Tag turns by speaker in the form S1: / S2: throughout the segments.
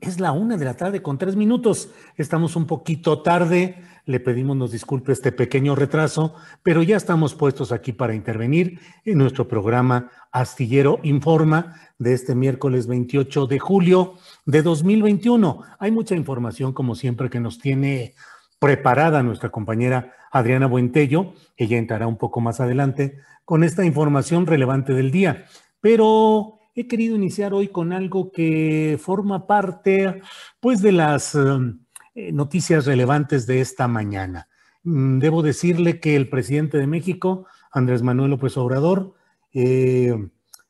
S1: es la una de la tarde con tres minutos. Estamos un poquito tarde. Le pedimos nos disculpe este pequeño retraso, pero ya estamos puestos aquí para intervenir en nuestro programa Astillero Informa de este miércoles 28 de julio de 2021. Hay mucha información, como siempre, que nos tiene preparada nuestra compañera Adriana Buentello. Ella entrará un poco más adelante con esta información relevante del día. Pero he querido iniciar hoy con algo que forma parte, pues, de las eh, noticias relevantes de esta mañana. Mm, Debo decirle que el presidente de México, Andrés Manuel López Obrador, eh,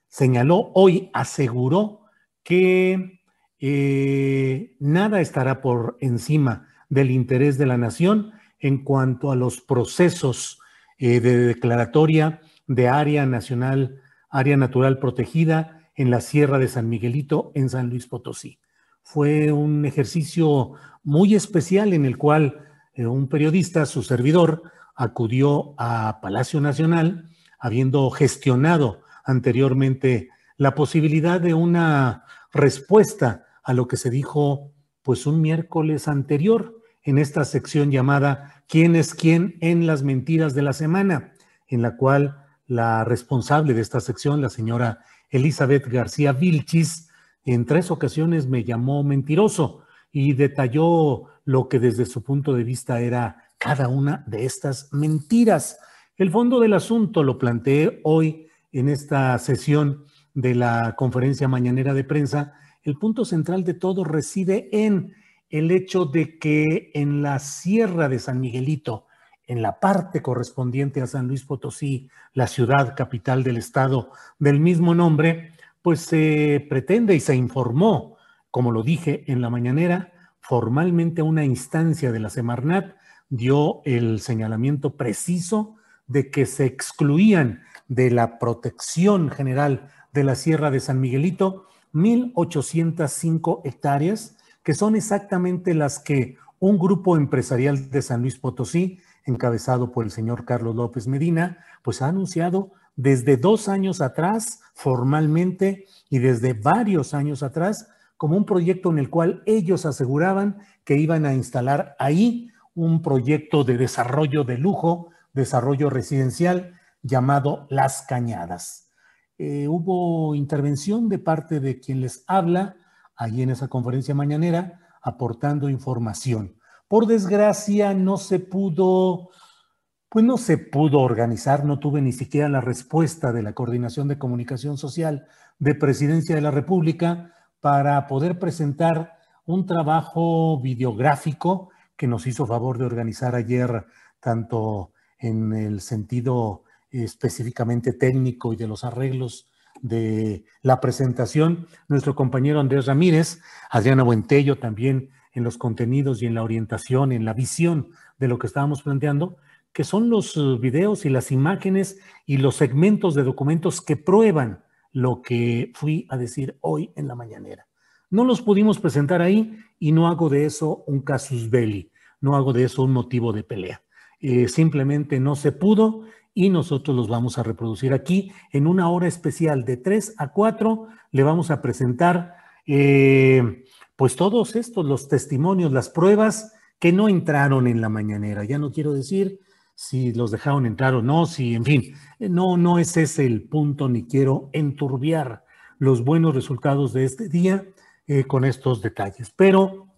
S1: señaló hoy, aseguró que eh, nada estará por encima del interés de la nación en cuanto a los procesos de declaratoria de área nacional, área natural protegida en la Sierra de San Miguelito, en San Luis Potosí. Fue un ejercicio muy especial en el cual eh, un periodista, su servidor, acudió a Palacio Nacional, habiendo gestionado anteriormente la posibilidad de una respuesta a lo que se dijo pues un miércoles anterior en esta sección llamada ¿Quién es quién en las mentiras de la semana? en la cual la responsable de esta sección, la señora Elizabeth García Vilchis, en tres ocasiones me llamó mentiroso y detalló lo que desde su punto de vista era cada una de estas mentiras. El fondo del asunto lo planteé hoy en esta sesión de la conferencia mañanera de prensa. El punto central de todo reside en el hecho de que en la sierra de San Miguelito, en la parte correspondiente a San Luis Potosí, la ciudad capital del estado del mismo nombre, pues se pretende y se informó, como lo dije en la mañanera, formalmente una instancia de la Semarnat dio el señalamiento preciso de que se excluían de la protección general de la Sierra de San Miguelito 1.805 hectáreas, que son exactamente las que un grupo empresarial de San Luis Potosí encabezado por el señor Carlos López Medina, pues ha anunciado desde dos años atrás, formalmente, y desde varios años atrás, como un proyecto en el cual ellos aseguraban que iban a instalar ahí un proyecto de desarrollo de lujo, desarrollo residencial llamado Las Cañadas. Eh, hubo intervención de parte de quien les habla ahí en esa conferencia mañanera, aportando información. Por desgracia, no se pudo, pues no se pudo organizar, no tuve ni siquiera la respuesta de la Coordinación de Comunicación Social de Presidencia de la República para poder presentar un trabajo videográfico que nos hizo favor de organizar ayer, tanto en el sentido específicamente técnico y de los arreglos de la presentación, nuestro compañero Andrés Ramírez, Adriana Buentello también en los contenidos y en la orientación, en la visión de lo que estábamos planteando, que son los uh, videos y las imágenes y los segmentos de documentos que prueban lo que fui a decir hoy en la mañanera. No los pudimos presentar ahí y no hago de eso un casus belli, no hago de eso un motivo de pelea. eh, simplemente no se pudo y nosotros los vamos a reproducir aquí en una hora especial de 3 a 4. Le vamos a presentar eh, pues todos estos, los testimonios, las pruebas que no entraron en la mañanera. Ya no quiero decir si los dejaron entrar o no, si, en fin, no, no es ese el punto, ni quiero enturbiar los buenos resultados de este día eh, con estos detalles. Pero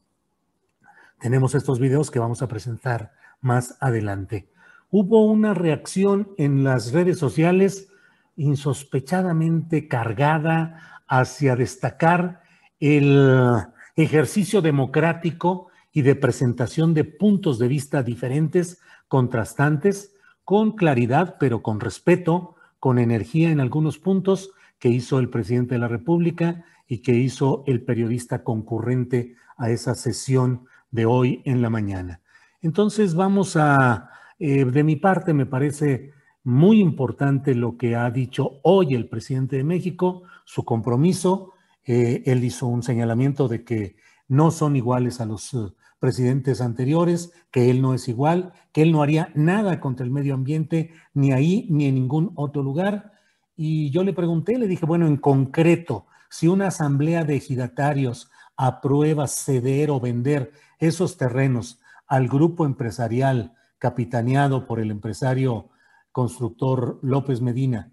S1: tenemos estos videos que vamos a presentar más adelante. Hubo una reacción en las redes sociales insospechadamente cargada hacia destacar el ejercicio democrático y de presentación de puntos de vista diferentes, contrastantes, con claridad, pero con respeto, con energía en algunos puntos que hizo el presidente de la República y que hizo el periodista concurrente a esa sesión de hoy en la mañana. Entonces vamos a, eh, de mi parte me parece muy importante lo que ha dicho hoy el presidente de México, su compromiso. Eh, él hizo un señalamiento de que no son iguales a los eh, presidentes anteriores, que él no es igual, que él no haría nada contra el medio ambiente, ni ahí ni en ningún otro lugar. Y yo le pregunté, le dije, bueno, en concreto, si una asamblea de ejidatarios aprueba ceder o vender esos terrenos al grupo empresarial capitaneado por el empresario constructor López Medina,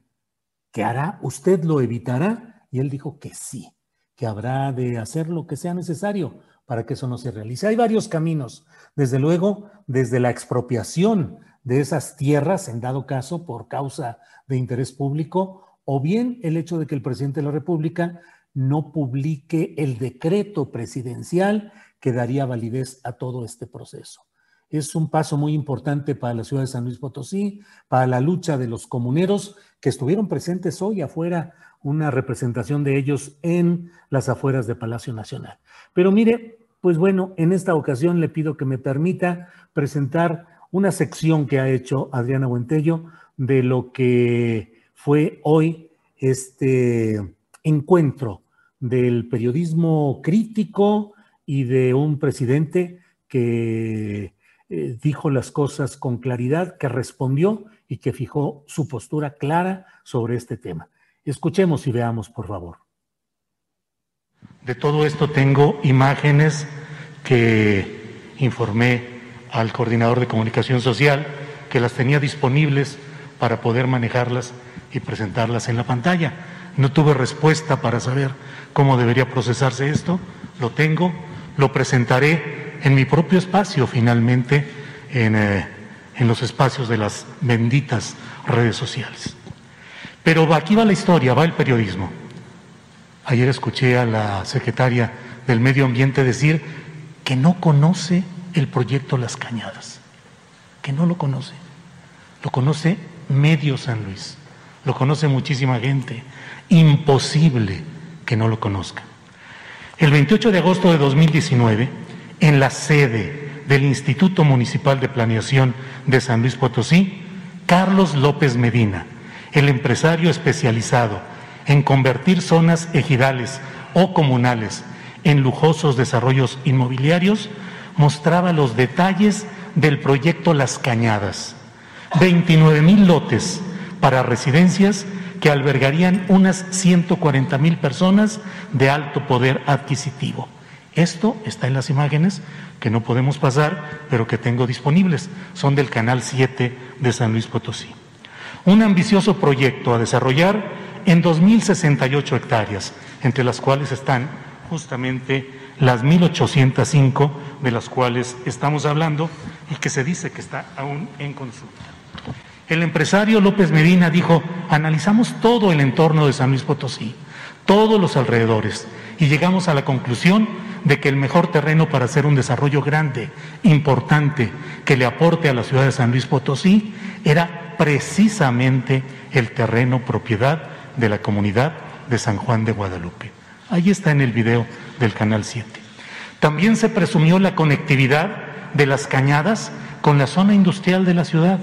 S1: ¿qué hará? ¿Usted lo evitará? Y él dijo que sí, que habrá de hacer lo que sea necesario para que eso no se realice. Hay varios caminos, desde luego, desde la expropiación de esas tierras, en dado caso, por causa de interés público, o bien el hecho de que el presidente de la República no publique el decreto presidencial que daría validez a todo este proceso. Es un paso muy importante para la ciudad de San Luis Potosí, para la lucha de los comuneros que estuvieron presentes hoy afuera, una representación de ellos en las afueras de Palacio Nacional. Pero mire, pues bueno, en esta ocasión le pido que me permita presentar una sección que ha hecho Adriana Buentello de lo que fue hoy este encuentro del periodismo crítico y de un presidente que eh, dijo las cosas con claridad, que respondió y que fijó su postura clara sobre este tema. Escuchemos y veamos, por favor. De todo esto tengo imágenes que informé al coordinador de comunicación social, que las tenía disponibles para poder manejarlas y presentarlas en la pantalla. No tuve respuesta para saber cómo debería procesarse esto, lo tengo, lo presentaré en mi propio espacio finalmente, en, eh, en los espacios de las benditas redes sociales. Pero aquí va la historia, va el periodismo. Ayer escuché a la secretaria del Medio Ambiente decir que no conoce el proyecto Las Cañadas, que no lo conoce. Lo conoce medio San Luis, lo conoce muchísima gente. Imposible que no lo conozcan. El 28 de agosto de 2019, en la sede del Instituto Municipal de Planeación de San Luis Potosí, Carlos López Medina, el empresario especializado en convertir zonas ejidales o comunales en lujosos desarrollos inmobiliarios, mostraba los detalles del proyecto Las Cañadas. 29 mil lotes para residencias que albergarían unas 140 mil personas de alto poder adquisitivo. Esto está en las imágenes que no podemos pasar, pero que tengo disponibles. Son del Canal 7 de San Luis Potosí. Un ambicioso proyecto a desarrollar en 2.068 hectáreas, entre las cuales están justamente las 1.805 de las cuales estamos hablando y que se dice que está aún en consulta. El empresario López Medina dijo, analizamos todo el entorno de San Luis Potosí, todos los alrededores, y llegamos a la conclusión de que el mejor terreno para hacer un desarrollo grande, importante, que le aporte a la ciudad de San Luis Potosí, era precisamente el terreno propiedad de la comunidad de San Juan de Guadalupe. Ahí está en el video del Canal 7. También se presumió la conectividad de las cañadas con la zona industrial de la ciudad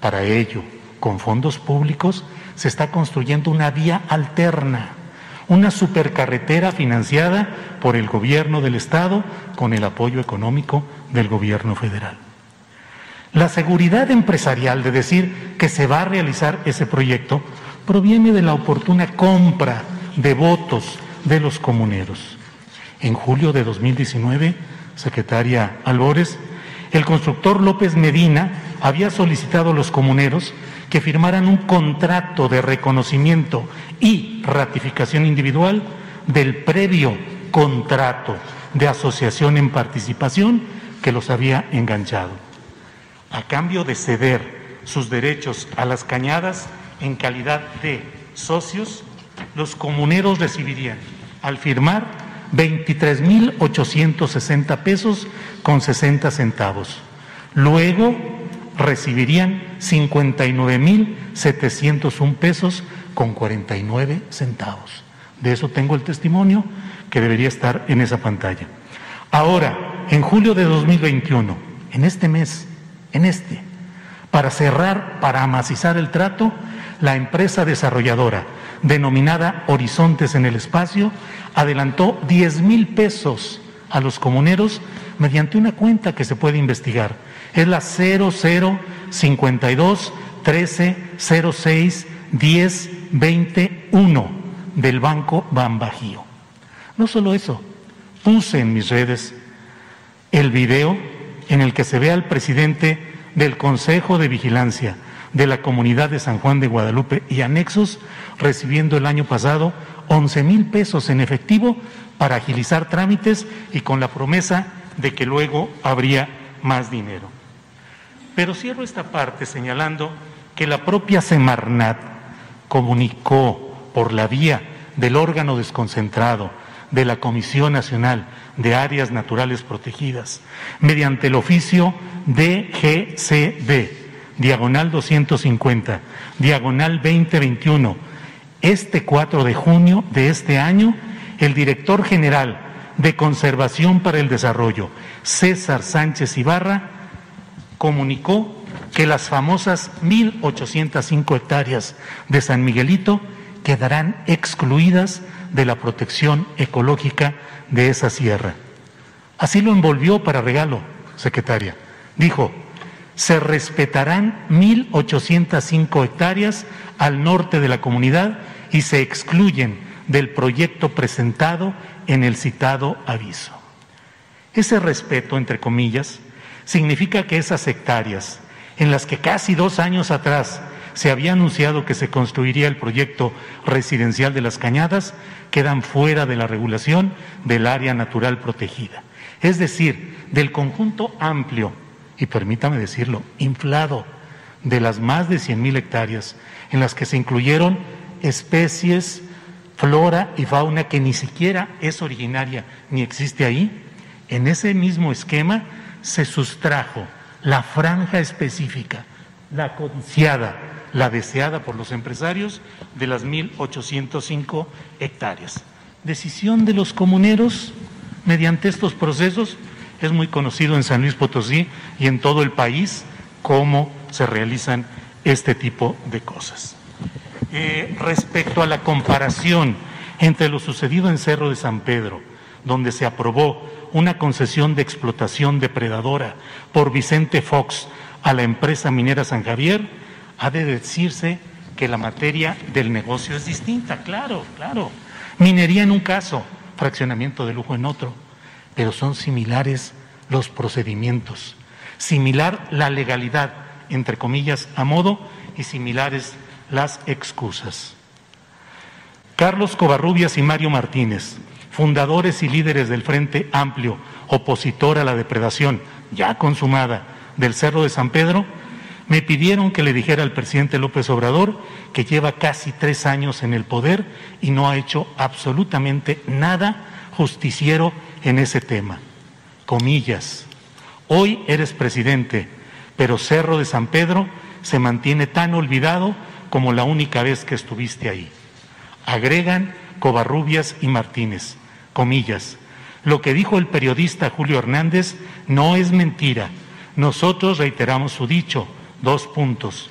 S1: para ello, con fondos públicos, se está construyendo una vía alterna, una supercarretera financiada por el gobierno del Estado con el apoyo económico del gobierno federal.
S2: La seguridad empresarial de decir que se va a realizar ese proyecto proviene de la oportuna compra de votos de los comuneros. En julio de 2019, secretaria Albores, el constructor López Medina había solicitado a los comuneros que firmaran un contrato de reconocimiento y ratificación individual del previo contrato de asociación en participación que los había enganchado. A cambio de ceder sus derechos a las cañadas en calidad de socios, los comuneros recibirían al firmar 23.860 pesos con 60 centavos. Luego recibirían 59.701 pesos con 49 centavos. De eso tengo el testimonio que debería estar en esa pantalla. Ahora, en julio de 2021, en este mes, en este, para cerrar, para amacizar el trato, la empresa desarrolladora denominada Horizontes en el Espacio adelantó 10 mil pesos a los comuneros mediante una cuenta que se puede investigar. Es la 0052 13 06 10 21 del Banco Bambajío. No solo eso, puse en mis redes el video en el que se ve al presidente del Consejo de Vigilancia de la Comunidad de San Juan de Guadalupe y anexos recibiendo el año pasado 11 mil pesos en efectivo para agilizar trámites y con la promesa de que luego habría más dinero. Pero cierro esta parte señalando que la propia Semarnat comunicó por la vía del órgano desconcentrado de la Comisión Nacional de Áreas Naturales Protegidas, mediante el oficio DGCB, diagonal 250, diagonal 2021, este 4 de junio de este año, el director general de Conservación para el Desarrollo, César Sánchez Ibarra, comunicó que las famosas 1.805 hectáreas de San Miguelito quedarán excluidas de la protección ecológica de esa sierra. Así lo envolvió para regalo, secretaria. Dijo, se respetarán 1.805 hectáreas al norte de la comunidad y se excluyen del proyecto presentado en el citado aviso. Ese respeto, entre comillas, significa que esas hectáreas, en las que casi dos años atrás se había anunciado que se construiría el proyecto residencial de las Cañadas, quedan fuera de la regulación del área natural protegida. Es decir, del conjunto amplio, y permítame decirlo, inflado, de las más de 100.000 hectáreas en las que se incluyeron especies, flora y fauna que ni siquiera es originaria ni existe ahí, en ese mismo esquema se sustrajo la franja específica, la codiciada, la deseada por los empresarios de las 1.805 hectáreas. Decisión de los comuneros mediante estos procesos es muy conocido en San Luis Potosí y en todo el país cómo se realizan este tipo de cosas. Eh, respecto a la comparación entre lo sucedido en Cerro de San Pedro, donde se aprobó una concesión de explotación depredadora por Vicente Fox a la empresa minera San Javier, ha de decirse que la materia del negocio es distinta, claro, claro. Minería en un caso, fraccionamiento de lujo en otro, pero son similares los procedimientos, similar la legalidad, entre comillas, a modo, y similares las excusas. Carlos Covarrubias y Mario Martínez, fundadores y líderes del Frente Amplio, opositor a la depredación ya consumada del Cerro de San Pedro, me pidieron que le dijera al presidente López Obrador que lleva casi tres años en el poder y no ha hecho absolutamente nada justiciero en ese tema. Comillas, hoy eres presidente, pero Cerro de San Pedro se mantiene tan olvidado como la única vez que estuviste ahí. Agregan Covarrubias y Martínez, comillas. Lo que dijo el periodista Julio Hernández no es mentira. Nosotros reiteramos su dicho, dos puntos.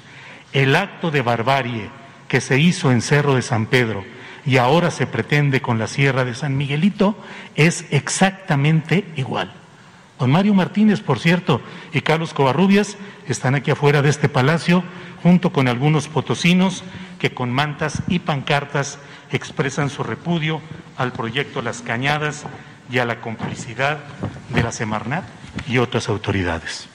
S2: El acto de barbarie que se hizo en Cerro de San Pedro y ahora se pretende con la Sierra de San Miguelito es exactamente igual.
S1: Don Mario Martínez, por cierto, y Carlos Covarrubias están aquí afuera de este palacio, junto con algunos potosinos que con mantas y pancartas expresan su repudio al proyecto Las Cañadas y a la complicidad de la Semarnat y otras autoridades.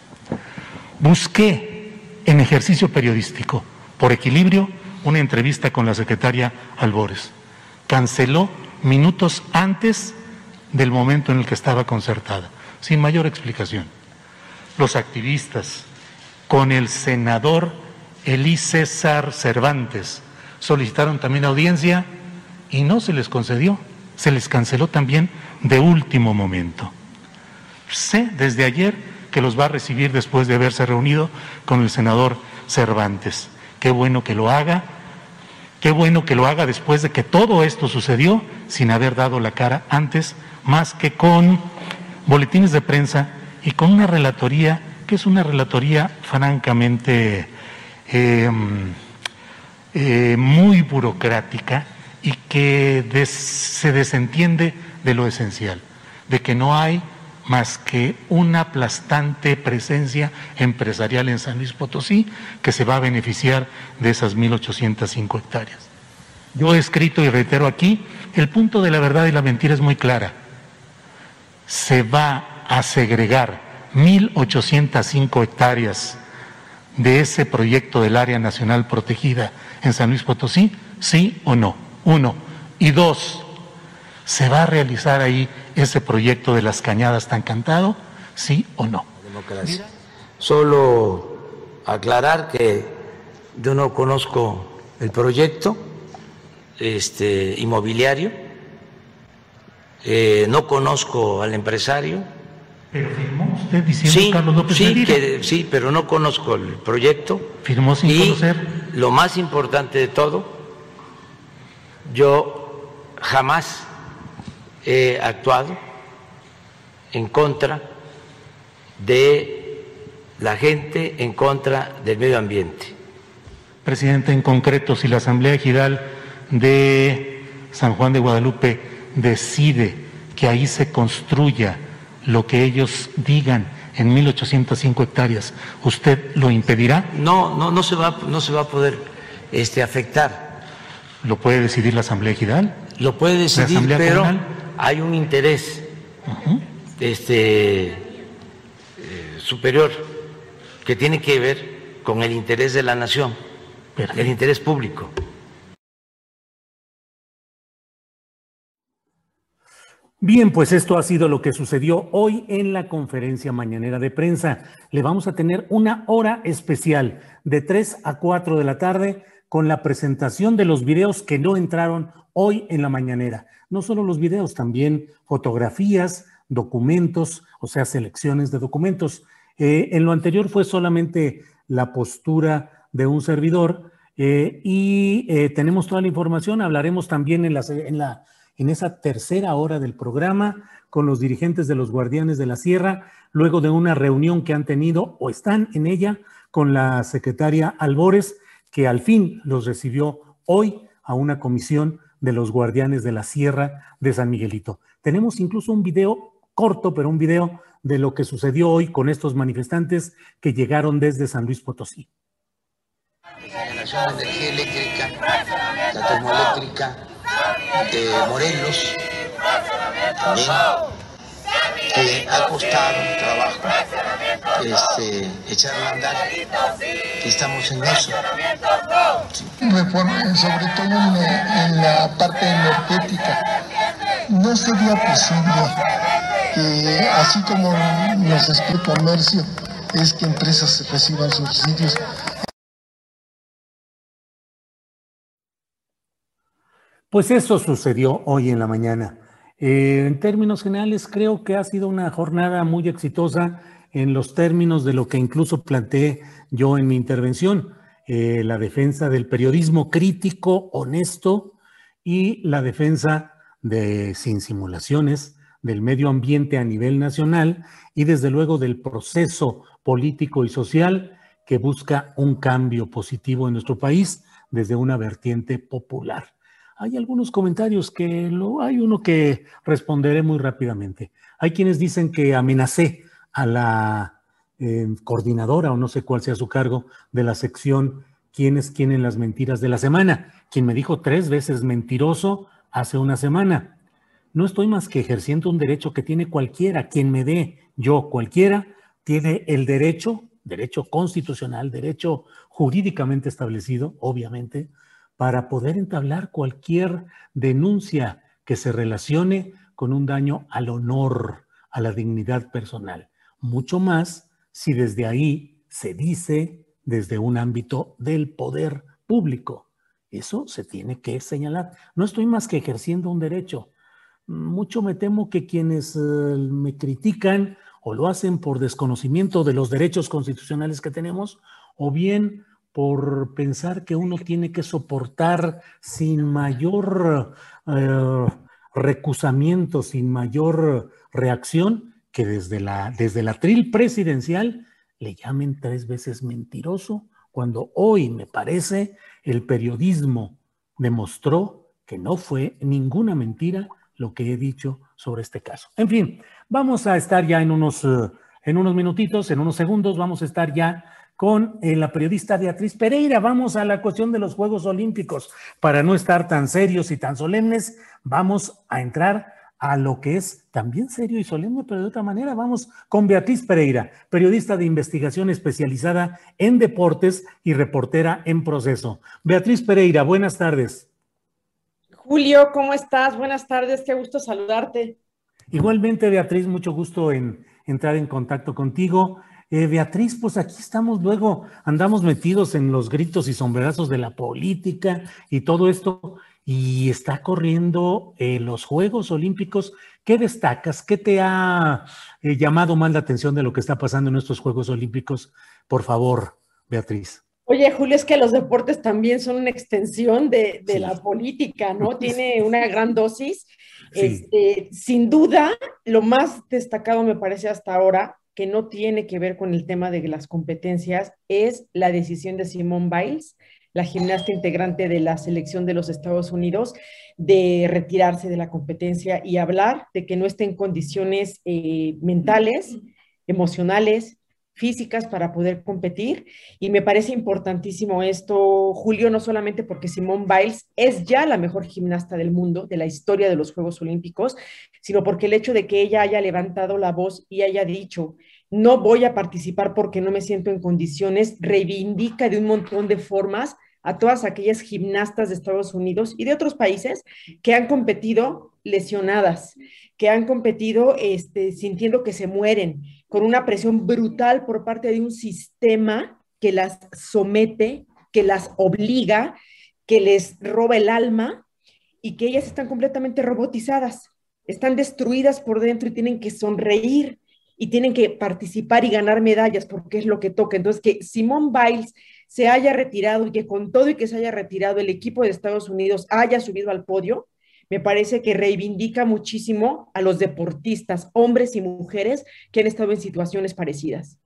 S1: Busqué en ejercicio periodístico, por equilibrio, una entrevista con la secretaria Albores. Canceló minutos antes del momento en el que estaba concertada sin mayor explicación. Los activistas, con el senador Elí César Cervantes, solicitaron también audiencia y no se les concedió, se les canceló también de último momento. Sé desde ayer que los va a recibir después de haberse reunido con el senador Cervantes. Qué bueno que lo haga, qué bueno que lo haga después de que todo esto sucedió sin haber dado la cara antes, más que con boletines de prensa y con una relatoría que es una relatoría francamente em, eh, muy burocrática y que se desentiende de lo esencial, de que no hay más que una aplastante presencia empresarial en San Luis Potosí que se va a beneficiar de esas 1.805 hectáreas. Yo he escrito y reitero aquí, el punto de la verdad y la mentira es muy clara se va a segregar 1.805 hectáreas de ese proyecto del área nacional protegida en San Luis Potosí? ¿Sí o no? Uno. Y dos, ¿se va a realizar ahí ese proyecto de las cañadas tan cantado? ¿Sí o no?
S3: Solo aclarar que yo no conozco el proyecto este, inmobiliario eh, no conozco al empresario.
S1: Pero firmó usted diciendo
S3: sí, Carlos López sí, sí, pero no conozco el proyecto.
S1: Firmó sin
S3: y
S1: conocer.
S3: Lo más importante de todo, yo jamás he actuado en contra de la gente, en contra del medio ambiente.
S1: Presidente, en concreto, si la Asamblea Ejidal de San Juan de Guadalupe decide que ahí se construya lo que ellos digan en 1805 hectáreas, ¿usted lo impedirá?
S3: No, no, no se va, no se va a poder este, afectar.
S1: ¿Lo puede decidir la Asamblea Ejidal?
S3: Lo puede decidir, pero hay un interés este, eh, superior que tiene que ver con el interés de la nación, el interés público.
S1: Bien, pues esto ha sido lo que sucedió hoy en la conferencia mañanera de prensa. Le vamos a tener una hora especial de 3 a 4 de la tarde con la presentación de los videos que no entraron hoy en la mañanera. No solo los videos, también fotografías, documentos, o sea, selecciones de documentos. Eh, en lo anterior fue solamente la postura de un servidor eh, y eh, tenemos toda la información. Hablaremos también en la, en la en esa tercera hora del programa con los dirigentes de los Guardianes de la Sierra, luego de una reunión que han tenido o están en ella con la secretaria Albores, que al fin los recibió hoy a una comisión de los Guardianes de la Sierra de San Miguelito. Tenemos incluso un video corto, pero un video de lo que sucedió hoy con estos manifestantes que llegaron desde San Luis Potosí.
S3: La energía eléctrica, la termoeléctrica, de Morelos, que ha costado trabajo este, echar a andar, estamos en eso.
S4: sobre todo en, la parte energética. No sería posible que, así como nos explica comercio, es que empresas reciban subsidios,
S1: Pues eso sucedió hoy en la mañana. Eh, en términos generales, creo que ha sido una jornada muy exitosa en los términos de lo que incluso planteé yo en mi intervención, eh, la defensa del periodismo crítico, honesto y la defensa de, sin simulaciones, del medio ambiente a nivel nacional y desde luego del proceso político y social que busca un cambio positivo en nuestro país desde una vertiente popular. Hay algunos comentarios que lo, hay uno que responderé muy rápidamente. Hay quienes dicen que amenacé a la eh, coordinadora o no sé cuál sea su cargo de la sección quiénes quieren las mentiras de la semana, quien me dijo tres veces mentiroso hace una semana. No estoy más que ejerciendo un derecho que tiene cualquiera, quien me dé, yo cualquiera, tiene el derecho, derecho constitucional, derecho jurídicamente establecido, obviamente, para poder entablar cualquier denuncia que se relacione con un daño al honor, a la dignidad personal. Mucho más si desde ahí se dice desde un ámbito del poder público. Eso se tiene que señalar. No estoy más que ejerciendo un derecho. Mucho me temo que quienes eh, me critican o lo hacen por desconocimiento de los derechos constitucionales que tenemos, o bien por pensar que uno tiene que soportar sin mayor eh, recusamiento, sin mayor reacción, que desde la, desde la tril presidencial le llamen tres veces mentiroso, cuando hoy me parece el periodismo demostró que no fue ninguna mentira lo que he dicho sobre este caso. En fin, vamos a estar ya en unos, eh, en unos minutitos, en unos segundos, vamos a estar ya con eh, la periodista Beatriz Pereira. Vamos a la cuestión de los Juegos Olímpicos. Para no estar tan serios y tan solemnes, vamos a entrar a lo que es también serio y solemne, pero de otra manera. Vamos con Beatriz Pereira, periodista de investigación especializada en deportes y reportera en proceso. Beatriz Pereira, buenas tardes.
S5: Julio, ¿cómo estás? Buenas tardes, qué gusto saludarte.
S1: Igualmente, Beatriz, mucho gusto en entrar en contacto contigo. Eh, Beatriz, pues aquí estamos luego, andamos metidos en los gritos y sombrerazos de la política y todo esto, y está corriendo eh, los Juegos Olímpicos. ¿Qué destacas? ¿Qué te ha eh, llamado más la atención de lo que está pasando en estos Juegos Olímpicos? Por favor, Beatriz.
S5: Oye, Julio, es que los deportes también son una extensión de, la política, ¿no? Tiene una gran dosis. Este, sin duda, lo más destacado me parece hasta ahora, que no tiene que ver con el tema de las competencias, es la decisión de Simone Biles la gimnasta integrante de la selección de los Estados Unidos, de retirarse de la competencia y hablar de que no está en condiciones eh, mentales, emocionales, físicas para poder competir. Y me parece importantísimo esto, Julio, no solamente porque Simone Biles es ya la mejor gimnasta del mundo, de la historia de los Juegos Olímpicos, sino porque el hecho de que ella haya levantado la voz y haya dicho, no voy a participar porque no me siento en condiciones, reivindica de un montón de formas a todas aquellas gimnastas de Estados Unidos y de otros países que han competido lesionadas, que han competido este, sintiendo que se mueren, con una presión brutal por parte de un sistema que las somete, que las obliga, que les roba el alma y que ellas están completamente robotizadas, están destruidas por dentro y tienen que sonreír y tienen que participar y ganar medallas porque es lo que toca. Entonces, que Simone Biles se haya retirado y que con todo y que se haya retirado el equipo de Estados Unidos haya subido al podio, me parece que reivindica muchísimo a los deportistas, hombres y mujeres que han estado en situaciones parecidas.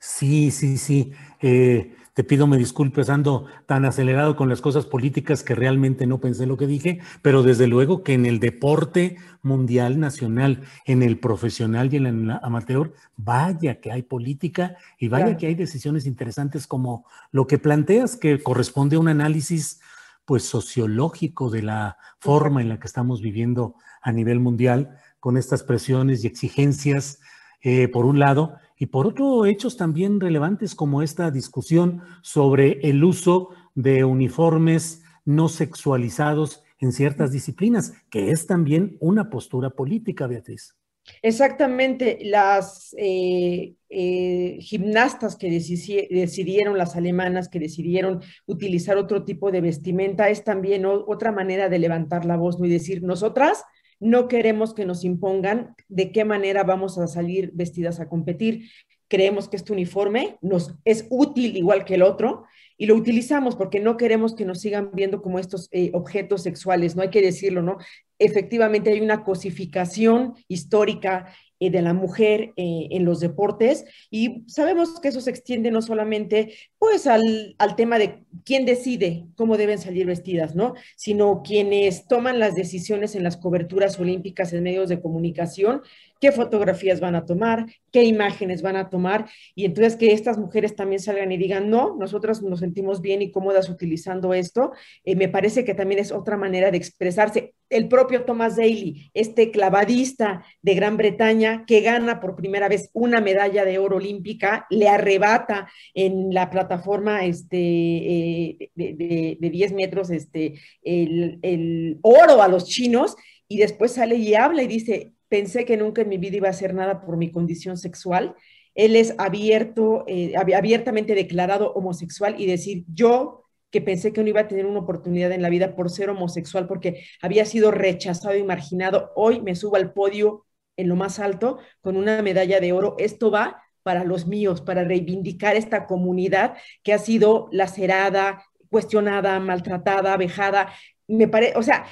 S1: Sí, sí, sí. Eh, te pido me disculpes, ando tan acelerado con las cosas políticas que realmente no pensé lo que dije, pero desde luego que en el deporte mundial, nacional, en el profesional y en el amateur, vaya que hay política y vaya que hay decisiones interesantes como lo que planteas, que corresponde a un análisis pues sociológico de la forma en la que estamos viviendo a nivel mundial con estas presiones y exigencias, eh, por un lado, y por otro, hechos también relevantes como esta discusión sobre el uso de uniformes no sexualizados en ciertas disciplinas, que es también una postura política, Beatriz.
S5: Exactamente, las eh, eh, gimnastas que decidieron, las alemanas que decidieron utilizar otro tipo de vestimenta, es también otra manera de levantar la voz y decir, nosotras no queremos que nos impongan de qué manera vamos a salir vestidas a competir. Creemos que este uniforme nos es útil igual que el otro y lo utilizamos porque no queremos que nos sigan viendo como estos eh, objetos sexuales, no hay que decirlo, ¿no? Efectivamente hay una cosificación histórica eh, de la mujer eh, en los deportes y sabemos que eso se extiende no solamente pues al, al, tema de quién decide cómo deben salir vestidas, ¿no? Sino quienes toman las decisiones en las coberturas olímpicas en medios de comunicación qué fotografías van a tomar, qué imágenes van a tomar, y entonces que estas mujeres también salgan y digan, no, nosotras nos sentimos bien y cómodas utilizando esto, eh, me parece que también es otra manera de expresarse. El propio Thomas Daly, este clavadista de Gran Bretaña que gana por primera vez una medalla de oro olímpica, le arrebata en la plataforma este, eh, de, 10 metros este, el oro a los chinos, y después sale y habla y dice, pensé que nunca en mi vida iba a hacer nada por mi condición sexual. Él es abierto, eh, abiertamente declarado homosexual y decir, yo que pensé que no iba a tener una oportunidad en la vida por ser homosexual, porque había sido rechazado y marginado, hoy me subo al podio en lo más alto con una medalla de oro. Esto va para los míos, para reivindicar esta comunidad que ha sido lacerada, cuestionada, maltratada, vejada. Me parece, o sea,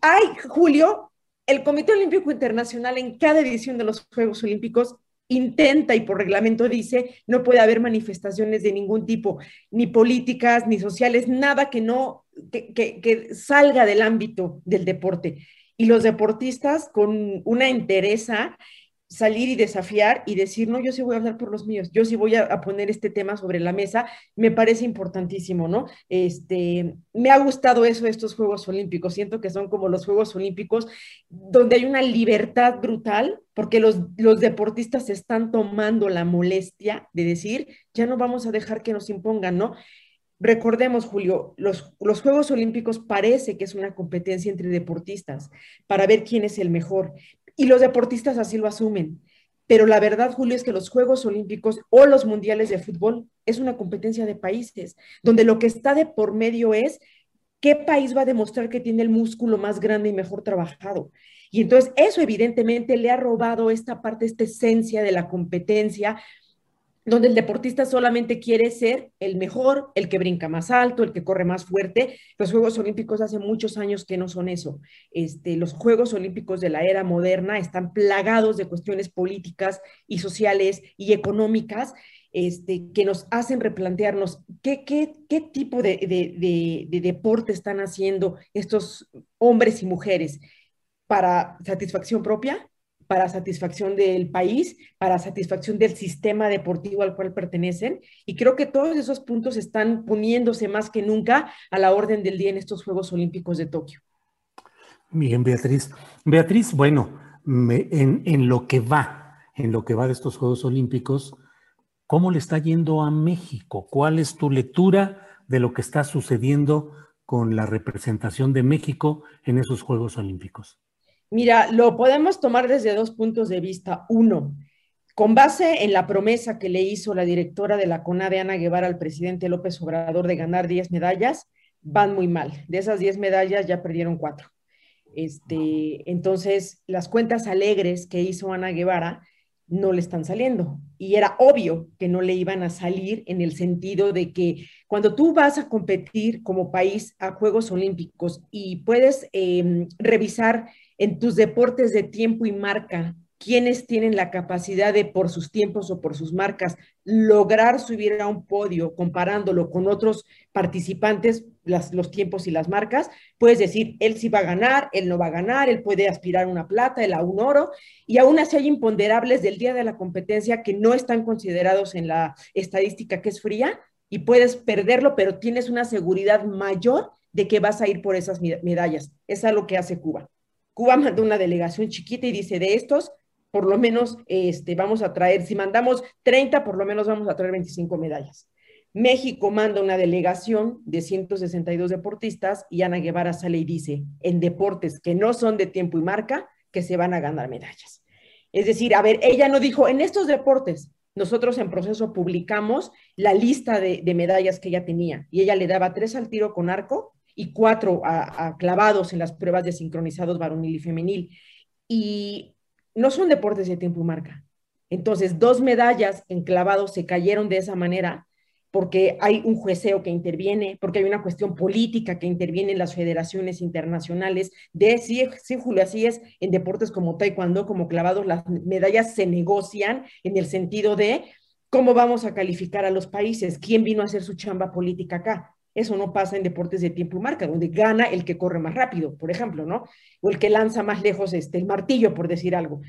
S5: hay, Julio, el Comité Olímpico Internacional en cada edición de los Juegos Olímpicos intenta y por reglamento dice no puede haber manifestaciones de ningún tipo, ni políticas, ni sociales, nada que no, que, salga del ámbito del deporte. Y los deportistas con una entereza salir y desafiar y decir, no, yo sí voy a hablar por los míos, yo sí voy a, poner este tema sobre la mesa, me parece importantísimo, ¿no? Este, me ha gustado eso de estos Juegos Olímpicos, siento que son como los Juegos Olímpicos donde hay una libertad brutal, porque los, los deportistas están tomando la molestia de decir, ya no vamos a dejar que nos impongan, ¿no? Recordemos, Julio, los, los, Juegos Olímpicos parece que es una competencia entre deportistas para ver quién es el mejor, y los deportistas así lo asumen. Pero la verdad, Julio, es que los Juegos Olímpicos o los Mundiales de Fútbol es una competencia de países, donde lo que está de por medio es qué país va a demostrar que tiene el músculo más grande y mejor trabajado. Y entonces eso evidentemente le ha robado esta parte, esta esencia de la competencia donde el deportista solamente quiere ser el mejor, el que brinca más alto, el que corre más fuerte. Los Juegos Olímpicos hace muchos años que no son eso. Este, los Juegos Olímpicos de la era moderna están plagados de cuestiones políticas y sociales y económicas este, que nos hacen replantearnos qué, qué, qué tipo de, de, de deporte están haciendo estos hombres y mujeres para satisfacción propia para satisfacción del país, para satisfacción del sistema deportivo al cual pertenecen. Y creo que todos esos puntos están poniéndose más que nunca a la orden del día en estos Juegos Olímpicos de Tokio.
S1: Bien, Beatriz. Beatriz, bueno, en, en lo que va, en lo que va de estos Juegos Olímpicos, ¿cómo le está yendo a México? ¿Cuál es tu lectura de lo que está sucediendo con la representación de México en esos Juegos Olímpicos?
S5: Mira, lo podemos tomar desde dos puntos de vista. Uno, con base en la promesa que le hizo la directora de la CONADE, Ana Guevara, al presidente López Obrador de ganar 10 medallas, van muy mal. De esas 10 medallas ya perdieron cuatro. Este, entonces, las cuentas alegres que hizo Ana Guevara no le están saliendo. Y era obvio que no le iban a salir en el sentido de que cuando tú vas a competir como país a Juegos Olímpicos y puedes em, revisar en tus deportes de tiempo y marca, quienes tienen la capacidad de, por sus tiempos o por sus marcas, lograr subir a un podio comparándolo con otros participantes, los tiempos y las marcas, puedes decir, él sí va a ganar, él no va a ganar, él puede aspirar a una plata, él a un oro, y aún así hay imponderables del día de la competencia que no están considerados en la estadística que es fría y puedes perderlo, pero tienes una seguridad mayor de que vas a ir por esas medallas. Es lo que hace Cuba. Cuba mandó una delegación chiquita y dice, de estos, por lo menos este, vamos a traer, si mandamos 30, por lo menos vamos a traer 25 medallas. México manda una delegación de 162 deportistas y Ana Guevara sale y dice, en deportes que no son de tiempo y marca, que se van a ganar medallas. Es decir, a ver, ella no dijo, en estos deportes, nosotros en proceso publicamos la lista de, de medallas que ella tenía y ella le daba tres al tiro con arco y cuatro a, clavados en las pruebas de sincronizados varonil y femenil. Y no son deportes de tiempo y marca. Entonces, dos medallas en clavados se cayeron de esa manera porque hay un jueceo que interviene, porque hay una cuestión política que interviene en las federaciones internacionales. De sí, sí, Julio, así es, en deportes como taekwondo, como clavados, las medallas se negocian en el sentido de cómo vamos a calificar a los países, quién vino a hacer su chamba política acá. Eso no pasa en deportes de tiempo y marca, donde gana el que corre más rápido, por ejemplo, ¿no? O el que lanza más lejos este, el martillo, por decir algo.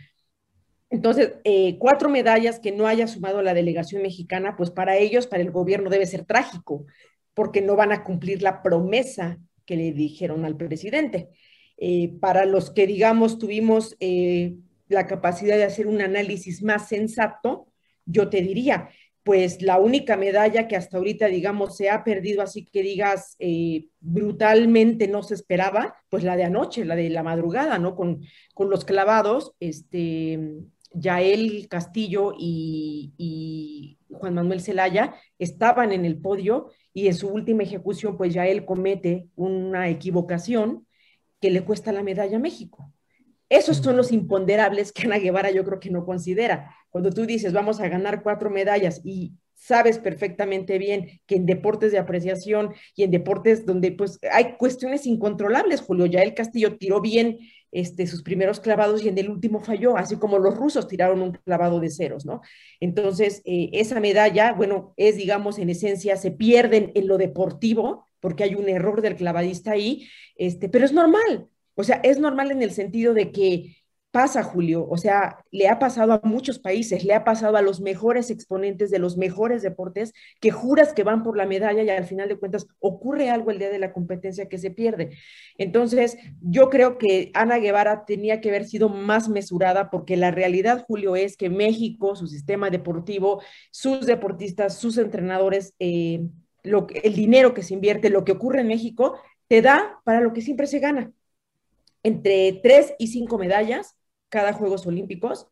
S5: Entonces, eh, cuatro medallas que no haya sumado la delegación mexicana, pues para ellos, para el gobierno debe ser trágico, porque no van a cumplir la promesa que le dijeron al presidente. Eh, para los que, digamos, tuvimos eh, la capacidad de hacer un análisis más sensato, yo te diría, pues la única medalla que hasta ahorita, digamos, se ha perdido, así que digas, brutalmente no se esperaba, pues la de anoche, la de la madrugada, ¿no? Con, con los clavados, este, Yael Castillo y, Juan Manuel Zelaya estaban en el podio y en su última ejecución, pues Yael comete una equivocación que le cuesta la medalla a México. Esos son los imponderables que Ana Guevara yo creo que no considera. Cuando tú dices, vamos a ganar cuatro medallas y sabes perfectamente bien que en deportes de apreciación y en deportes donde pues hay cuestiones incontrolables, Julio, ya el Castillo tiró bien este, sus primeros clavados y en el último falló, así como los rusos tiraron un clavado de ceros, ¿no? Entonces, eh, esa medalla, bueno, es, digamos, en esencia, se pierden en lo deportivo, porque hay un error del clavadista ahí, este, pero es normal, o sea, es normal en el sentido de que pasa, Julio, o sea, le ha pasado a muchos países, le ha pasado a los mejores exponentes de los mejores deportes, que juras que van por la medalla y al final de cuentas ocurre algo el día de la competencia que se pierde. Entonces, yo creo que Ana Guevara tenía que haber sido más mesurada porque la realidad, Julio, es que México, su sistema deportivo, sus deportistas, sus entrenadores, eh, el dinero que se invierte, lo que ocurre en México, te da para lo que siempre se gana entre tres y cinco medallas cada Juegos Olímpicos.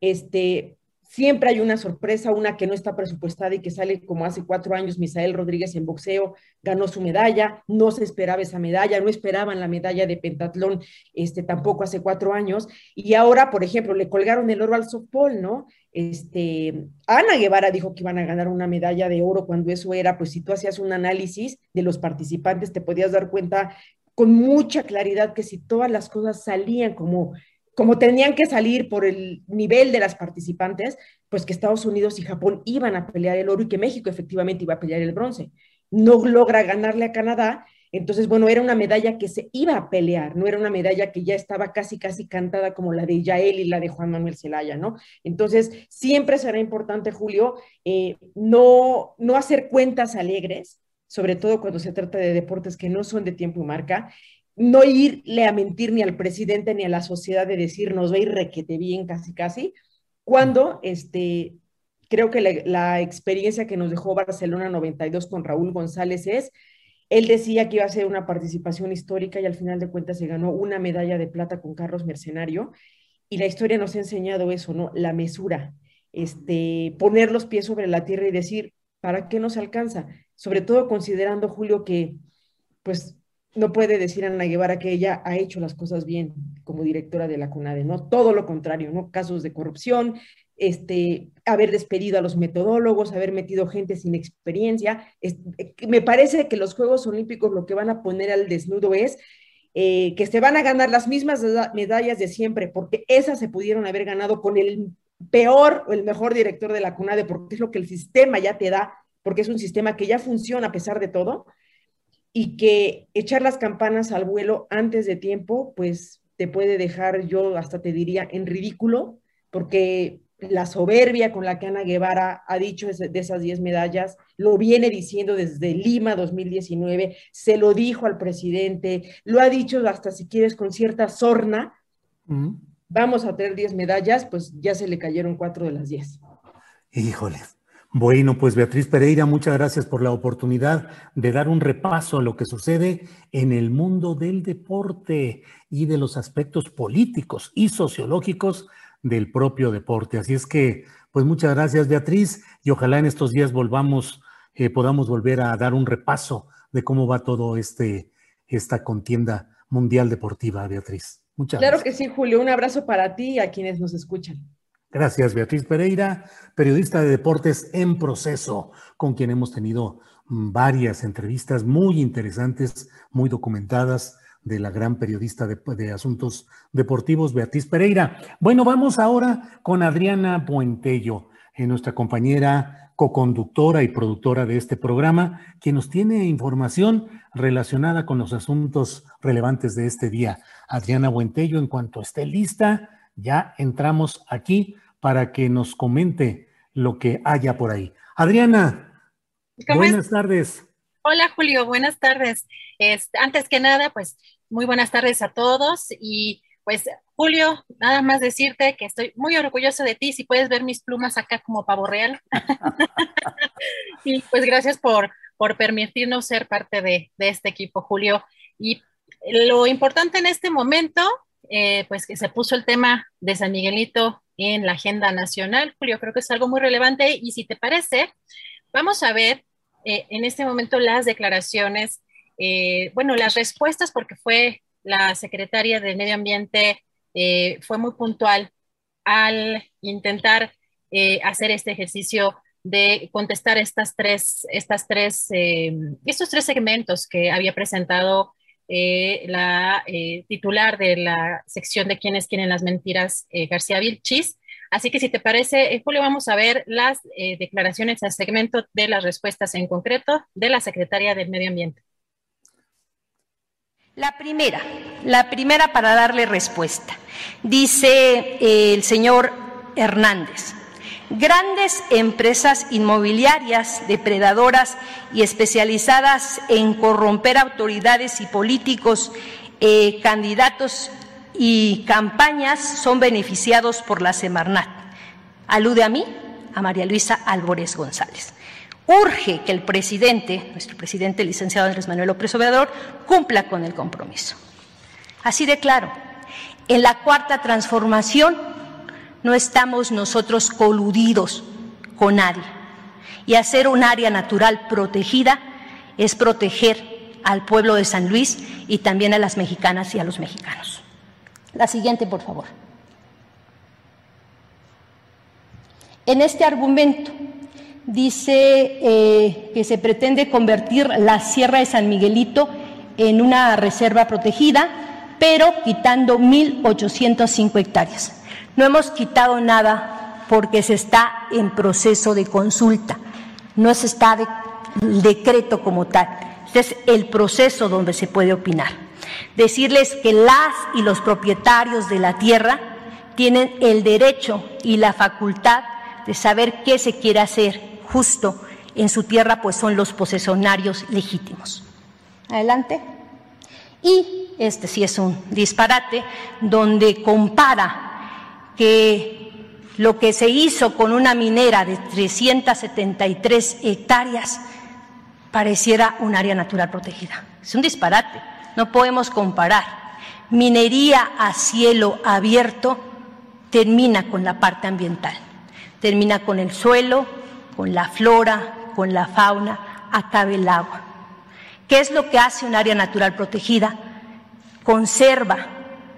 S5: Este, siempre hay una sorpresa, una que no está presupuestada y que sale como hace cuatro años, Misael Rodríguez en boxeo ganó su medalla, no se esperaba esa medalla, no esperaban la medalla de pentatlón este, tampoco hace cuatro años, y ahora, por ejemplo, le colgaron el oro al softball, ¿no? Este, Ana Guevara dijo que iban a ganar una medalla de oro cuando eso era, pues si tú hacías un análisis de los participantes, te podías dar cuenta con mucha claridad que si todas las cosas salían como como tenían que salir por el nivel de las participantes, pues que Estados Unidos y Japón iban a pelear el oro y que México efectivamente iba a pelear el bronce. No logra ganarle a Canadá, entonces, bueno, era una medalla que se iba a pelear, no era una medalla que ya estaba casi, casi cantada como la de Yael y la de Juan Manuel Zelaya, ¿no? Entonces, siempre será importante, Julio, eh, no, no hacer cuentas alegres, sobre todo cuando se trata de deportes que no son de tiempo y marca, no irle a mentir ni al presidente ni a la sociedad de decir nos a ir requete bien casi casi, cuando este, creo que la, la, experiencia que nos dejó Barcelona 92 con Raúl González es, él decía que iba a ser una participación histórica y al final de cuentas se ganó una medalla de plata con Carlos Mercenario y la historia nos ha enseñado eso, ¿no? La mesura, este, poner los pies sobre la tierra y decir, ¿para qué nos alcanza? Sobre todo considerando, Julio, que pues no puede decir Ana Guevara que ella ha hecho las cosas bien como directora de la CUNADE, ¿no? Todo lo contrario, ¿no? Casos de corrupción, este, haber despedido a los metodólogos, haber metido gente sin experiencia. me parece que los Juegos Olímpicos lo que van a poner al desnudo es eh, que se van a ganar las mismas medallas de siempre, porque esas se pudieron haber ganado con el peor o el mejor director de la CUNADE, porque es lo que el sistema ya te da, porque es un sistema que ya funciona a pesar de todo y que echar las campanas al vuelo antes de tiempo, pues te puede dejar, yo hasta te diría, en ridículo, porque la soberbia con la que Ana Guevara ha dicho de esas 10 medallas, lo viene diciendo desde Lima 2019, se lo dijo al presidente, lo ha dicho hasta si quieres con cierta sorna, vamos a tener 10 medallas, pues ya se le cayeron cuatro de las 10.
S1: Híjole, bueno, pues Beatriz Pereira, muchas gracias por la oportunidad de dar un repaso a lo que sucede en el mundo del deporte y de los aspectos políticos y sociológicos del propio deporte. Así es que, pues muchas gracias Beatriz y ojalá en estos días volvamos, eh, podamos volver a dar un repaso de cómo va todo este, esta contienda mundial deportiva, Beatriz. Muchas
S5: claro que sí, Julio. Un abrazo para ti y a quienes nos escuchan.
S1: Gracias, Beatriz Pereira, periodista de deportes en proceso, con quien hemos tenido varias entrevistas muy interesantes, muy documentadas de la gran periodista de, asuntos deportivos, Beatriz Pereira. Bueno, vamos ahora con Adriana Puentello, eh, nuestra compañera coconductora y productora de este programa, quien nos tiene información relacionada con los asuntos relevantes de este día. Adriana Buentello, en cuanto esté lista, ya entramos aquí para que nos comente lo que haya por ahí. Adriana, buenas tardes.
S6: Hola Julio, buenas tardes. antes que nada, pues muy buenas tardes a todos y pues Julio, nada más decirte que estoy muy orgulloso de ti, si puedes ver mis plumas acá como pavo real. y pues gracias por, por permitirnos ser parte de, de este equipo, Julio. Y lo importante en este momento eh, pues que se puso el tema de San Miguelito en la agenda nacional. Julio, creo que es algo muy relevante y si te parece, vamos a ver eh, en este momento las declaraciones, eh, bueno, las respuestas, porque fue la secretaria de Medio Ambiente, fue muy puntual al intentar hacer este ejercicio de contestar estas tres, estas tres, estos tres segmentos que había presentado eh, la eh, titular de la sección de quienes quieren las mentiras, eh, García Vilchis. Así que si te parece, Julio, vamos a ver las declaraciones al segmento de las respuestas en concreto de la Secretaria del Medio Ambiente.
S7: La primera, la primera para darle respuesta. Dice el señor Hernández, Grandes empresas inmobiliarias depredadoras y especializadas en corromper autoridades y políticos, eh, candidatos y campañas son beneficiados por la Semarnat. Alude a mí, a María Luisa Álvarez González. Urge que el presidente, nuestro presidente licenciado Andrés Manuel López Obrador, cumpla con el compromiso. Así de claro, en la cuarta transformación no estamos nosotros coludidos con nadie. Y hacer un área natural protegida es proteger al pueblo de San Luis y también a las mexicanas y a los mexicanos. La siguiente, por favor. En este argumento dice eh, que se pretende convertir la Sierra de San Miguelito en una reserva protegida, pero quitando 1.805 hectáreas. No hemos quitado nada porque se está en proceso de consulta, no se está el decreto como tal. Este es el proceso donde se puede opinar. Decirles que las y los propietarios de la tierra tienen el derecho y la facultad de saber qué se quiere hacer justo en su tierra, pues son los posesionarios legítimos. Adelante. Y este sí es un disparate, donde compara que lo que se hizo con una minera de 373 hectáreas pareciera un área natural protegida. Es un disparate, no podemos comparar. Minería a cielo abierto termina con la parte ambiental, termina con el suelo, con la flora, con la fauna, acabe el agua. ¿Qué es lo que hace un área natural protegida? Conserva,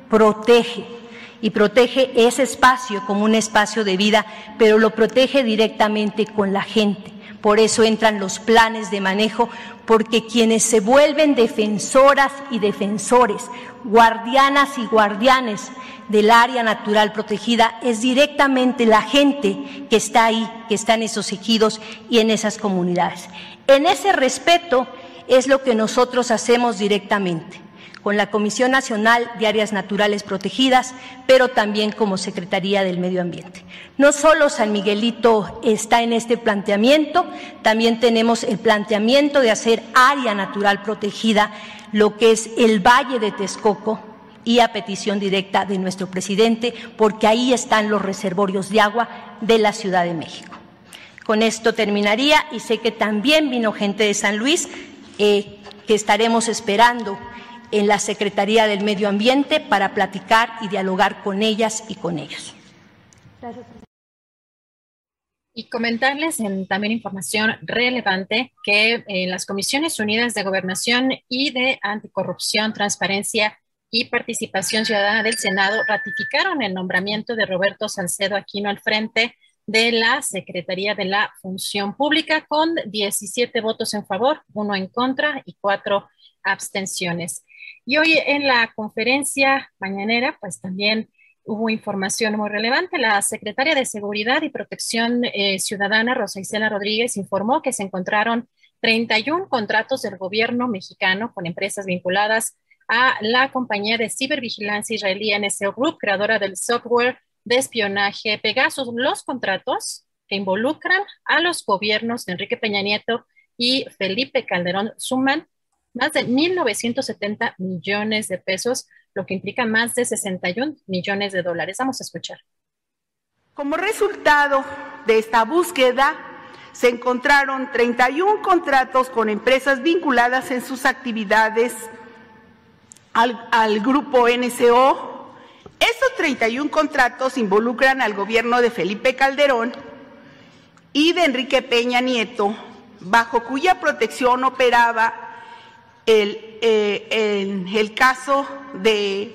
S7: protege, y protege ese espacio como un espacio de vida, pero lo protege directamente con la gente. Por eso entran los planes de manejo, porque quienes se vuelven defensoras y defensores, guardianas y guardianes del área natural protegida, es directamente la gente que está ahí, que está en esos ejidos y en esas comunidades. En ese respeto es lo que nosotros hacemos directamente con la Comisión Nacional de Áreas Naturales Protegidas, pero también como Secretaría del Medio Ambiente. No solo San Miguelito está en este planteamiento, también tenemos el planteamiento de hacer área natural protegida, lo que es el Valle de Texcoco, y a petición directa de nuestro presidente, porque ahí están los reservorios de agua de la Ciudad de México. Con esto terminaría y sé que también vino gente de San Luis eh, que estaremos esperando en la Secretaría del Medio Ambiente para platicar y dialogar con ellas y con ellos.
S6: Y comentarles en también información relevante que en las Comisiones Unidas de Gobernación y de Anticorrupción, Transparencia y Participación Ciudadana del Senado ratificaron el nombramiento de Roberto Salcedo Aquino al frente de la Secretaría de la Función Pública con 17 votos en favor, uno en contra y cuatro abstenciones. Y hoy en la conferencia mañanera, pues también hubo información muy relevante. La secretaria de Seguridad y Protección eh, Ciudadana, Rosa Isela Rodríguez, informó que se encontraron 31 contratos del gobierno mexicano con empresas vinculadas a la compañía de cibervigilancia israelí NSO Group, creadora del software de espionaje Pegasus. Los contratos que involucran a los gobiernos de Enrique Peña Nieto y Felipe Calderón suman más de 1.970 millones de pesos, lo que implica más de 61 millones de dólares. Vamos a escuchar.
S8: Como resultado de esta búsqueda, se encontraron 31 contratos con empresas vinculadas en sus actividades al, grupo NCO. Estos 31 contratos involucran al gobierno de Felipe Calderón y de Enrique Peña Nieto, bajo cuya protección operaba el, eh, en el caso de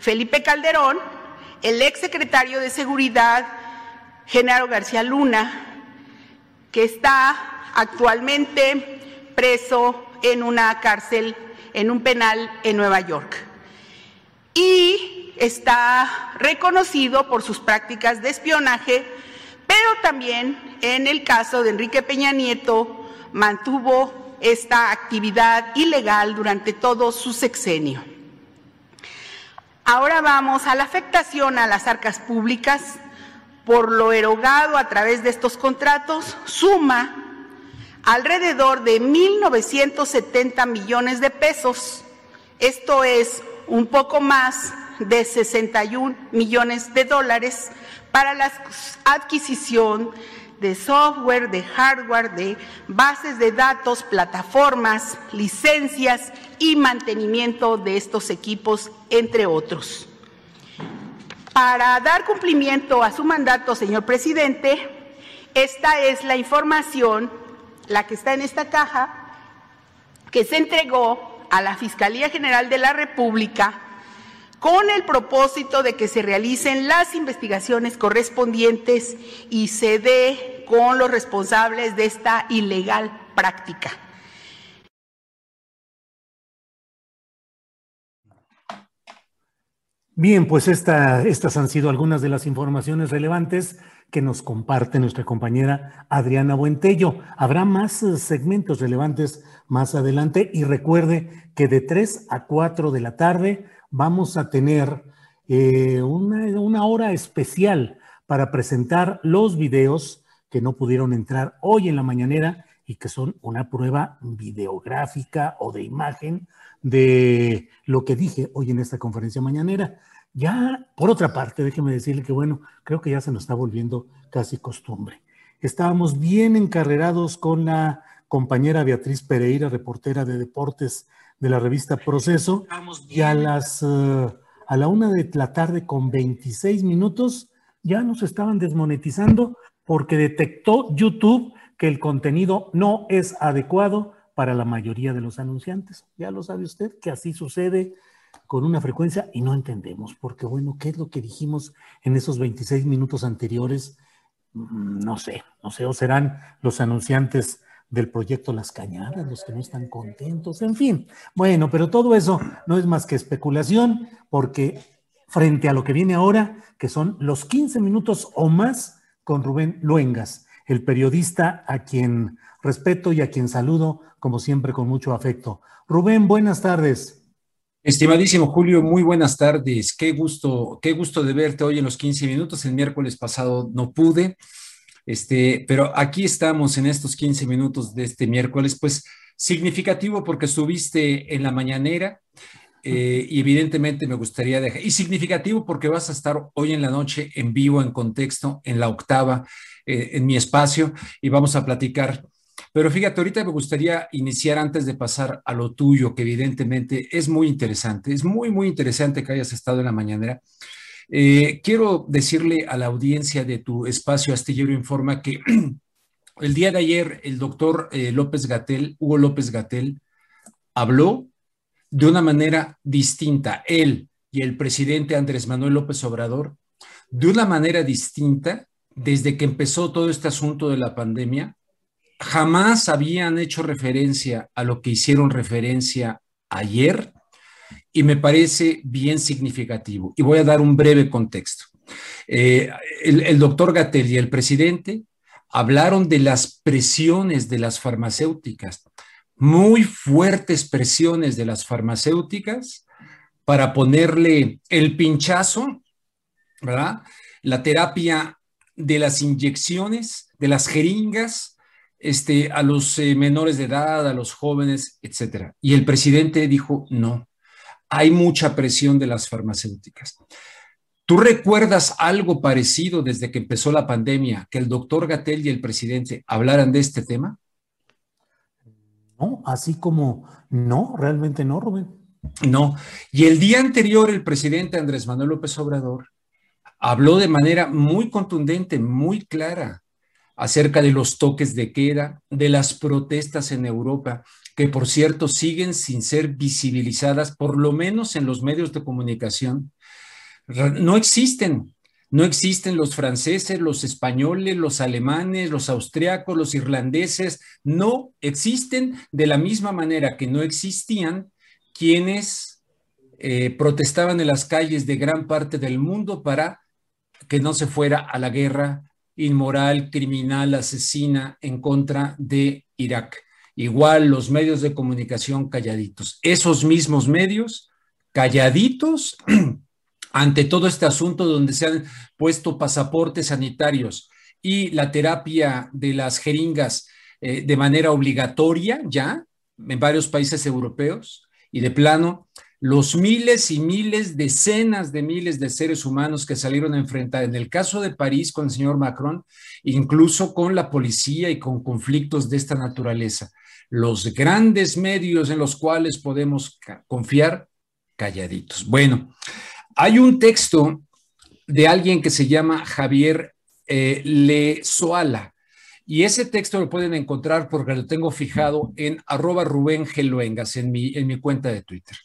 S8: Felipe Calderón, el ex secretario de Seguridad, Genaro García Luna, que está actualmente preso en una cárcel, en un penal en Nueva York. Y está reconocido por sus prácticas de espionaje, pero también en el caso de Enrique Peña Nieto mantuvo esta actividad ilegal durante todo su sexenio. Ahora vamos a la afectación a las arcas públicas por lo erogado a través de estos contratos, suma alrededor de 1.970 millones de pesos. Esto es un poco más de 61 millones de dólares para la adquisición de software, de hardware, de bases de datos, plataformas, licencias y mantenimiento de estos equipos, entre otros. Para dar cumplimiento a su mandato, señor presidente, esta es la información, la que está en esta caja, que se entregó a la Fiscalía General de la República con el propósito de que se realicen las investigaciones correspondientes y se dé con los responsables de esta ilegal práctica.
S1: Bien, pues estas han sido algunas de las informaciones relevantes que nos comparte nuestra compañera Adriana Buentello. Habrá más eh, segmentos relevantes más adelante y recuerde que de 3 a 4 de la tarde vamos a tener eh, una, hora especial para presentar los videos que no pudieron entrar hoy en la mañanera y que son una prueba videográfica o de imagen de lo que dije hoy en esta conferencia mañanera. Ya, por otra parte, déjeme decirle que, bueno, creo que ya se nos está volviendo casi costumbre. Estábamos bien encarrerados con la compañera Beatriz Pereira, reportera de deportes de la revista Proceso y a las eh, a la una de la tarde con 26 minutos ya nos estaban desmonetizando porque detectó YouTube que el contenido no es adecuado para la mayoría de los anunciantes. Ya lo sabe usted que así sucede con una frecuencia y no entendemos, porque bueno, ¿qué es lo que dijimos en esos 26 minutos anteriores? Mm, no sé, no sé, o serán los anunciantes del proyecto Las Cañadas, los que no están contentos, en fin. Bueno, pero todo eso no es más que especulación, porque frente a lo que viene ahora, que son los 15 minutos o más con Rubén Luengas, el periodista a quien respeto y a quien saludo, como siempre, con mucho afecto. Rubén, buenas tardes.
S9: Estimadísimo Julio, muy buenas tardes. Qué gusto, qué gusto de verte hoy en los 15 minutos. El miércoles pasado no pude. Este, pero aquí estamos en estos 15 minutos de este miércoles, pues significativo porque estuviste en la mañanera eh, y evidentemente me gustaría dejar, y significativo porque vas a estar hoy en la noche en vivo, en contexto, en la octava, eh, en mi espacio y vamos a platicar. Pero fíjate, ahorita me gustaría iniciar antes de pasar a lo tuyo, que evidentemente es muy interesante, es muy, muy interesante que hayas estado en la mañanera. Eh, quiero decirle a la audiencia de tu espacio Astillero Informa que el día de ayer el doctor eh, López Gatel, Hugo López Gatel, habló de una manera distinta, él y el presidente Andrés Manuel López Obrador, de una manera distinta desde que empezó todo este asunto de la pandemia, jamás habían hecho referencia a lo que hicieron referencia ayer y me parece bien significativo. Y voy a dar un breve contexto. Eh, el, doctor Gatel y el presidente hablaron de las presiones de las farmacéuticas, muy fuertes presiones de las farmacéuticas para ponerle el pinchazo, ¿verdad? La terapia de las inyecciones, de las jeringas, este, a los eh, menores de edad, a los jóvenes, etcétera. Y el presidente dijo, no, hay mucha presión de las farmacéuticas. ¿Tú recuerdas algo parecido desde que empezó la pandemia, que el doctor Gatel y el presidente hablaran de este tema?
S1: No, así como no, realmente no, Rubén.
S9: No. Y el día anterior el presidente Andrés Manuel López Obrador habló de manera muy contundente, muy clara, acerca de los toques de queda, de las protestas en Europa, que por cierto siguen sin ser visibilizadas, por lo menos en los medios de comunicación no existen. No existen los franceses, los españoles, los alemanes, los austriacos, los irlandeses. No existen de la misma manera que no existían quienes eh, protestaban en las calles de gran parte del mundo para que no se fuera a la guerra inmoral, criminal, asesina en contra de Irak. Igual los medios de comunicación calladitos. Esos mismos medios calladitos ante todo este asunto donde se han puesto pasaportes sanitarios y la terapia de las jeringas eh, de manera obligatoria ya en varios países europeos y de plano los miles y miles, decenas de miles de seres humanos que salieron a enfrentar, en el caso de París con el señor Macron, incluso con la policía y con conflictos de esta naturaleza. Los grandes medios en los cuales podemos confiar calladitos. Bueno, hay un texto de alguien que se llama Javier eh, Le Soala. Y ese texto lo pueden encontrar porque lo tengo fijado en arroba Rubén Geluengas en mi, en mi cuenta de Twitter.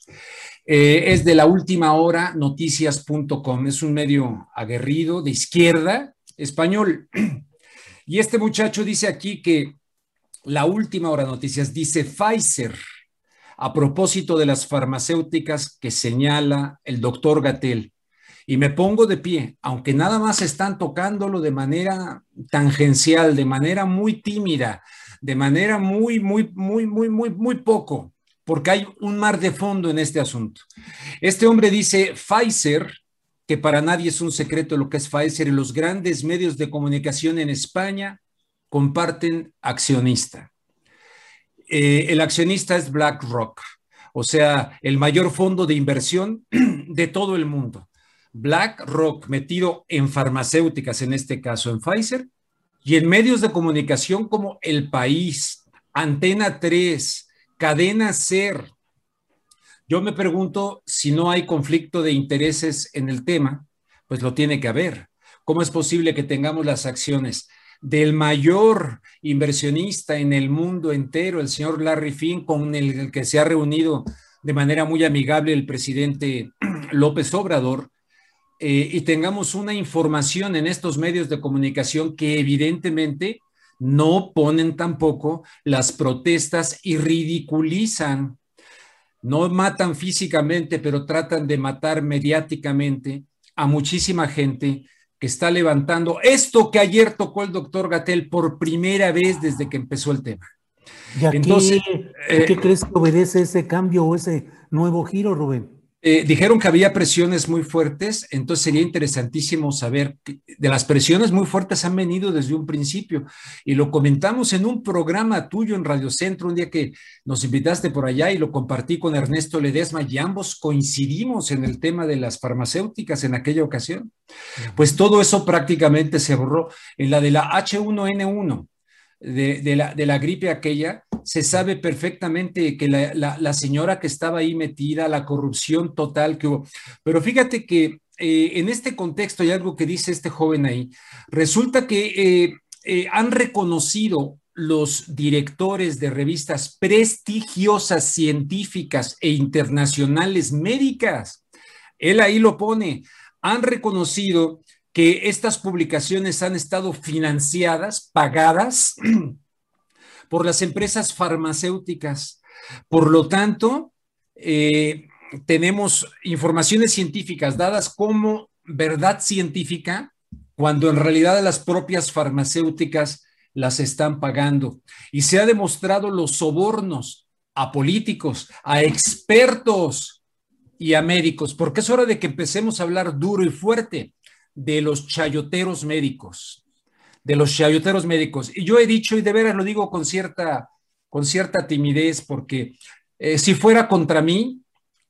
S9: Eh, es de la última hora noticias.com. Es un medio aguerrido de izquierda español. Y este muchacho dice aquí que la última hora noticias dice Pfizer a propósito de las farmacéuticas que señala el doctor Gatel. Y me pongo de pie, aunque nada más están tocándolo de manera tangencial, de manera muy tímida, de manera muy, muy, muy, muy, muy, muy poco, porque hay un mar de fondo en este asunto. Este hombre dice, Pfizer, que para nadie es un secreto lo que es Pfizer, y los grandes medios de comunicación en España comparten accionista. Eh, el accionista es BlackRock, o sea, el mayor fondo de inversión de todo el mundo. BlackRock metido en farmacéuticas, en este caso en Pfizer, y en medios de comunicación como El País, Antena 3, Cadena Ser. Yo me pregunto si no hay conflicto de intereses en el tema, pues lo tiene que haber. ¿Cómo es posible que tengamos las acciones del mayor inversionista en el mundo entero, el señor Larry Finn, con el, que se ha reunido de manera muy amigable el presidente López Obrador, eh, y tengamos una información en estos medios de comunicación que evidentemente no ponen tampoco las protestas y ridiculizan. No matan físicamente, pero tratan de matar mediáticamente a muchísima gente que está levantando esto que ayer tocó el doctor Gatel por primera vez desde que empezó el tema.
S1: ¿Y a Entonces, qué, qué eh, crees que obedece ese cambio o ese nuevo giro, Rubén?
S9: Eh, dijeron que había presiones muy fuertes, entonces sería interesantísimo saber, de las presiones muy fuertes han venido desde un principio. Y lo comentamos en un programa tuyo en Radio Centro un día que nos invitaste por allá y lo compartí con Ernesto Ledesma y ambos coincidimos en el tema de las farmacéuticas en aquella ocasión. Pues todo eso prácticamente se borró. En la de la H1N1 de, la, de la gripe aquella, se sabe perfectamente que la, señora que estaba ahí metida, la corrupción total que hubo. Pero fíjate que eh, en este contexto hay algo que dice este joven ahí. Resulta que eh, eh, han reconocido los directores de revistas prestigiosas científicas e internacionales médicas. Él ahí lo pone. Han reconocido que estas publicaciones han estado financiadas, pagadas por las empresas farmacéuticas. Por lo tanto, eh, tenemos informaciones científicas dadas como verdad científica cuando en realidad las propias farmacéuticas las están pagando. Y se ha demostrado los sobornos a políticos, a expertos y a médicos, porque es hora de que empecemos a hablar duro y fuerte de los chayoteros médicos, de los chayoteros médicos. Y yo he dicho, y de veras lo digo con cierta, con cierta timidez, porque eh, si fuera contra mí,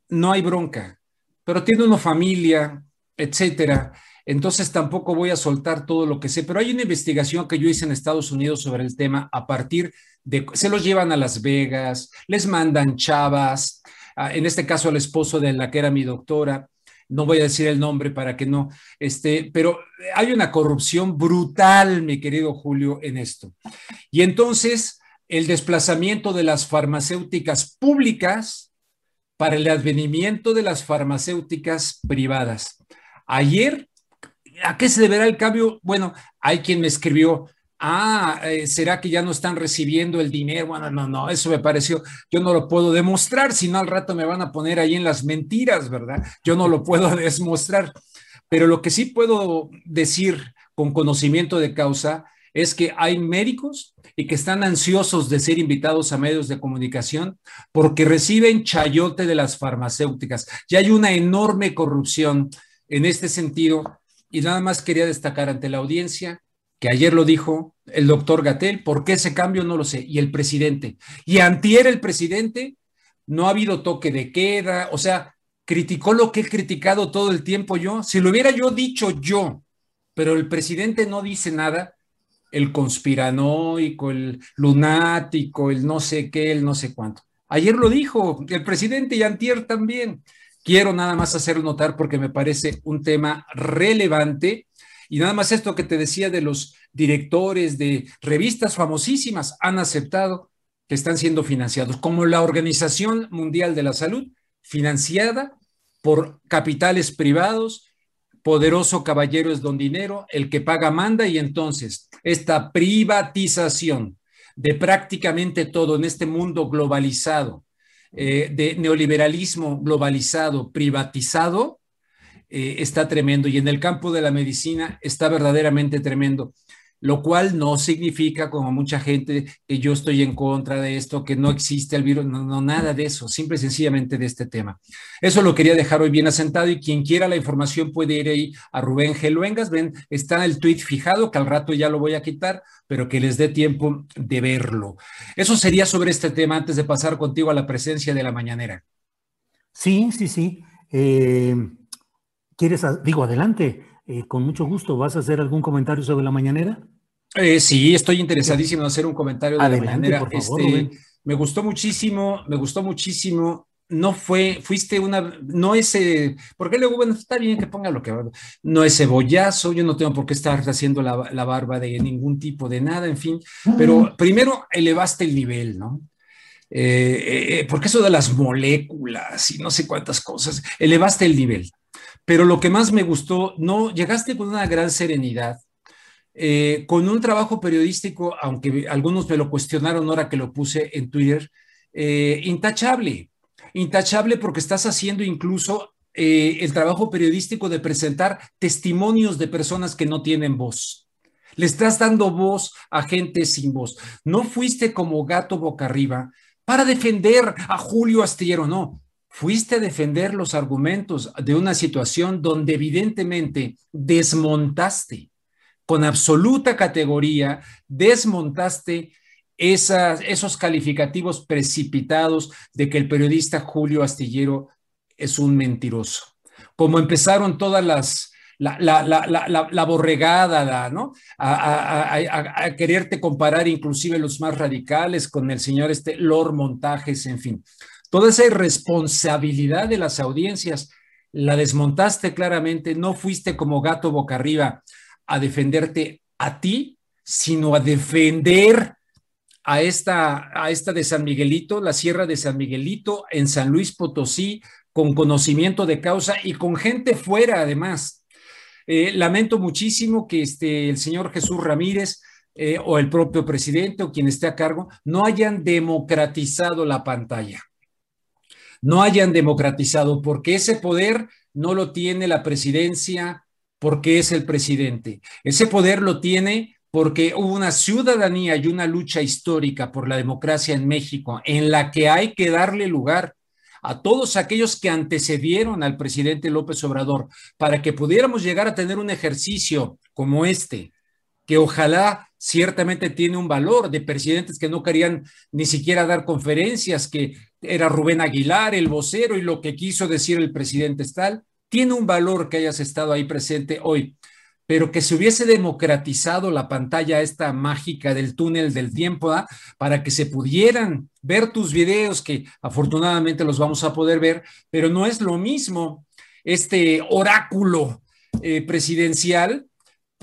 S9: no hay bronca, pero tiene una familia, etcétera. Entonces tampoco voy a soltar todo lo que sé, pero hay una investigación que yo hice en Estados Unidos sobre el tema a partir de, se los llevan a Las Vegas, les mandan chavas, en este caso al esposo de la que era mi doctora, no voy a decir el nombre para que no, este, pero hay una corrupción brutal, mi querido Julio, en esto. Y entonces el desplazamiento de las farmacéuticas públicas para el advenimiento de las farmacéuticas privadas. Ayer ¿A qué se deberá el cambio? Bueno, hay quien me escribió, ah, eh, ¿será que ya no están recibiendo el dinero? Bueno, no, no, eso me pareció, yo no lo puedo demostrar, si no al rato me van a poner ahí en las mentiras, ¿verdad? Yo no lo puedo demostrar, pero lo que sí puedo decir con conocimiento de causa es que hay médicos y que están ansiosos de ser invitados a medios de comunicación porque reciben chayote de las farmacéuticas. Ya hay una enorme corrupción en este sentido y nada más quería destacar ante la audiencia que ayer lo dijo el doctor Gatel, ¿por qué ese cambio? No lo sé, y el presidente. Y antier el presidente, no ha habido toque de queda, o sea, criticó lo que he criticado todo el tiempo yo. Si lo hubiera yo dicho yo, pero el presidente no dice nada, el conspiranoico, el lunático, el no sé qué, el no sé cuánto. Ayer lo dijo el presidente y antier también. Quiero nada más hacer notar porque me parece un tema relevante. Y nada más esto que te decía de los directores de revistas famosísimas han aceptado que están siendo financiados, como la Organización Mundial de la Salud, financiada por capitales privados, poderoso caballero es don dinero, el que paga manda y entonces esta privatización de prácticamente todo en este mundo globalizado, eh, de neoliberalismo globalizado, privatizado, eh, está tremendo. Y en el campo de la medicina está verdaderamente tremendo lo cual no significa, como mucha gente, que yo estoy en contra de esto, que no existe el virus, no, no, nada de eso, simple y sencillamente de este tema. Eso lo quería dejar hoy bien asentado y quien quiera la información puede ir ahí a Rubén Geluengas, ven, está el tweet fijado, que al rato ya lo voy a quitar, pero que les dé tiempo de verlo. Eso sería sobre este tema antes de pasar contigo a la presencia de la mañanera.
S1: Sí, sí, sí. Eh, ¿Quieres, digo, adelante? Eh, con mucho gusto. ¿Vas a hacer algún comentario sobre la mañanera?
S9: Eh, sí, estoy interesadísimo en hacer un comentario de la mañanera. Este, me gustó muchísimo, me gustó muchísimo. No fue, fuiste una, no ese, porque luego, bueno, está bien que ponga lo que no es cebollazo, yo no tengo por qué estar haciendo la, la barba de ningún tipo de nada, en fin, pero primero elevaste el nivel, ¿no? Eh, porque eso de las moléculas y no sé cuántas cosas, elevaste el nivel. Pero lo que más me gustó, no, llegaste con una gran serenidad, eh, con un trabajo periodístico, aunque algunos me lo cuestionaron ahora que lo puse en Twitter, eh, intachable, intachable porque estás haciendo incluso eh, el trabajo periodístico de presentar testimonios de personas que no tienen voz. Le estás dando voz a gente sin voz. No fuiste como gato boca arriba para defender a Julio Astillero, no fuiste a defender los argumentos de una situación donde evidentemente desmontaste con absoluta categoría, desmontaste esos calificativos precipitados de que el periodista Julio Astillero es un mentiroso. Como empezaron todas las, la, borregada, ¿no? A, a, a, quererte comparar inclusive los más radicales con el señor este Lord Montajes, en fin. Toda esa irresponsabilidad de las audiencias la desmontaste claramente, no fuiste como gato boca arriba a defenderte a ti, sino a defender a esta, a esta de San Miguelito, la Sierra de San Miguelito, en San Luis Potosí, con conocimiento de causa y con gente fuera, además. Eh, lamento muchísimo que este, el señor Jesús Ramírez eh, o el propio presidente o quien esté a cargo no hayan democratizado la pantalla. No hayan democratizado, porque ese poder no lo tiene la presidencia porque es el presidente. Ese poder lo tiene porque hubo una ciudadanía y una lucha histórica por la democracia en México en la que hay que darle lugar a todos aquellos que antecedieron al presidente López Obrador para que pudiéramos llegar a tener un ejercicio como este, que ojalá ciertamente tiene un valor de presidentes que no querían ni siquiera dar conferencias, que era Rubén Aguilar, el vocero, y lo que quiso decir el presidente es tal, tiene un valor que hayas estado ahí presente hoy, pero que se hubiese democratizado la pantalla esta mágica del túnel del tiempo ¿ah? para que se pudieran ver tus videos, que afortunadamente los vamos a poder ver, pero no es lo mismo este oráculo eh, presidencial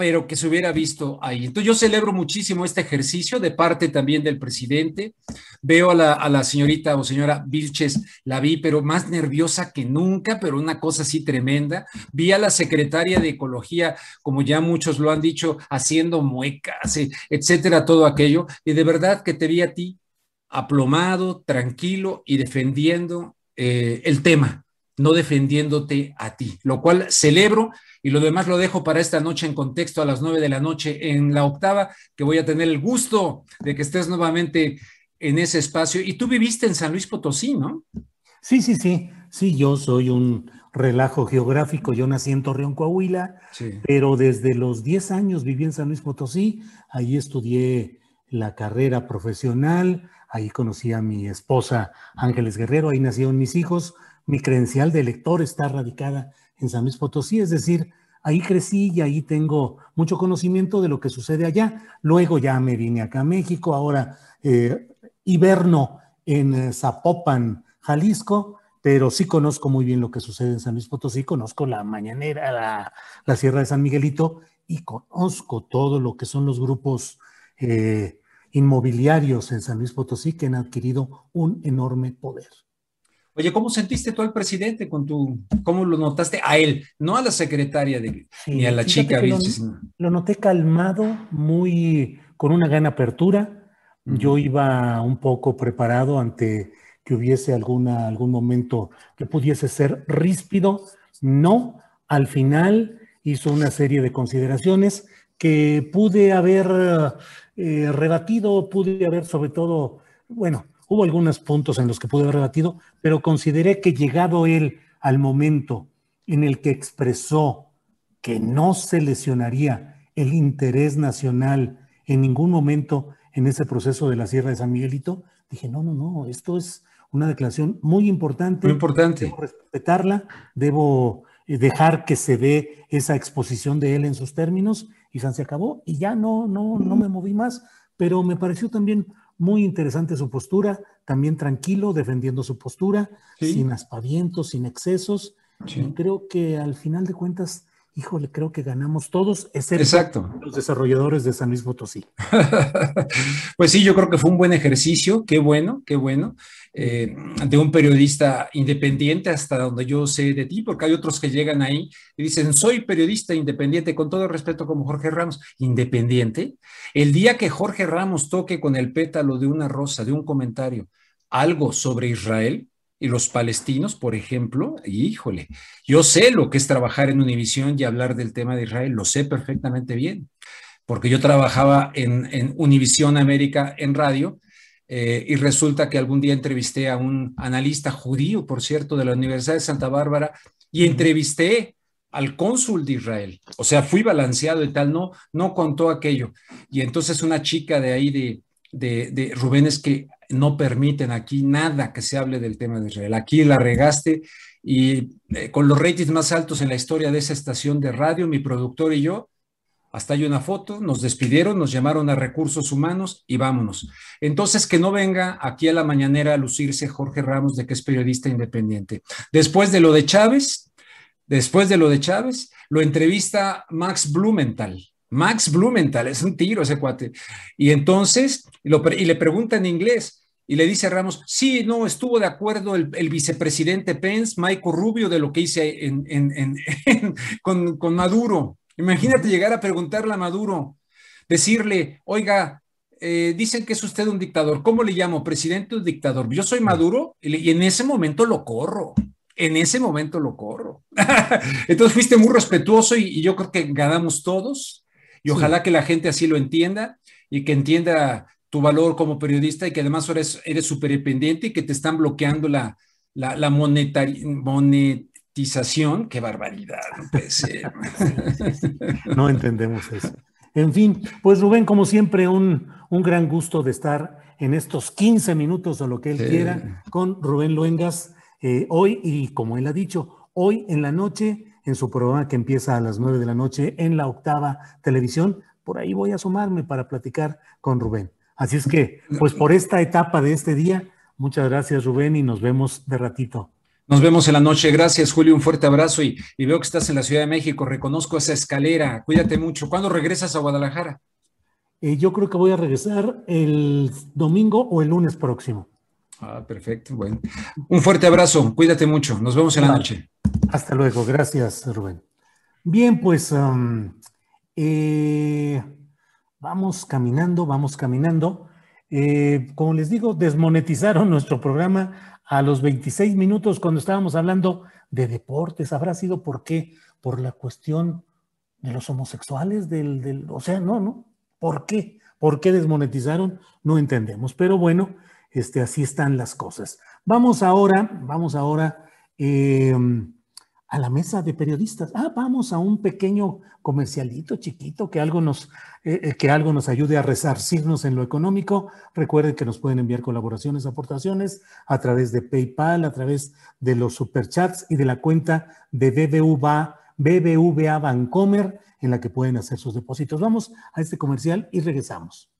S9: pero que se hubiera visto ahí. Entonces yo celebro muchísimo este ejercicio de parte también del presidente. Veo a la, a la, señorita o señora Vilches, la vi, pero más nerviosa que nunca, pero una cosa así tremenda. Vi a la secretaria de Ecología, como ya muchos lo han dicho, haciendo muecas, eh, etcétera, todo aquello. Y de verdad que te vi a ti aplomado, tranquilo y defendiendo eh, el tema, no defendiéndote a ti, lo cual celebro y lo demás lo dejo para esta noche en contexto a las nueve de la noche en la octava, que voy a tener el gusto de que estés nuevamente en ese espacio. Y tú viviste en San Luis Potosí, ¿no?
S1: Sí, sí, sí. Sí, yo soy un relajo geográfico. Yo nací en Torreón, Coahuila, pero desde los 10 años viví en San Luis Potosí. Ahí estudié la carrera profesional. Ahí conocí a mi esposa Ángeles Guerrero. Ahí nacieron mis hijos. Mi credencial de lector está radicada en San Luis Potosí, es decir, ahí crecí y ahí tengo mucho conocimiento de lo que sucede allá. Luego ya me vine acá a México, ahora eh, hiberno en eh, Zapopan, Jalisco, pero sí conozco muy bien lo que sucede en San Luis Potosí, conozco la mañanera, la, la Sierra de San Miguelito y conozco todo lo que son los grupos eh, inmobiliarios en San Luis Potosí que han adquirido un enorme poder.
S9: Oye, ¿cómo sentiste tú al presidente con tu, cómo lo notaste a él, no a la secretaria de, ni a la chica?
S1: Lo, lo, noté calmado, muy, con una gran apertura. Yo iba un poco preparado ante que hubiese alguna, algún momento que pudiese ser ríspido. No, al final hizo una serie de consideraciones que pude haber eh, rebatido, pude haber sobre todo, bueno, Hubo algunos puntos en los que pude haber rebatido, pero consideré que llegado él al momento en el que expresó que no se lesionaría el interés nacional en ningún momento en ese proceso de la Sierra de San Miguelito, dije, no, no, no, esto es una declaración muy importante.
S9: Muy importante.
S1: Debo respetarla, debo eh, dejar que se dé esa exposición de él en sus términos y se acabó y ya no, no, no me moví más, pero me pareció también muy interesante su postura, también tranquilo, defendiendo su postura, sin aspavientos, sin excesos. creo que al final de cuentas, híjole, creo que ganamos todos, excepto los desarrolladores de San Luis Potosí.
S9: pues sí, yo creo que fue un buen ejercicio, qué bueno, qué bueno. Eh, de un periodista independiente hasta donde yo sé de ti, porque hay otros que llegan ahí y dicen, soy periodista independiente, con todo respeto como Jorge Ramos, independiente. El día que Jorge Ramos toque con el pétalo de una rosa, de un comentario, algo sobre Israel y los palestinos, por ejemplo, híjole, yo sé lo que es trabajar en Univisión y hablar del tema de Israel, lo sé perfectamente bien, porque yo trabajaba en, en Univisión América en radio eh, y resulta que algún día entrevisté a un analista judío, por cierto, de la Universidad de Santa Bárbara, y entrevisté al cónsul de Israel. O sea, fui balanceado y tal, no, no contó aquello. Y entonces una chica de ahí de, de, de Rubén es que no permiten aquí nada que se hable del tema de Israel. Aquí la regaste y eh, con los ratings más altos en la historia de esa estación de radio, mi productor y yo, hasta hay una foto, nos despidieron, nos llamaron a recursos humanos y vámonos. Entonces, que no venga aquí a la mañanera a lucirse Jorge Ramos de que es periodista independiente. Después de lo de Chávez, después de lo de Chávez, lo entrevista Max Blumenthal, Max Blumenthal, es un tiro ese cuate. Y entonces, y le pregunta en inglés, y le dice a Ramos, sí, no, estuvo de acuerdo el, vicepresidente Pence, Michael Rubio, de lo que hice con, con, Maduro. Imagínate llegar a preguntarle a Maduro, decirle, oiga, eh, dicen que es usted un dictador, ¿cómo le llamo? ¿Presidente o dictador? Yo soy Maduro y en ese momento lo corro en ese momento lo corro. Entonces fuiste muy respetuoso y, yo creo que ganamos todos y ojalá que la gente así lo entienda y que entienda tu valor como periodista y que además ahora eres súper dependiente y que te están bloqueando la, la, Qué barbaridad, no puede ser.
S1: no entendemos eso. En fin, pues Rubén, como siempre, un, un, gran gusto de estar en estos 15 minutos o lo que él quiera con Rubén Luengas eh, hoy, y como él ha dicho, hoy en la noche, en su programa que empieza a las nueve de la noche en la octava televisión, por ahí voy a asomarme para platicar con Rubén. Así es que, pues por esta etapa de este día, muchas gracias Rubén y nos vemos de ratito.
S9: Nos vemos en la noche. Gracias, Julio. Un fuerte abrazo y, veo que estás en la Ciudad de México. Reconozco esa escalera. Cuídate mucho. ¿Cuándo regresas a Guadalajara?
S1: Eh, yo creo que voy a regresar el domingo o el lunes próximo.
S9: Ah, perfecto. Bueno, un fuerte abrazo. Cuídate mucho. Nos vemos en la noche.
S1: Hasta luego. Gracias, Rubén. Bien, pues um, eh, vamos caminando, vamos caminando. Eh, como les digo, desmonetizaron nuestro programa a los 26 minutos cuando estábamos hablando de deportes. ¿Habrá sido por qué? Por la cuestión de los homosexuales, del, del, o sea, no, ¿no? ¿Por qué? ¿Por qué desmonetizaron? No entendemos. Pero bueno, este, así están las cosas. Vamos ahora, vamos ahora em, a la mesa de periodistas. Ah, vamos a un pequeño comercialito chiquito que algo nos, eh, eh, que algo nos ayude a resarcirnos en lo económico. Recuerden que nos pueden enviar colaboraciones, aportaciones a través de PayPal, a través de los superchats y de la cuenta de BBVA, BBVA Bancomer en la que pueden hacer sus depósitos. Vamos a este comercial y regresamos.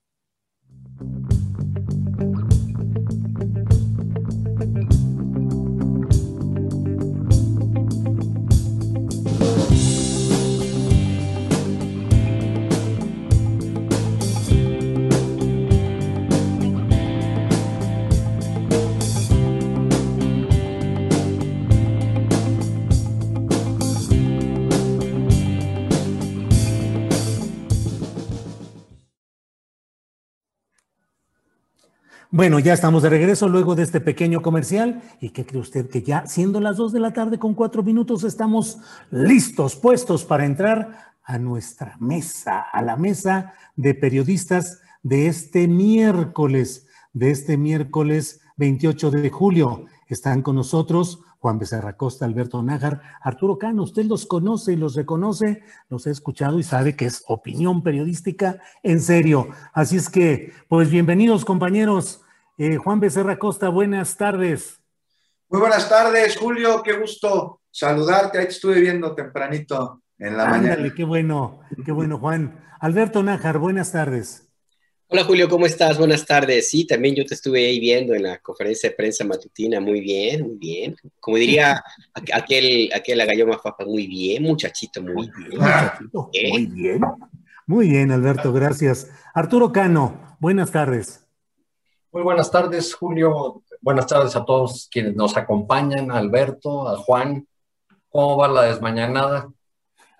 S1: Bueno, ya estamos de regreso luego de este pequeño comercial. ¿Y qué cree usted que ya siendo las dos de la tarde con cuatro minutos estamos listos, puestos para entrar a nuestra mesa, a la mesa de periodistas de este miércoles, de este miércoles 28 de julio? Están con nosotros Juan Becerra Costa, Alberto Nájar, Arturo Cano. Usted los conoce y los reconoce, los ha escuchado y sabe que es opinión periodística en serio. Así es que, pues bienvenidos compañeros. Eh, Juan Becerra Costa, buenas tardes.
S10: Muy buenas tardes, Julio. Qué gusto saludarte. Ahí te estuve viendo tempranito en la
S1: Ándale,
S10: mañana.
S1: qué bueno, qué bueno, Juan. Alberto Nájar, buenas tardes.
S11: Hola Julio, ¿cómo estás? Buenas tardes. Sí, también yo te estuve ahí viendo en la conferencia de prensa matutina. Muy bien, muy bien. Como diría aquel, aquel agallo más papa, muy bien, muchachito, muy bien. Muchachito,
S1: muy bien. Muy bien, Alberto, gracias. Arturo Cano, buenas tardes.
S12: Muy buenas tardes, Julio. Buenas tardes a todos quienes nos acompañan, a Alberto, a Juan. ¿Cómo va la desmañanada?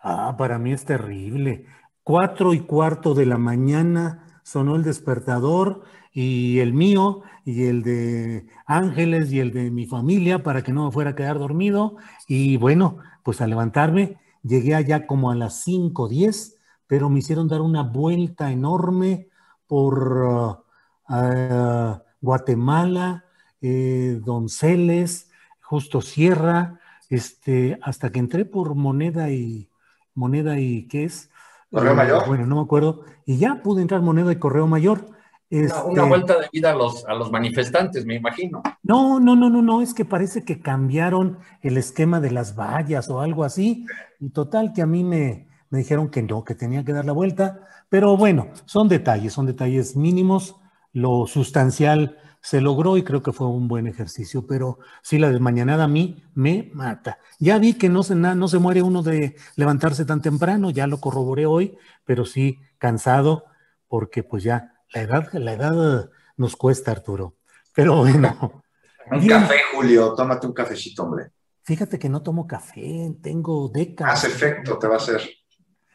S1: Ah, para mí es terrible. Cuatro y cuarto de la mañana sonó el despertador y el mío y el de Ángeles y el de mi familia para que no me fuera a quedar dormido. Y bueno, pues a levantarme llegué allá como a las 5.10, pero me hicieron dar una vuelta enorme por uh, uh, Guatemala, eh, Donceles, justo Sierra, este, hasta que entré por moneda y moneda y qué es
S10: Correo Mayor.
S1: Bueno, no me acuerdo. Y ya pude entrar moneda de Correo Mayor.
S12: Una, este vuelta de vida a los, a los manifestantes, me imagino.
S1: No, no, no, no, no, es que parece que cambiaron el esquema de las vallas o algo así. Y total que a mí me, me dijeron que no, que tenía que dar la vuelta. Pero bueno, son detalles, son detalles mínimos. Lo sustancial, se logró y creo que fue un buen ejercicio, pero sí, la desmañanada a mí me mata. Ya vi que no se, no se muere uno de levantarse tan temprano, ya lo corroboré hoy, pero sí cansado, porque pues ya la edad, la edad nos cuesta, Arturo. Pero bueno.
S10: Un café, Julio, tómate un cafecito, hombre.
S1: Fíjate que no tomo café, tengo décadas.
S10: Hace efecto, te va a hacer.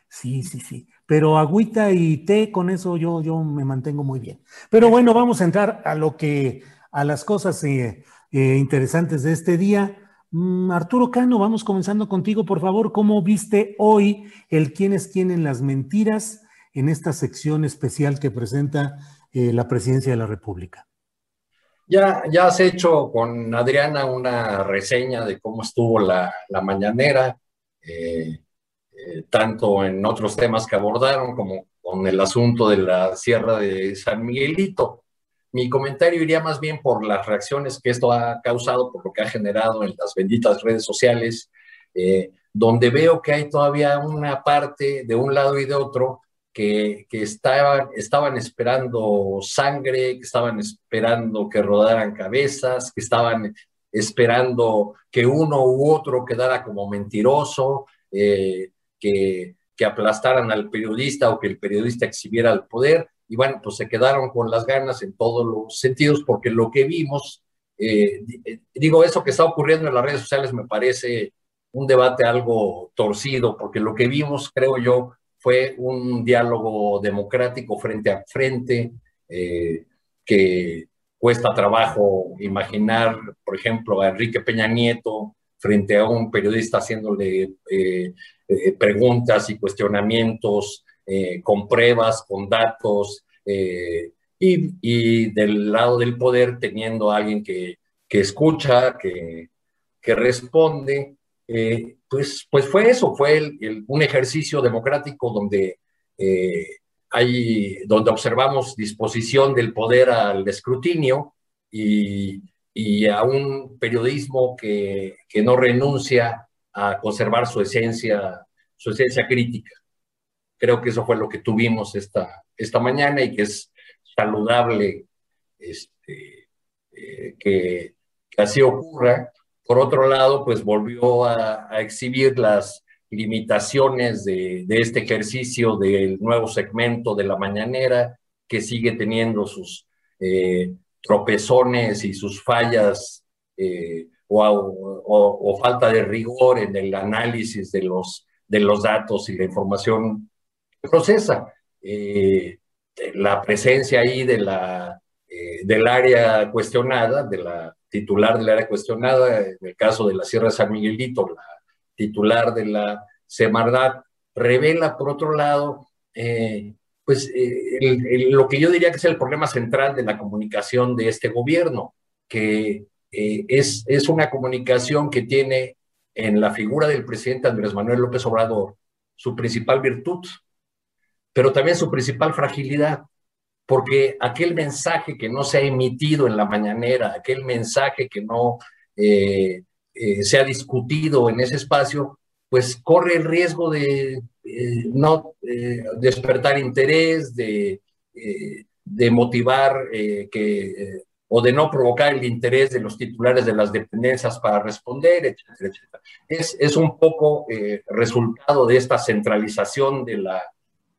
S1: Sí, sí, sí. Pero agüita y té, con eso yo, yo me mantengo muy bien. Pero bueno, vamos a entrar a lo que, a las cosas eh, eh, interesantes de este día. Mm, Arturo Cano, vamos comenzando contigo, por favor. ¿Cómo viste hoy el quién es quién en las mentiras en esta sección especial que presenta eh, la presidencia de la República?
S12: Ya, ya has hecho con Adriana una reseña de cómo estuvo la, la mañanera. Eh, eh, tanto en otros temas que abordaron como con el asunto de la Sierra de San Miguelito. Mi comentario iría más bien por las reacciones que esto ha causado, por lo que ha generado en las benditas redes sociales, eh, donde veo que hay todavía una parte de un lado y de otro que, que estaban, estaban esperando sangre, que estaban esperando que rodaran cabezas, que estaban esperando que uno u otro quedara como mentiroso, eh, que, aplastaran al periodista o que el periodista exhibiera el poder. Y bueno, pues se quedaron con las ganas en todos los sentidos, porque lo que vimos, eh, eh, digo, eso que está ocurriendo en las redes sociales me parece un debate algo torcido, porque lo que vimos, creo yo, fue un diálogo democrático frente a frente, eh, que cuesta trabajo imaginar, por ejemplo, a Enrique Peña Nieto frente a un periodista haciéndole eh, preguntas y cuestionamientos eh, con pruebas, con datos, eh, y, del lado del poder teniendo a alguien que, que escucha, que, que responde, pues, pues fue eso, fue un ejercicio democrático donde, hay, donde observamos disposición del poder al escrutinio y, y a un periodismo que, que no renuncia a conservar su esencia, su esencia crítica. Creo que eso fue lo que tuvimos esta, esta mañana y que es saludable este, eh, que, así ocurra. Por otro lado, pues volvió a, exhibir las limitaciones de, de, este ejercicio del nuevo segmento de la mañanera, que sigue teniendo sus eh, tropezones y sus fallas eh, o, falta de rigor en el análisis de los, de los datos y la información que procesa. Eh, la presencia ahí de la, eh, del área cuestionada, de la titular del área cuestionada, en el caso de la Sierra de San Miguelito, la titular de la Semarnat, revela, por otro lado, eh, pues lo que yo diría que es el problema central de la comunicación de este gobierno, que eh, es, es una comunicación que tiene en la figura del presidente Andrés Manuel López Obrador su principal virtud, pero también su principal fragilidad, porque aquel mensaje que no se ha emitido en la mañanera, aquel mensaje que no eh, eh, se ha discutido en ese espacio, pues corre el riesgo de no despertar interés, de, de motivar que o de no provocar el interés de los titulares de las dependencias para responder, etcétera, etcétera. Es, es un poco eh, resultado de esta centralización de la,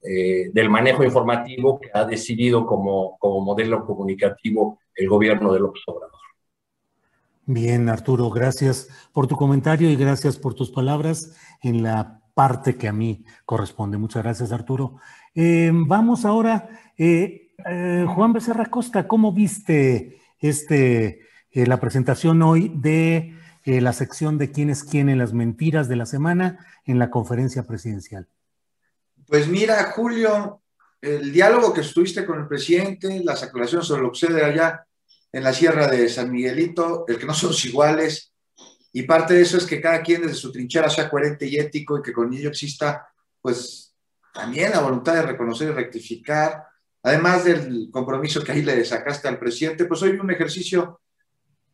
S12: eh, del manejo informativo que ha decidido como, como modelo comunicativo el gobierno de López Obrador.
S1: Bien, Arturo, gracias por tu comentario y gracias por tus palabras en la parte que a mí corresponde. Muchas gracias, Arturo. Eh, vamos ahora, Juan Becerra Costa, ¿cómo viste este, eh, la presentación hoy de eh, la sección de quién es quién en las mentiras de la semana en la conferencia presidencial.
S10: Pues mira, Julio, el diálogo que estuviste con el presidente, las aclaraciones sobre lo que sucede allá en la sierra de San Miguelito, el que no somos iguales, y parte de eso es que cada quien desde su trinchera sea coherente y ético y que con ello exista, pues, también la voluntad de reconocer y rectificar, además del compromiso que ahí le sacaste al presidente, pues hoy un ejercicio,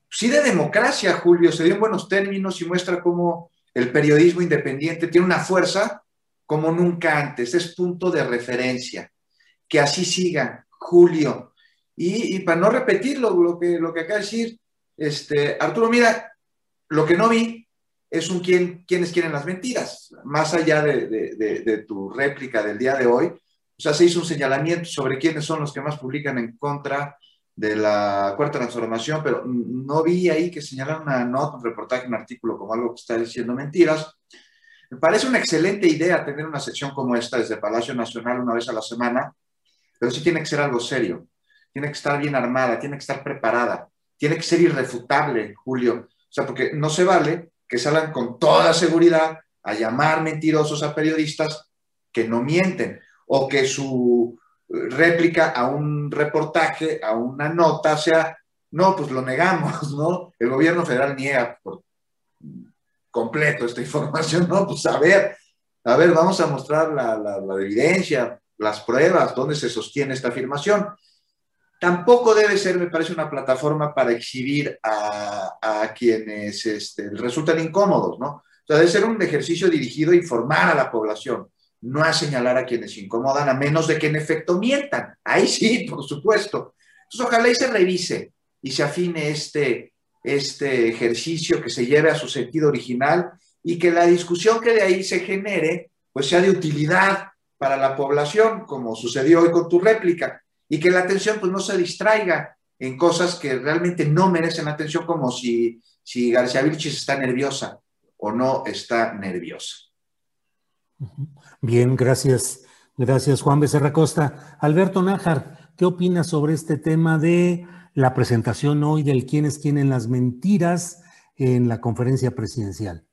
S10: sí de democracia, Julio, se dio en buenos términos y muestra cómo el periodismo independiente tiene una fuerza como nunca antes, es punto de referencia. Que así siga, Julio. Y, para no repetir lo, que, lo que acaba de decir, este, Arturo, mira, lo que no vi es un quién, quiénes quieren las mentiras. Más allá de, de, tu réplica del día de hoy, o sea, se hizo un señalamiento sobre quiénes son los que más publican en contra de la cuarta transformación, pero no vi ahí que señalaran una nota, un reportaje, un artículo como algo que está diciendo mentiras. Me parece una excelente idea tener una sección como esta desde Palacio Nacional una vez a la semana, pero sí tiene que ser algo serio, tiene que estar bien armada, tiene que estar preparada, tiene que ser irrefutable, Julio. O sea, porque no se vale que salgan con toda seguridad a llamar mentirosos a periodistas que no mienten o que su réplica a un reportaje, a una nota sea, no, pues lo negamos, ¿no? El gobierno federal niega por completo esta información, ¿no? Pues a ver, a ver, vamos a mostrar la, la, evidencia, las pruebas, dónde se sostiene esta afirmación. Tampoco debe ser, me parece, una plataforma para exhibir a, quienes este, resultan incómodos, ¿no? O sea, debe ser un ejercicio dirigido a informar a la población, no a señalar a quienes incomodan, a menos de que en efecto mientan. Ahí sí, por supuesto. Entonces, ojalá y se revise y se afine este, este ejercicio, que se lleve a su sentido original y que la discusión que de ahí se genere, pues sea de utilidad para la población, como sucedió hoy con tu réplica, y que la atención pues no se distraiga en cosas que realmente no merecen atención, como si, si García Vilchis está nerviosa o no está nerviosa.
S1: Bien, gracias. Gracias, Juan Becerra Costa. Alberto Nájar, ¿qué opinas sobre este tema de la presentación hoy del quiénes tienen las mentiras en la conferencia presidencial.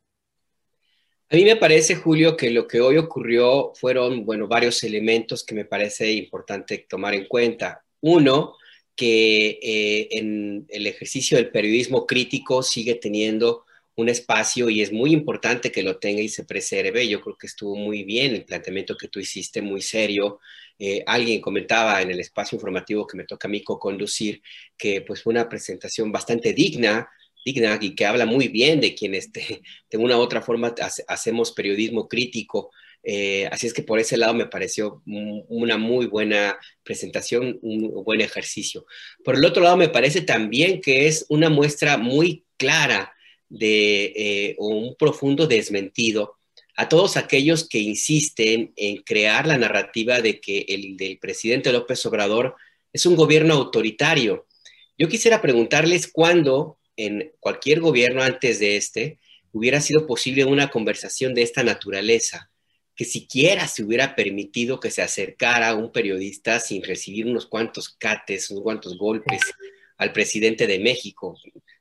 S11: A mí me parece, Julio, que lo que hoy ocurrió fueron, bueno, varios elementos que me parece importante tomar en cuenta. Uno, que eh, en el ejercicio del periodismo crítico sigue teniendo un espacio y es muy importante que lo tenga y se preserve. Yo creo que estuvo muy bien el planteamiento que tú hiciste, muy serio, eh, alguien comentaba en el espacio informativo que me toca a mí co-conducir que pues fue una presentación bastante digna, digna y que habla muy bien de quienes de, una u otra forma hacemos periodismo crítico. Eh, así es que por ese lado me pareció una muy buena presentación, un buen ejercicio. Por el otro lado, me parece también que es una muestra muy clara de eh, un profundo desmentido a todos aquellos que insisten en crear la narrativa de que el del presidente López Obrador es un gobierno autoritario. Yo quisiera preguntarles cuándo en cualquier gobierno antes de este hubiera sido posible una conversación de esta naturaleza, que siquiera se hubiera permitido que se acercara un periodista sin recibir unos cuantos cates, unos cuantos golpes al presidente de México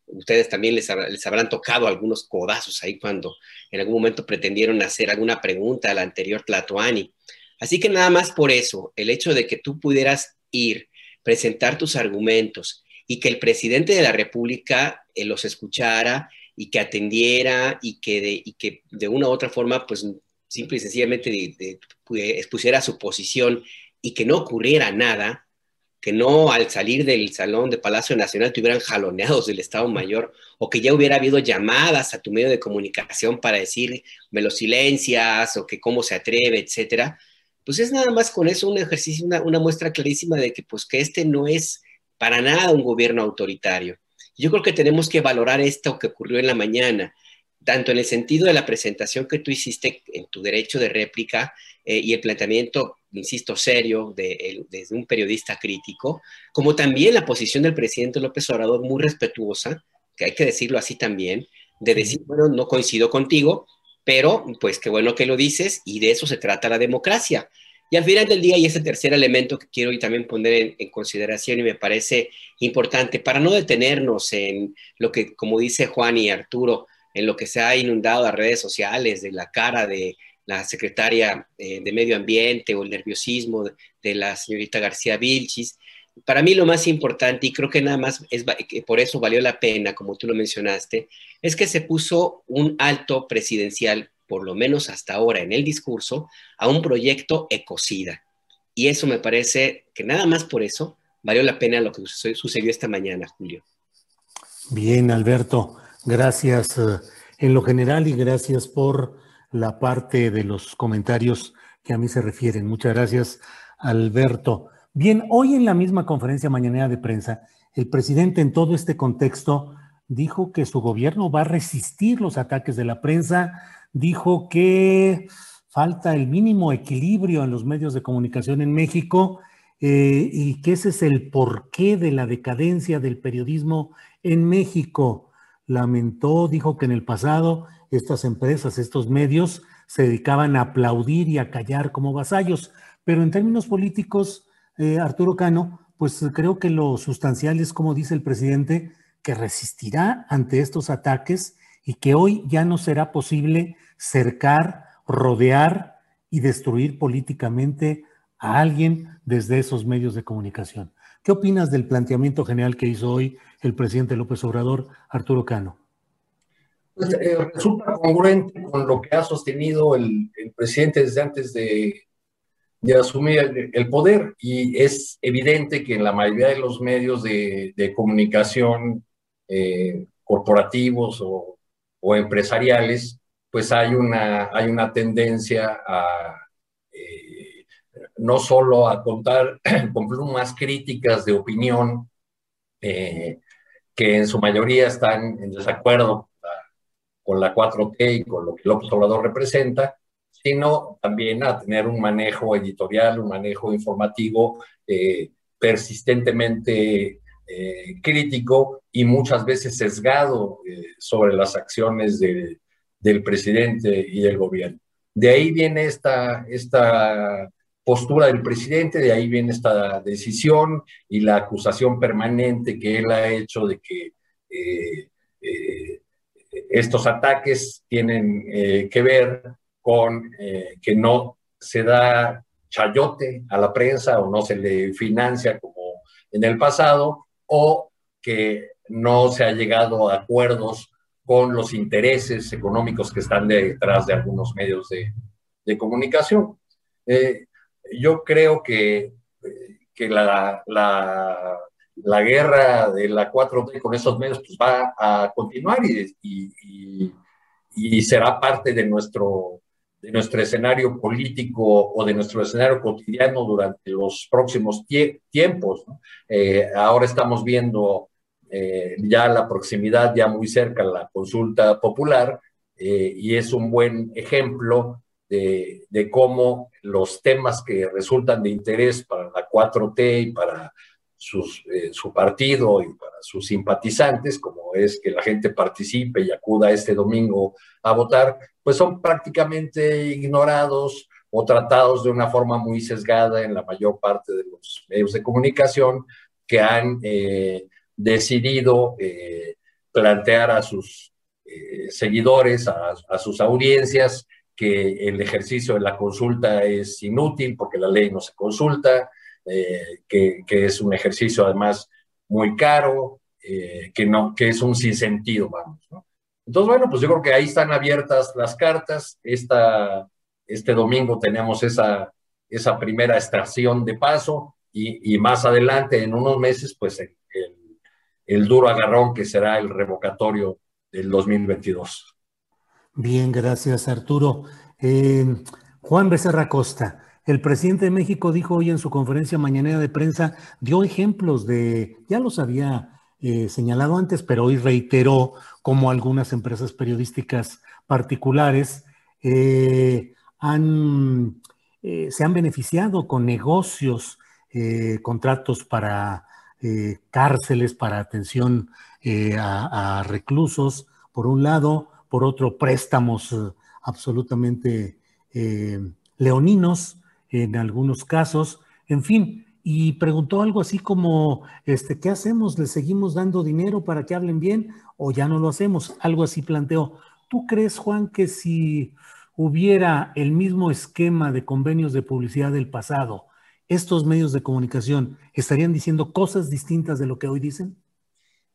S11: ustedes también les, habrán tocado algunos codazos ahí cuando en algún momento pretendieron hacer alguna pregunta al anterior Tlatoani. Así que nada más por eso, el hecho de que tú pudieras ir, presentar tus argumentos y que el presidente de la República eh, los escuchara y que atendiera y que de, y que de una u otra forma, pues simple y sencillamente expusiera su posición y que no ocurriera nada, que no al salir del salón de Palacio Nacional te hubieran jaloneados del Estado Mayor o que ya hubiera habido llamadas a tu medio de comunicación para decir me lo silencias o que cómo se atreve, etcétera, pues es nada más con eso un ejercicio, una, una, muestra clarísima de que pues que este no es para nada un gobierno autoritario. Yo creo que tenemos que valorar esto que ocurrió en la mañana, tanto en el sentido de la presentación que tú hiciste en tu derecho de réplica eh, y el planteamiento insisto, serio de, desde un periodista crítico, como también la posición del presidente López Obrador muy respetuosa, que hay que decirlo así también, de decir, bueno, no coincido contigo, pero pues qué bueno que lo dices y de eso se trata la democracia. Y al final del día, y ese tercer elemento que quiero también poner en, consideración y me parece importante, para no detenernos en lo que, como dice Juan y Arturo, en lo que se ha inundado a redes sociales, de la cara de la secretaria eh, de Medio Ambiente o el nerviosismo de, la señorita García Vilchis. Para mí lo más importante, y creo que nada más es que por eso valió la pena, como tú lo mencionaste, es que se puso un alto presidencial, por lo menos hasta ahora en el discurso, a un proyecto ecocida. Y eso me parece que nada más por eso valió la pena lo que sucedió esta mañana, Julio.
S1: Bien, Alberto, gracias eh, en lo general y gracias por la parte de los comentarios que a mí se refieren. Muchas gracias, Alberto. Bien, hoy en la misma conferencia mañanera de prensa, el presidente en todo este contexto dijo que su gobierno va a resistir los ataques de la prensa, dijo que falta el mínimo equilibrio en los medios de comunicación en México eh, y que ese es el porqué de la decadencia del periodismo en México. Lamentó, dijo que en el pasado estas empresas, estos medios se dedicaban a aplaudir y a callar como vasallos, pero en términos políticos, eh, Arturo Cano, pues creo que lo sustancial es, como dice el presidente, que resistirá ante estos ataques y que hoy ya no será posible cercar, rodear y destruir políticamente a alguien desde esos medios de comunicación. ¿Qué opinas del planteamiento general que hizo hoy el presidente López Obrador, Arturo Cano?
S12: Pues, eh, resulta congruente con lo que ha sostenido el, presidente desde antes de, asumir el, poder y es evidente que en la mayoría de los medios de, comunicación eh, corporativos o, o, empresariales, pues hay una, hay una tendencia a no solo a contar con plumas críticas de opinión, eh, que en su mayoría están en desacuerdo con la 4T y con lo que López Obrador representa, sino también a tener un manejo editorial, un manejo informativo eh, persistentemente eh, crítico y muchas veces sesgado sobre las acciones del presidente y del gobierno. De ahí viene esta, esta postura del presidente, de ahí viene esta decisión y la acusación permanente que él ha hecho de que eh, eh, estos ataques tienen eh, que ver con que no se da chayote a la prensa o no se le financia como en el pasado o que no se ha llegado a acuerdos con los intereses económicos que están detrás de algunos medios de, de comunicación yo creo que, que la, la, la, guerra de la 4T con esos medios pues va a continuar y, y, y, será parte de nuestro, de nuestro escenario político o de nuestro escenario cotidiano durante los próximos tiempos. Eh, ahora estamos viendo eh, ya la proximidad, ya muy cerca, la consulta popular, eh, y es un buen ejemplo de, cómo los temas que resultan de interés para la 4T y para sus, eh, su partido y para sus simpatizantes, como es que la gente participe y acuda este domingo a votar, pues son prácticamente ignorados o tratados de una forma muy sesgada en la mayor parte de los medios de comunicación que han decidido eh, plantear a sus seguidores, a, sus audiencias, que el ejercicio de la consulta es inútil porque la ley no se consulta, eh, que, es un ejercicio además muy caro, eh, que, no, que es un sinsentido, vamos. Entonces, bueno, pues yo creo que ahí están abiertas las cartas. Esta, este domingo tenemos esa, esa primera extracción de paso y, y más adelante, en unos meses, pues el, duro agarrón que será el revocatorio del 2022.
S1: Bien, gracias Arturo. Eh, Juan Becerra Costa, el presidente de México dijo hoy en su conferencia mañanera de prensa, dio ejemplos de, ya los había eh, señalado antes, pero hoy reiteró cómo algunas empresas periodísticas particulares eh, han, se han beneficiado con negocios, contratos para cárceles, para atención a reclusos, por un lado, por otro préstamos eh, absolutamente eh, leoninos en algunos casos, en fin, y preguntó algo así como, este, ¿qué hacemos? ¿Le seguimos dando dinero para que hablen bien o ya no lo hacemos? Algo así planteó. ¿Tú crees, Juan, que si hubiera el mismo esquema de convenios de publicidad del pasado, estos medios de comunicación estarían diciendo cosas distintas de lo que hoy dicen?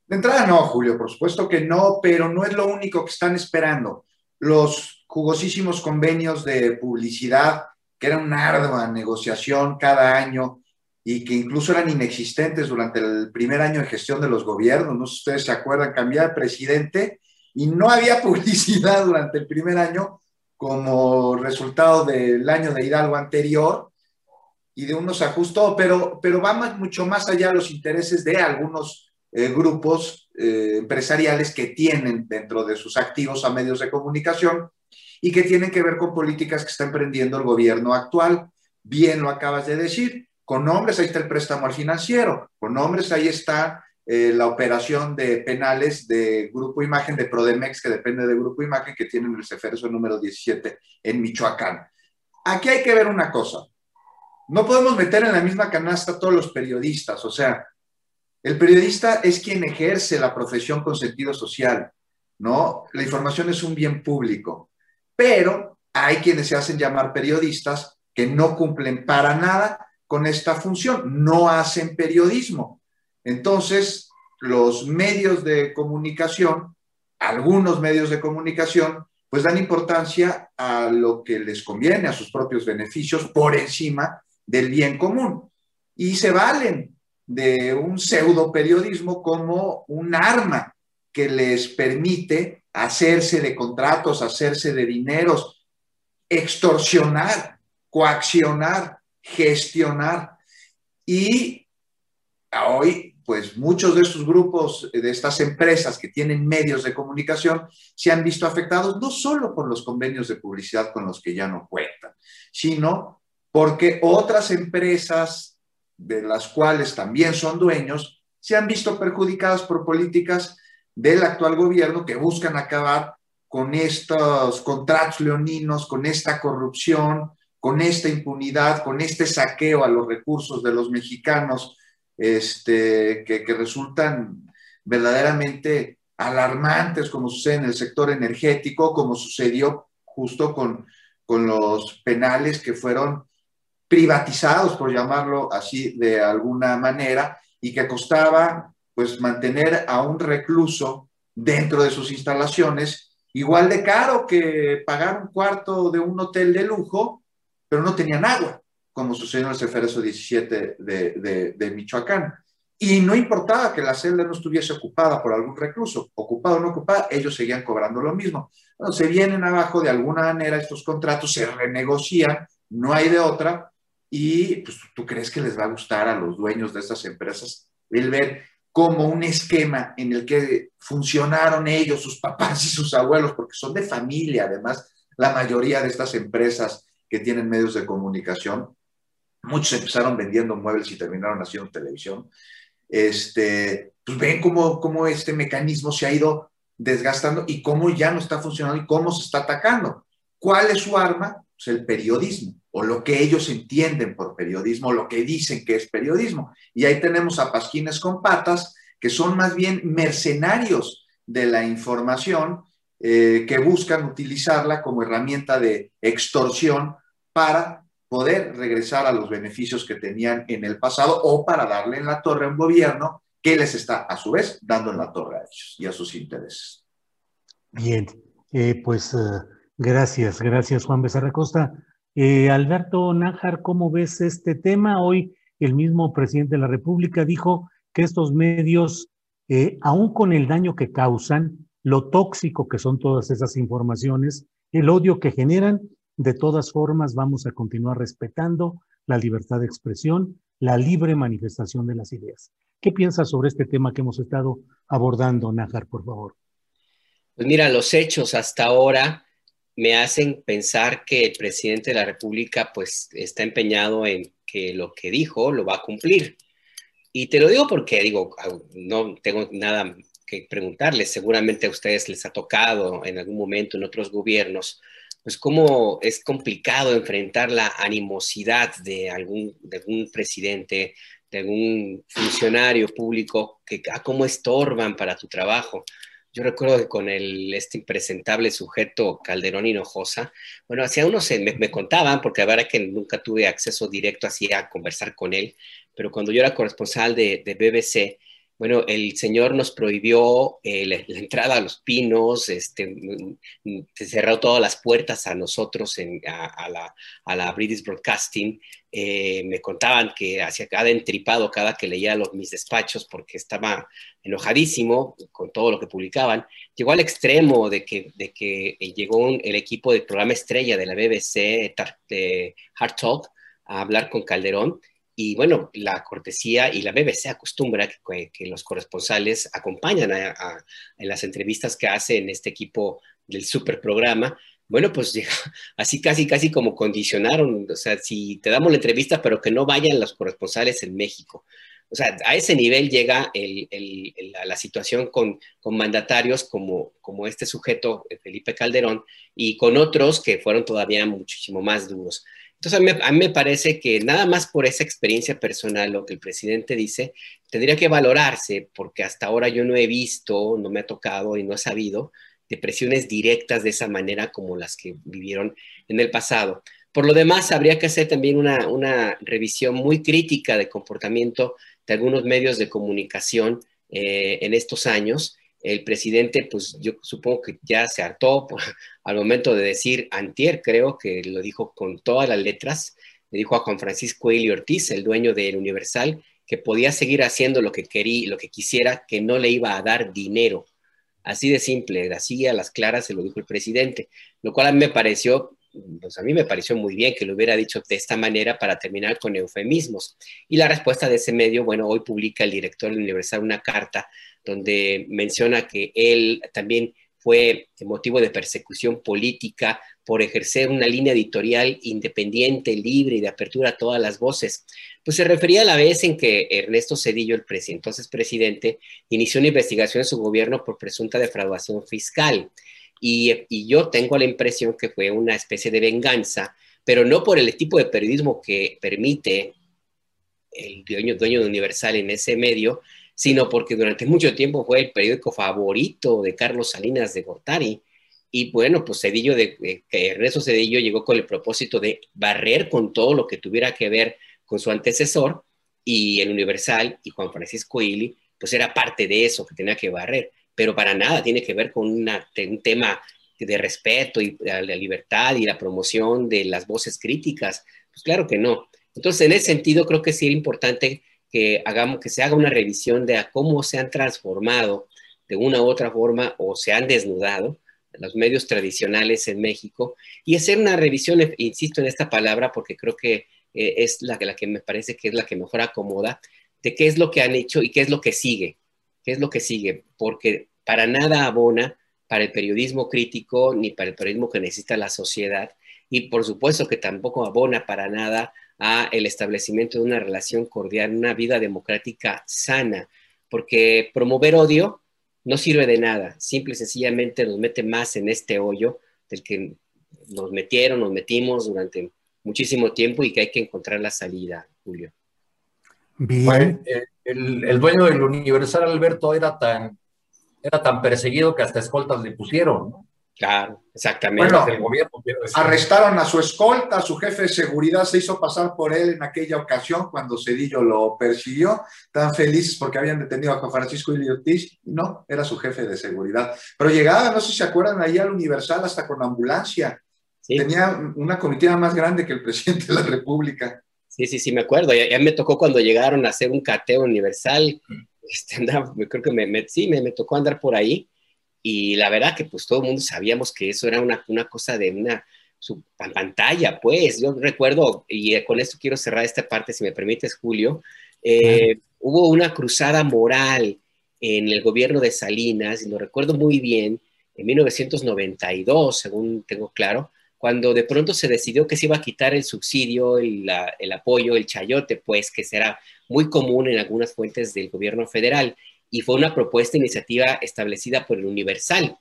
S10: De entrada no, Julio, por supuesto que no, pero no es lo único que están esperando. Los jugosísimos convenios de publicidad, que eran una ardua negociación cada año y que incluso eran inexistentes durante el primer año de gestión de los gobiernos. No sé si ustedes se acuerdan, cambiar de presidente y no había publicidad durante el primer año como resultado del año de Hidalgo anterior y de unos ajustó, pero, pero va mucho más allá los intereses de algunos eh, grupos eh, empresariales que tienen dentro de sus activos a medios de comunicación y que tienen que ver con políticas que está emprendiendo el gobierno actual. Bien lo acabas de decir, con nombres ahí está el préstamo al financiero, con nombres ahí está eh, la operación de penales de Grupo Imagen, de Prodemex, que depende de Grupo Imagen, que tienen el Ceferso número 17 en Michoacán. Aquí hay que ver una cosa. No podemos meter en la misma canasta a todos los periodistas. O sea, el periodista es quien ejerce la profesión con sentido social, ¿no? La información es un bien público, pero hay quienes se hacen llamar periodistas que no cumplen para nada con esta función, no hacen periodismo. Entonces, los medios de comunicación, algunos medios de comunicación, pues dan importancia a lo que les conviene, a sus propios beneficios, por encima del bien común. Y se valen de un pseudo periodismo como un arma que les permite hacerse de contratos, hacerse de dineros, extorsionar, coaccionar, gestionar. Y hoy pues muchos de estos grupos, de estas empresas que tienen medios de comunicación, se han visto afectados no solo por los convenios de publicidad con los que ya no cuentan, sino porque otras empresas de las cuales también son dueños se han visto perjudicadas por políticas del actual gobierno que buscan acabar con estos contratos leoninos, con esta corrupción, con esta impunidad, con este saqueo a los recursos de los mexicanos este, que, resultan verdaderamente alarmantes, como sucede en el sector energético, como sucedió justo con, con los penales que fueron privatizados, por llamarlo así de alguna manera, y que costaba pues mantener a un recluso dentro de sus instalaciones igual de caro que pagar un cuarto de un hotel de lujo, pero no tenían agua como sucedió en el Ceferezo 17 de, de, Michoacán. Y no importaba que la celda no estuviese ocupada por algún recluso, ocupado o no ocupada, ellos seguían cobrando lo mismo. Bueno, se vienen abajo de alguna manera estos contratos, se renegocian, no hay de otra, y pues tú crees que les va a gustar a los dueños de estas empresas el ver como un esquema en el que funcionaron ellos, sus papás y sus abuelos, porque son de familia, además, la mayoría de estas empresas que tienen medios de comunicación, muchos empezaron vendiendo muebles y terminaron haciendo televisión, este, pues ven cómo, cómo este mecanismo se ha ido desgastando y cómo ya no está funcionando y cómo se está atacando. ¿Cuál es su arma? El periodismo, o lo que ellos entienden por periodismo, lo que dicen que es periodismo. Y ahí tenemos a pasquines con patas, que son más bien mercenarios de la información, eh, que buscan utilizarla como herramienta de extorsión para poder regresar a los beneficios que tenían en el pasado o para darle en la torre a un gobierno que les está a su vez dando en la torre a ellos y a sus intereses.
S1: Bien, eh, pues eh, gracias, gracias Juan Becerra Costa. Eh, Alberto Nájar, ¿cómo ves este tema? Hoy el mismo presidente de la República dijo que estos medios, aún con el daño que causan, lo tóxico que son todas esas informaciones, el odio que generan, de todas formas, vamos a continuar respetando la libertad de expresión, la libre manifestación de las ideas. ¿Qué piensas sobre este tema que hemos estado abordando, Nájar, por favor?
S11: Pues mira, los hechos hasta ahora me hacen pensar que el presidente de la República pues está empeñado en que lo que dijo lo va a cumplir. Y te lo digo porque digo, no tengo nada que preguntarles, seguramente a ustedes les ha tocado en algún momento en otros gobiernos pues cómo es complicado enfrentar la animosidad de algún, de algún presidente, de algún funcionario público, que a cómo estorban para tu trabajo. Yo recuerdo que con el, este impresentable sujeto Calderón Hinojosa, bueno, hacia unos me, me, contaban, porque la verdad que nunca tuve acceso directo así a conversar con él, pero cuando yo era corresponsal de, de BBC, bueno, el Señor nos prohibió eh, la, entrada a los pinos, este, mm, mm, cerró todas las puertas a nosotros, en, a, la, British Broadcasting. Eh, me contaban que hacía cada entripado cada que leía los, mis despachos porque estaba enojadísimo con todo lo que publicaban. Llegó al extremo de que, de que llegó el equipo del programa estrella de la BBC, Hard Talk, a hablar con Calderón. Y bueno, la cortesía y la BBC acostumbra que, los corresponsales acompañan a, en las entrevistas que hace en este equipo del super programa. Bueno, pues así casi, casi como condicionaron, o sea, si te damos la entrevista, pero que no vayan los corresponsales en México. O sea, a ese nivel llega la, situación con, mandatarios como, como este sujeto, Felipe Calderón, y con otros que fueron todavía muchísimo más duros. Entonces, a mí, me parece que nada más por esa experiencia personal, lo que el presidente dice, tendría que valorarse, porque hasta ahora yo no he visto, no me ha tocado y no he sabido de presiones directas de esa manera como las que vivieron en el pasado. Por lo demás, habría que hacer también una, una revisión muy crítica de comportamiento de algunos medios de comunicación eh, en estos años el presidente, pues yo supongo que ya se hartó al momento de decir antier, creo que lo dijo con todas las letras, le dijo a Juan Francisco Eli Ortiz, el dueño del Universal, que podía seguir haciendo lo que quería, lo que quisiera, que no le iba a dar dinero. Así de simple, así a las claras se lo dijo el presidente, lo cual me pareció pues a mí me pareció muy bien que lo hubiera dicho de esta manera para terminar con eufemismos. Y la respuesta de ese medio, bueno, hoy publica el director del Universal una carta donde menciona que él también fue motivo de persecución política por ejercer una línea editorial independiente, libre y de apertura a todas las voces. Pues se refería a la vez en que Ernesto Cedillo, el entonces presidente, inició una investigación en su gobierno por presunta defraudación fiscal. Y, yo tengo la impresión que fue una especie de venganza, pero no por el tipo de periodismo que permite el dueño, dueño de Universal en ese medio, sino porque durante mucho tiempo fue el periódico favorito de Carlos Salinas de Gortari. Y bueno, pues Cedillo, de, Ernesto Cedillo llegó con el propósito de barrer con todo lo que tuviera que ver con su antecesor y el Universal y Juan Francisco Ili, pues era parte de eso que tenía que barrer pero para nada tiene que ver con un tema de respeto y la libertad y la promoción de las voces críticas. Pues claro que no. Entonces, en ese sentido, creo que sí es importante que, hagamos, que se haga una revisión de cómo se han transformado de una u otra forma o se han desnudado los medios tradicionales en México y hacer una revisión, insisto en esta palabra porque creo que eh, es la, la que me parece que es la que mejor acomoda, de qué es lo que han hecho y qué es lo que sigue. ¿Qué es lo que sigue? Porque para nada abona para el periodismo crítico ni para el periodismo que necesita la sociedad y por supuesto que tampoco abona para nada a el establecimiento de una relación cordial, una vida democrática sana, porque promover odio no sirve de nada, simple y sencillamente nos mete más en este hoyo del que nos metieron, nos metimos durante muchísimo tiempo y que hay que encontrar la salida, Julio.
S12: Bien. Eh, el, dueño del Universal, Alberto, era tan, era tan perseguido que hasta escoltas le pusieron, ¿no?
S11: Claro, exactamente.
S10: Bueno, el gobierno, arrestaron a su escolta, su jefe de seguridad se hizo pasar por él en aquella ocasión cuando Cedillo lo persiguió. Estaban felices porque habían detenido a Juan Francisco Iliotis. No, era su jefe de seguridad. Pero llegaba, no sé si se acuerdan, ahí al Universal hasta con ambulancia. Tenía una comitiva más grande que el presidente de la República.
S11: Sí, sí, sí, me acuerdo. Ya, me tocó cuando llegaron a hacer un cateo universal. Este, andaba, creo que me, sí, me, me, tocó andar por ahí. Y la verdad que pues todo el mundo sabíamos que eso era una, una cosa de una su, pantalla, pues. Yo recuerdo, y con esto quiero cerrar esta parte, si me permites, Julio, eh, hubo una cruzada moral en el gobierno de Salinas, y lo recuerdo muy bien, en 1992, según tengo claro, cuando de pronto se decidió que se iba a quitar el subsidio, el, el apoyo, el chayote, pues que será muy común en algunas fuentes del gobierno federal. Y fue una propuesta, iniciativa establecida por el Universal.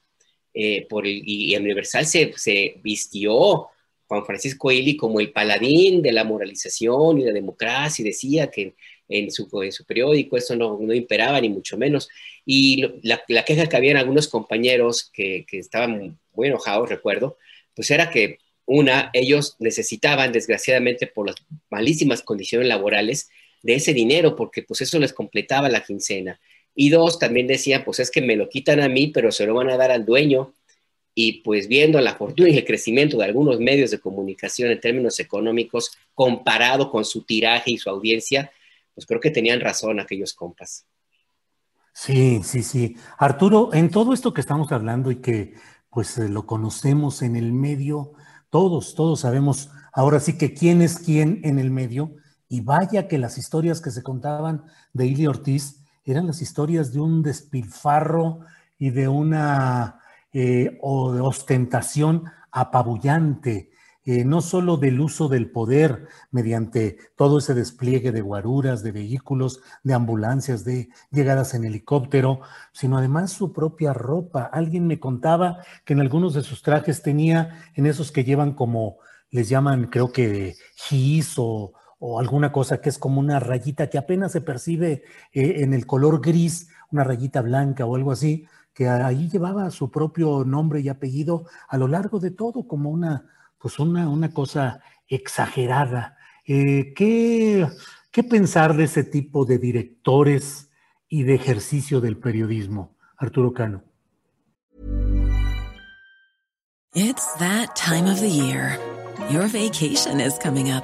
S11: Eh, por el, y el Universal se, se vistió Juan Francisco Eli como el paladín de la moralización y la democracia y decía que en su, en su periódico eso no, no, imperaba ni mucho menos. Y la, la, queja que había en algunos compañeros que, que estaban muy enojados, recuerdo, pues era que una, ellos necesitaban, desgraciadamente, por las malísimas condiciones laborales, de ese dinero, porque pues eso les completaba la quincena. Y dos, también decían, pues es que me lo quitan a mí, pero se lo van a dar al dueño. Y pues viendo la fortuna y el crecimiento de algunos medios de comunicación en términos económicos, comparado con su tiraje y su audiencia, pues creo que tenían razón aquellos compas.
S1: Sí, sí, sí. Arturo, en todo esto que estamos hablando y que pues eh, lo conocemos en el medio, todos, todos sabemos ahora sí que quién es quién en el medio. Y vaya que las historias que se contaban de Ili Ortiz eran las historias de un despilfarro y de una eh, o de ostentación apabullante, eh, no solo del uso del poder mediante todo ese despliegue de guaruras, de vehículos, de ambulancias, de llegadas en helicóptero, sino además su propia ropa. Alguien me contaba que en algunos de sus trajes tenía en esos que llevan como, les llaman creo que gis o, alguna cosa que es como una rayita que apenas se percibe eh, en el color gris, una rayita blanca o algo así, que ahí llevaba su propio nombre y apellido a lo largo de todo como una pues una, una cosa exagerada. Eh, ¿qué, ¿Qué pensar de ese tipo de directores y de ejercicio del periodismo, Arturo Cano?
S13: It's that time of the year. Your vacation is coming up.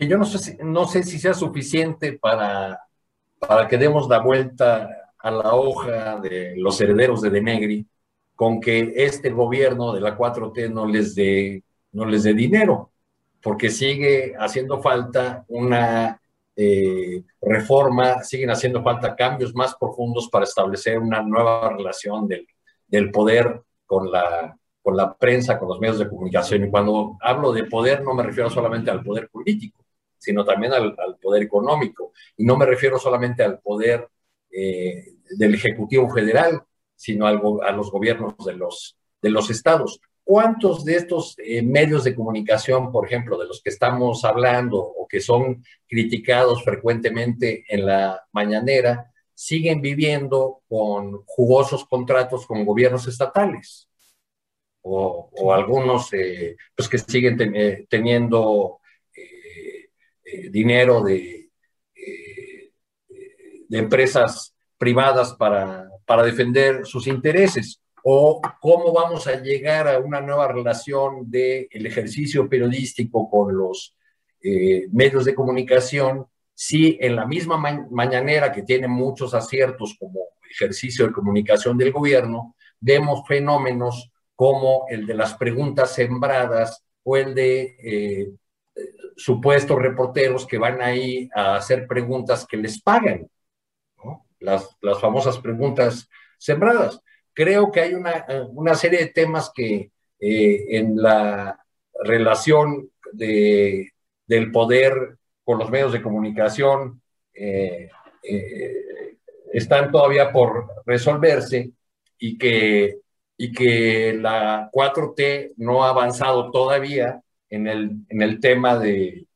S12: Que yo no sé si, no sé si sea suficiente para para que demos la vuelta a la hoja de los herederos de Denegri con que este gobierno de la 4T no les dé no les dé dinero, porque sigue haciendo falta una eh, reforma, siguen haciendo falta cambios más profundos para establecer una nueva relación del, del poder con la, con la prensa, con los medios de comunicación. Y cuando hablo de poder no me refiero solamente al poder político, sino también al, poder económico. Y no me refiero solamente al poder eh, del Ejecutivo Federal, sino al, a los gobiernos de los, de los estados. ¿Cuántos de estos eh, medios de comunicación, por ejemplo, de los que estamos hablando o que son criticados frecuentemente en la mañanera, siguen viviendo con jugosos contratos con gobiernos estatales? O, algunos eh, pues que siguen eh, teniendo dinero de, de empresas privadas para, para defender sus intereses o cómo vamos a llegar a una nueva relación del el ejercicio periodístico con los eh, medios de comunicación si en la misma mañanera que tiene muchos aciertos como ejercicio de comunicación del gobierno, vemos fenómenos como el de las preguntas sembradas o el de eh, supuestos reporteros que van ahí a hacer preguntas que les pagan, las, las famosas preguntas sembradas. Creo que hay una, una serie de temas que eh, en la relación de, del poder con los medios de comunicación eh, eh, están todavía por resolverse y que, y que la 4T no ha avanzado todavía en el, en el tema de,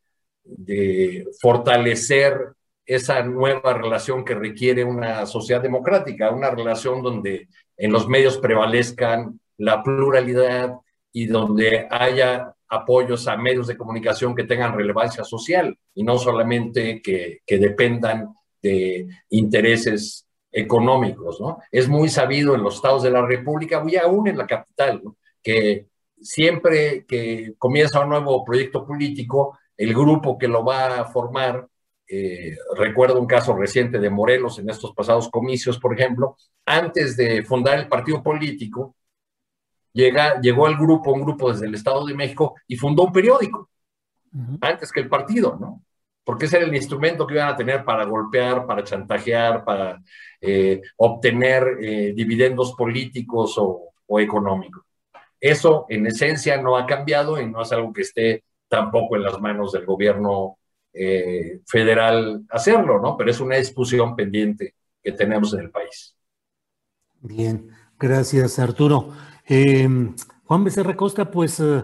S12: de fortalecer esa nueva relación que requiere una sociedad democrática, una relación donde en los medios prevalezcan la pluralidad y donde haya apoyos a medios de comunicación que tengan relevancia social y no solamente que, dependan de intereses económicos, ¿no? Es muy sabido en los estados de la República y aún en la capital, que siempre que comienza un nuevo proyecto político, el grupo que lo va a formar eh, recuerdo un caso reciente de Morelos en estos pasados comicios, por ejemplo, antes de fundar el partido político, llega, llegó al grupo, un grupo desde el Estado de México, y fundó un periódico, antes que el partido, ¿no? Porque ese era el instrumento que iban a tener para golpear, para chantajear, para eh, obtener eh, dividendos políticos o, o económicos. Eso, en esencia, no ha cambiado y no es algo que esté tampoco en las manos del gobierno eh, federal hacerlo, ¿no? Pero es una discusión pendiente que tenemos en el país.
S1: Bien, gracias Arturo. Em, Juan Becerra Costa, pues eh,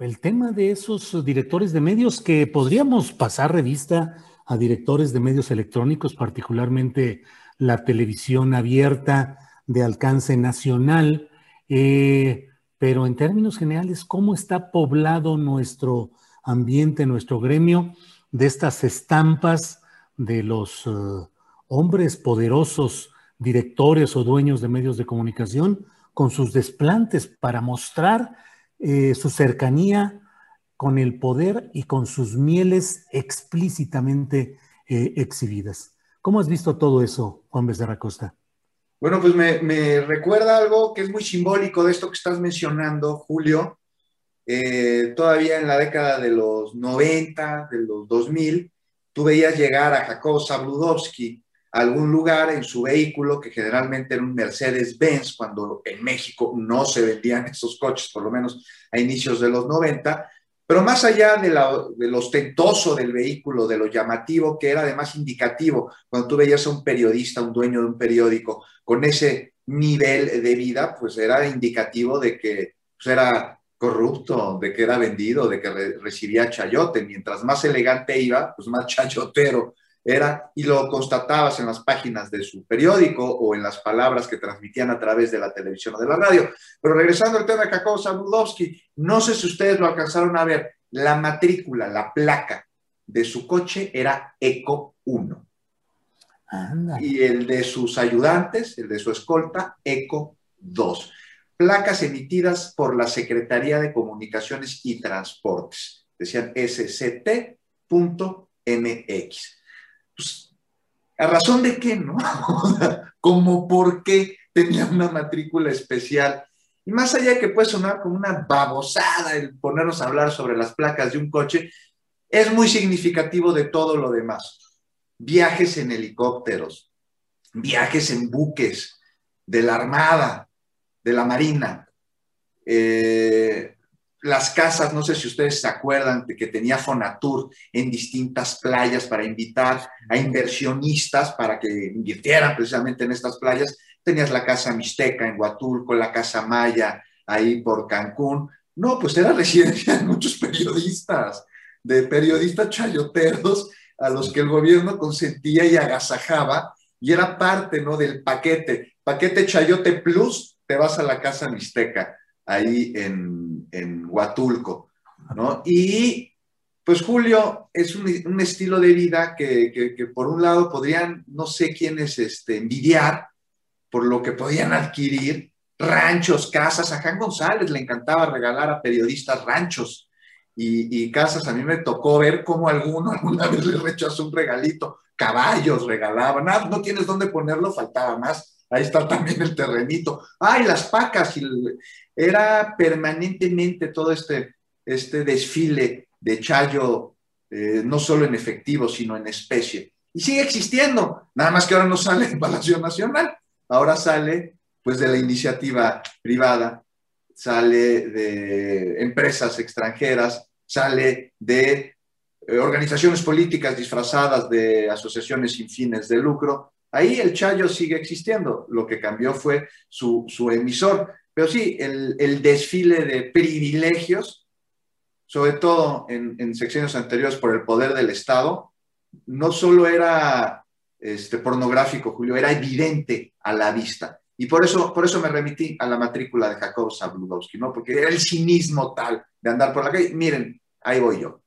S1: el tema de esos directores de medios que podríamos pasar revista a directores de medios electrónicos, particularmente la televisión abierta de alcance nacional, eh, pero en términos generales, ¿cómo está poblado nuestro ambiente, nuestro gremio de estas estampas de los eh, hombres poderosos, directores o dueños de medios de comunicación, con sus desplantes para mostrar eh, su cercanía con el poder y con sus mieles explícitamente exhibidas? ¿Cómo has visto todo eso, Juan Becerra?
S10: Bueno, pues me, recuerda algo que es muy simbólico de esto que estás mencionando, Julio. Eh, todavía en la década de los 90, de los 2000, tú veías llegar a Jacob Zabludowski a algún lugar en su vehículo, que generalmente era un Mercedes-Benz, cuando en México no se vendían esos coches, por lo menos a inicios de los 90, pero más allá de, lo ostentoso del vehículo, de lo llamativo, que era además indicativo, cuando tú veías a un periodista, un dueño de un periódico, con ese nivel de vida, pues era indicativo de que pues, era corrupto, de que era vendido, de que recibía chayote. Mientras más elegante iba, pues más chayotero era, y lo constatabas en las páginas de su periódico o en las palabras que transmitían a través de la televisión o de la radio. Pero regresando al tema de Jacobo Zabudowski, no sé si ustedes lo alcanzaron a ver, la matrícula, la placa de su coche era ECO 1. Y el de sus ayudantes, el de su escolta, ECO 2. Placas emitidas por la Secretaría de Comunicaciones y Transportes. Decían sct.mx pues, ¿a razón de qué, no? como por qué tenía una matrícula especial. Y más allá de que puede sonar como una babosada el ponernos a hablar sobre las placas de un coche, es muy significativo de todo lo demás. Viajes en helicópteros, viajes en buques de la Armada, de la Marina, eh, las casas, no sé si ustedes se acuerdan de que tenía Fonatur en distintas playas para invitar a inversionistas para que invirtieran precisamente en estas playas. Tenías la Casa Mixteca en Huatulco, la Casa Maya ahí por Cancún. No, pues era residencia de muchos periodistas, de periodistas chayoteros a los que el gobierno consentía y agasajaba y era parte, ¿no? Del paquete. Paquete Chayote Plus, te vas a la Casa Mixteca ahí en, en Huatulco, ¿no? Y pues Julio es un, estilo de vida que, por un lado podrían, no sé quiénes, este, envidiar por lo que podían adquirir, ranchos, casas. A Juan González le encantaba regalar a periodistas ranchos y, y, casas. A mí me tocó ver cómo alguno alguna vez le rechazó un regalito. Caballos regalaban. Ah, no tienes dónde ponerlo, faltaba más ahí está también el terrenito. Ay, las pacas, y era permanentemente todo este, este desfile de Chayo, eh, no solo en efectivo, sino en especie. Y sigue existiendo, nada más que ahora no sale en Palacio Nacional, ahora sale pues de la iniciativa privada, sale de empresas extranjeras, sale de eh, organizaciones políticas disfrazadas de asociaciones sin fines de lucro, Ahí el Chayo sigue existiendo, lo que cambió fue su, emisor. Pero sí, el, desfile de privilegios, sobre todo en, secciones anteriores por el poder del Estado, no solo era este, pornográfico, Julio, era evidente a la vista. Y por eso, por eso me remití a la matrícula de Jacob Zabludowski, ¿no? Porque era el cinismo tal de andar por la calle. Miren, ahí voy yo.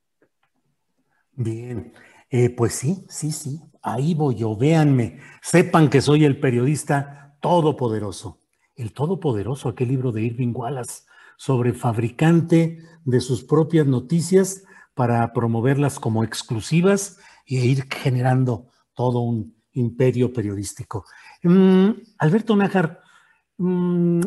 S1: Bien, eh, pues sí, sí, sí ahí voy yo, véanme, sepan que soy el periodista todopoderoso. El todopoderoso, aquel libro de Irving Wallace sobre fabricante de sus propias noticias para promoverlas como exclusivas e ir generando todo un imperio periodístico. Mm, Alberto Nájar, mm,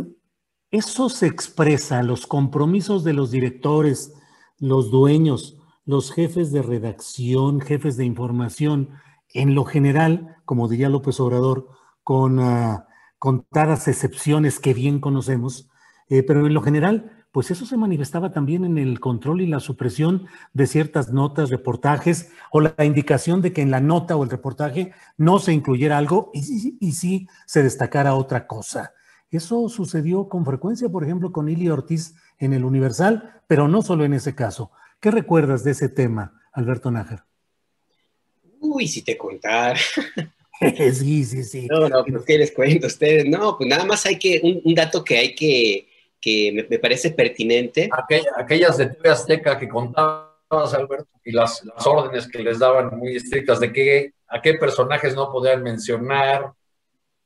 S1: eso se expresa, los compromisos de los directores, los dueños, los jefes de redacción, jefes de información, en lo general, como diría López Obrador, con uh, contadas excepciones que bien conocemos, eh, pero en lo general pues eso se manifestaba también en el control y la supresión de ciertas notas, reportajes, o la indicación de que en la nota o el reportaje no se incluyera algo y, y sí se destacara otra cosa. Eso sucedió con frecuencia, por ejemplo, con Ili Ortiz en el Universal, pero no solo en ese caso. ¿Qué recuerdas de ese tema, Alberto Nájar?
S11: Uy, si te contar.
S1: sí, sí, sí.
S11: No, no, pues ¿qué les cuento a ustedes? No, pues nada más hay que, un dato que hay que que me, parece pertinente.
S12: aquellas de TV Azteca que contabas, Alberto, y las, órdenes que les daban muy estrictas de qué, a qué personajes no podían mencionar,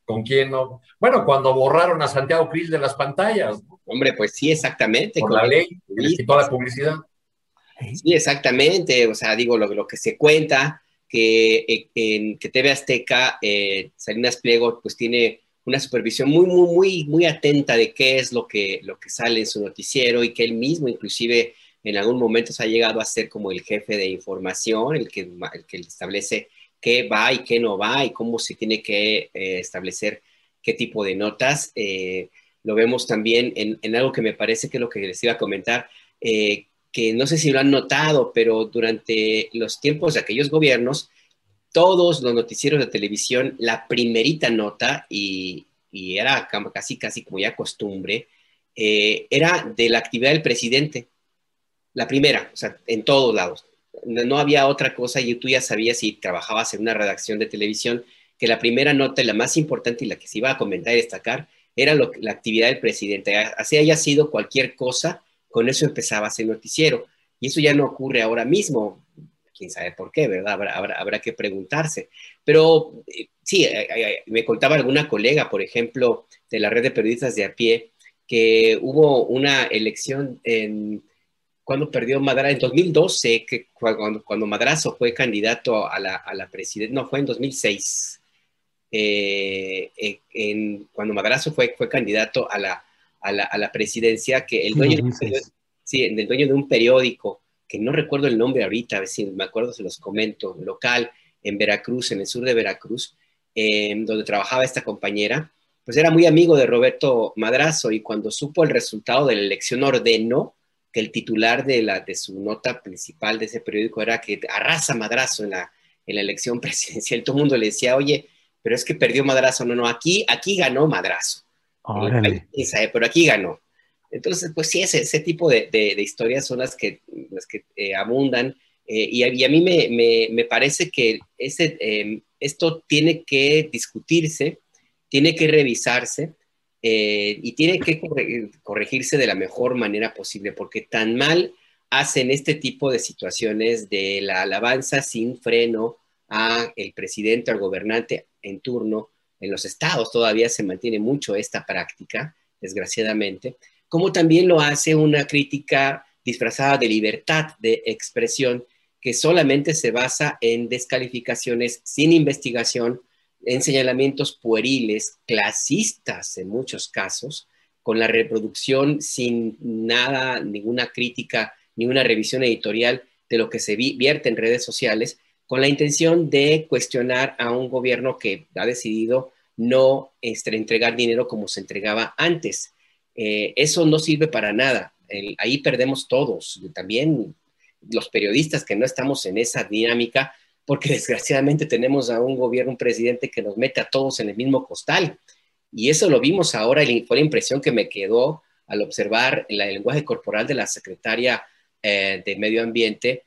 S12: con quién no. Bueno, cuando borraron a Santiago Cris de las pantallas.
S11: Hombre, pues sí, exactamente.
S12: Con, la ley, les quitó la publicidad.
S11: Sí, exactamente. O sea, digo, lo, lo que se cuenta, que eh, en que TV Azteca, eh, Salinas Pliego, pues tiene una supervisión muy, muy, muy, muy atenta de qué es lo que, lo que sale en su noticiero y que él mismo inclusive en algún momento se ha llegado a ser como el jefe de información, el que, el que establece qué va y qué no va y cómo se tiene que eh, establecer qué tipo de notas. Lo vemos también en, algo que me parece que es lo que les iba a comentar, que no sé si lo han notado, pero durante los tiempos de aquellos gobiernos, todos los noticieros de televisión, la primerita nota, y, era casi, casi como ya costumbre, eh, era de la actividad del presidente. La primera, o sea, en todos lados. No había otra cosa y tú ya sabías si trabajabas en una redacción de televisión que la primera nota, la más importante y la que se iba a comentar y destacar, era la actividad del presidente. Así haya sido cualquier cosa, con eso empezaba a ser noticiero. Y eso ya no ocurre ahora mismo quién sabe por qué, ¿verdad? Habrá, que preguntarse. Pero eh, sí, eh, eh, me contaba alguna colega, por ejemplo, de la red de periodistas de a pie, que hubo una elección en, cuando perdió Madrazo, en 2012, que cuando, Madrazo fue candidato a la, presidencia, no, fue en 2006, en, cuando Madrazo fue, fue candidato a la, a la, a la presidencia, que el dueño, sí, el dueño de un periódico que no recuerdo el nombre ahorita, a ver si me acuerdo, se los comento, local en Veracruz, en el sur de Veracruz, donde trabajaba esta compañera, pues era muy amigo de Roberto Madrazo y cuando supo el resultado de la elección ordenó que el titular de, la, de su nota principal de ese periódico era que arrasa Madrazo en la, en la elección presidencial. Todo el mundo le decía, oye, pero es que perdió Madrazo. No, no, aquí, aquí ganó Madrazo. Pero aquí ganó. Entonces, pues sí, ese, ese tipo de, historias son las que, las que eh, abundan. Eh, y, a, mí me, parece que ese, em, esto tiene que discutirse, tiene que revisarse eh, y tiene que corregirse de la mejor manera posible, porque tan mal hacen este tipo de situaciones de la alabanza sin freno a el presidente, al gobernante en turno. En los estados todavía se mantiene mucho esta práctica, desgraciadamente como también lo hace una crítica disfrazada de libertad de expresión que solamente se basa en descalificaciones sin investigación, en señalamientos pueriles, clasistas en muchos casos, con la reproducción sin nada, ninguna crítica, ninguna revisión editorial de lo que se vierte en redes sociales, con la intención de cuestionar a un gobierno que ha decidido no este, entregar dinero como se entregaba antes. Eh, eso no sirve para nada. ahí perdemos todos, también los periodistas que no estamos en esa dinámica, porque desgraciadamente tenemos a un gobierno, un presidente que nos mete a todos en el mismo costal. Y eso lo vimos ahora, fue la impresión que me quedó al observar el, lenguaje corporal de la secretaria eh, de Medio Ambiente.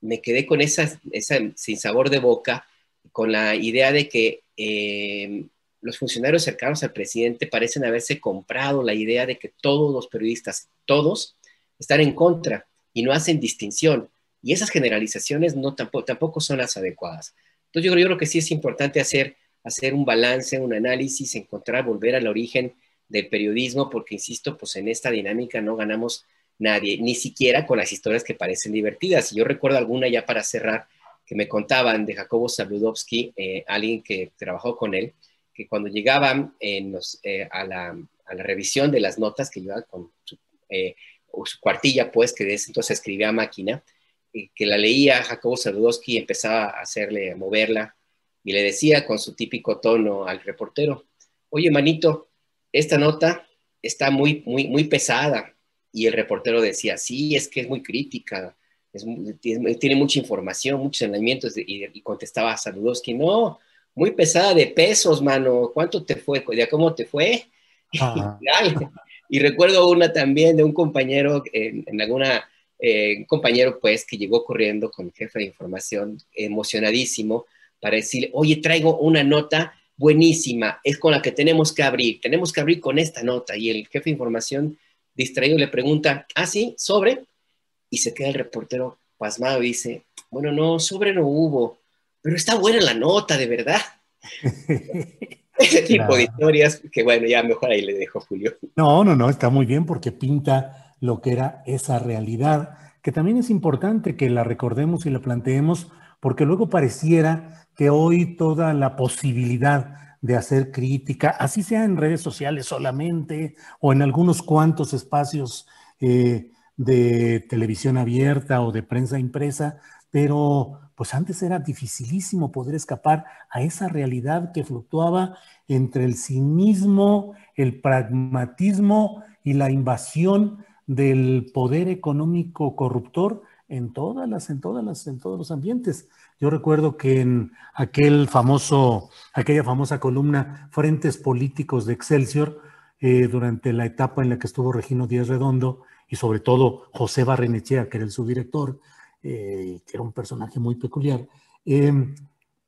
S11: Me quedé con esa, esa sin sabor de boca, con la idea de que eh, los funcionarios cercanos al presidente parecen haberse comprado la idea de que todos los periodistas, todos, están en contra y no hacen distinción. Y esas generalizaciones no, tampoco, tampoco son las adecuadas. Entonces yo creo, yo creo que sí es importante hacer, hacer un balance, un análisis, encontrar, volver al origen del periodismo, porque insisto, pues en esta dinámica no ganamos nadie, ni siquiera con las historias que parecen divertidas. Y yo recuerdo alguna ya para cerrar que me contaban de Jacobo Zabludowski, eh, alguien que trabajó con él, que cuando llegaban en eh, a, la, revisión de las notas que llevaba con su, eh, su cuartilla, pues, que desde entonces escribía a máquina, que la leía Jacobo Sardowski y empezaba a hacerle, moverla, y le decía con su típico tono al reportero, oye, manito, esta nota está muy, muy, muy pesada, y el reportero decía, sí, es que es muy crítica, tiene, mucha información, muchos elementos, y, contestaba a Saludowski, no, muy pesada de pesos, mano, ¿cuánto te fue? ¿De cómo te fue? y recuerdo una también de un compañero en, alguna, eh, un compañero pues que llegó corriendo con el jefe de información, emocionadísimo, para decirle, oye, traigo una nota buenísima, es con la que tenemos que abrir, tenemos que abrir con esta nota. Y el jefe de información distraído le pregunta, ah, sí, sobre, y se queda el reportero pasmado y dice, bueno, no, sobre no hubo, pero está buena la nota, de verdad. Ese tipo de historias que bueno, ya mejor ahí le dejo Julio.
S1: No, no, no, está muy bien porque pinta lo que era esa realidad, que también es importante que la recordemos y la planteemos, porque luego pareciera que hoy toda la posibilidad de hacer crítica, así sea en redes sociales solamente o en algunos cuantos espacios eh, de televisión abierta o de prensa impresa, pero pues antes era dificilísimo poder escapar a esa realidad que fluctuaba entre el cinismo, el pragmatismo y la invasión del poder económico corruptor en todas las, en todas las, en todos los ambientes. Yo recuerdo que en aquel famoso, aquella famosa columna Frentes Políticos de Excelsior, eh, durante la etapa en la que estuvo Regino Díaz Redondo, y sobre todo José Barrenechea, que era el subdirector, eh, que era un personaje muy peculiar, em,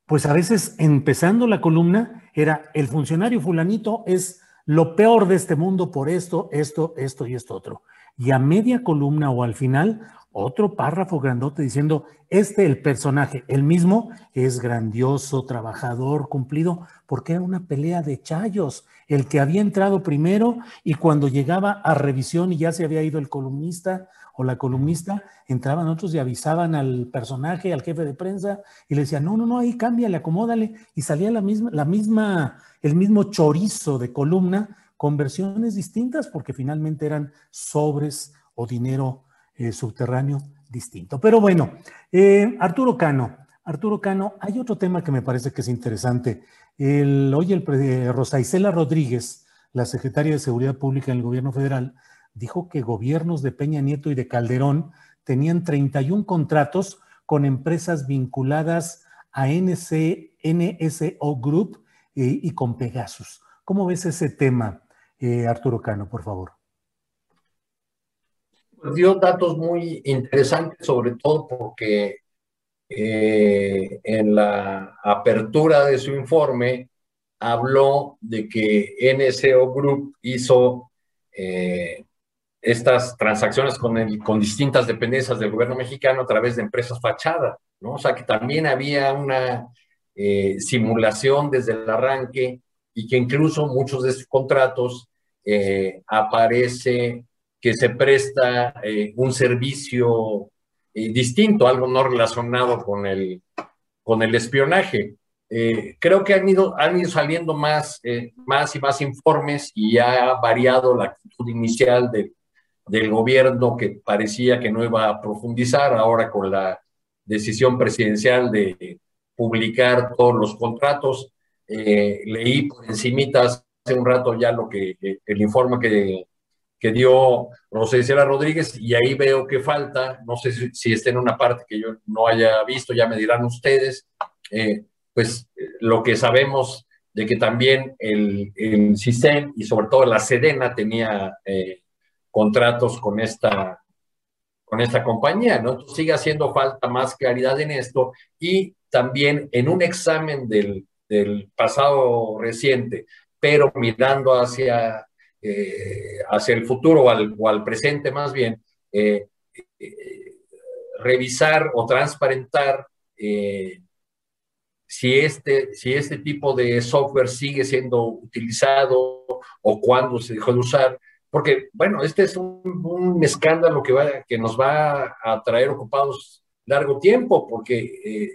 S1: pues a veces empezando la columna era el funcionario fulanito es lo peor de este mundo por esto, esto, esto y esto otro. Y a media columna o al final, otro párrafo grandote diciendo, este el personaje, el mismo, es grandioso, trabajador, cumplido, porque era una pelea de chayos, el que había entrado primero y cuando llegaba a revisión y ya se había ido el columnista o la columnista, entraban otros y avisaban al personaje, al jefe de prensa, y le decían, no, no, no, ahí cámbiale, acomódale, y salía la misma, la misma, el mismo chorizo de columna con versiones distintas, porque finalmente eran sobres o dinero eh, subterráneo distinto. Pero bueno, eh, Arturo Cano, Arturo Cano, hay otro tema que me parece que es interesante. El, hoy el Rosa Isela Rodríguez, la secretaria de Seguridad Pública en el gobierno federal, dijo que gobiernos de Peña Nieto y de Calderón tenían 31 contratos con empresas vinculadas a NC, NSO Group eh, y con Pegasus. ¿Cómo ves ese tema, eh, Arturo Cano, por favor?
S12: Pues dio datos muy interesantes, sobre todo porque eh, en la apertura de su informe habló de que NSO Group hizo estas transacciones con, el, con distintas dependencias del gobierno mexicano a través de empresas fachada, ¿no? O sea que también había una eh, simulación desde el arranque y que incluso muchos de estos contratos eh, aparece que se presta eh, un servicio distinto, algo no relacionado con el, con el espionaje. creo que han ido, han ido saliendo más, más y más informes y ha variado la actitud inicial de, del gobierno que parecía que no iba a profundizar, ahora con la decisión presidencial de publicar todos los contratos. Eh, leí por encimita hace un rato ya lo que el informe que, que dio Rosela Rodríguez y ahí veo que falta, no sé si, si, está en una parte que yo no haya visto, ya me dirán ustedes, eh, pues lo que sabemos de que también el, el CISEN y sobre todo la Sedena tenía eh, contratos con esta, con esta compañía, ¿no? Sigue haciendo falta más claridad en esto y también en un examen del, pasado reciente, pero mirando hacia, eh, hacia el futuro o al, presente más bien, eh, eh, revisar o transparentar si este, si este tipo de software sigue siendo utilizado o cuándo se dejó de usar, porque, bueno, este es un, escándalo que, que nos va a traer ocupados largo tiempo, porque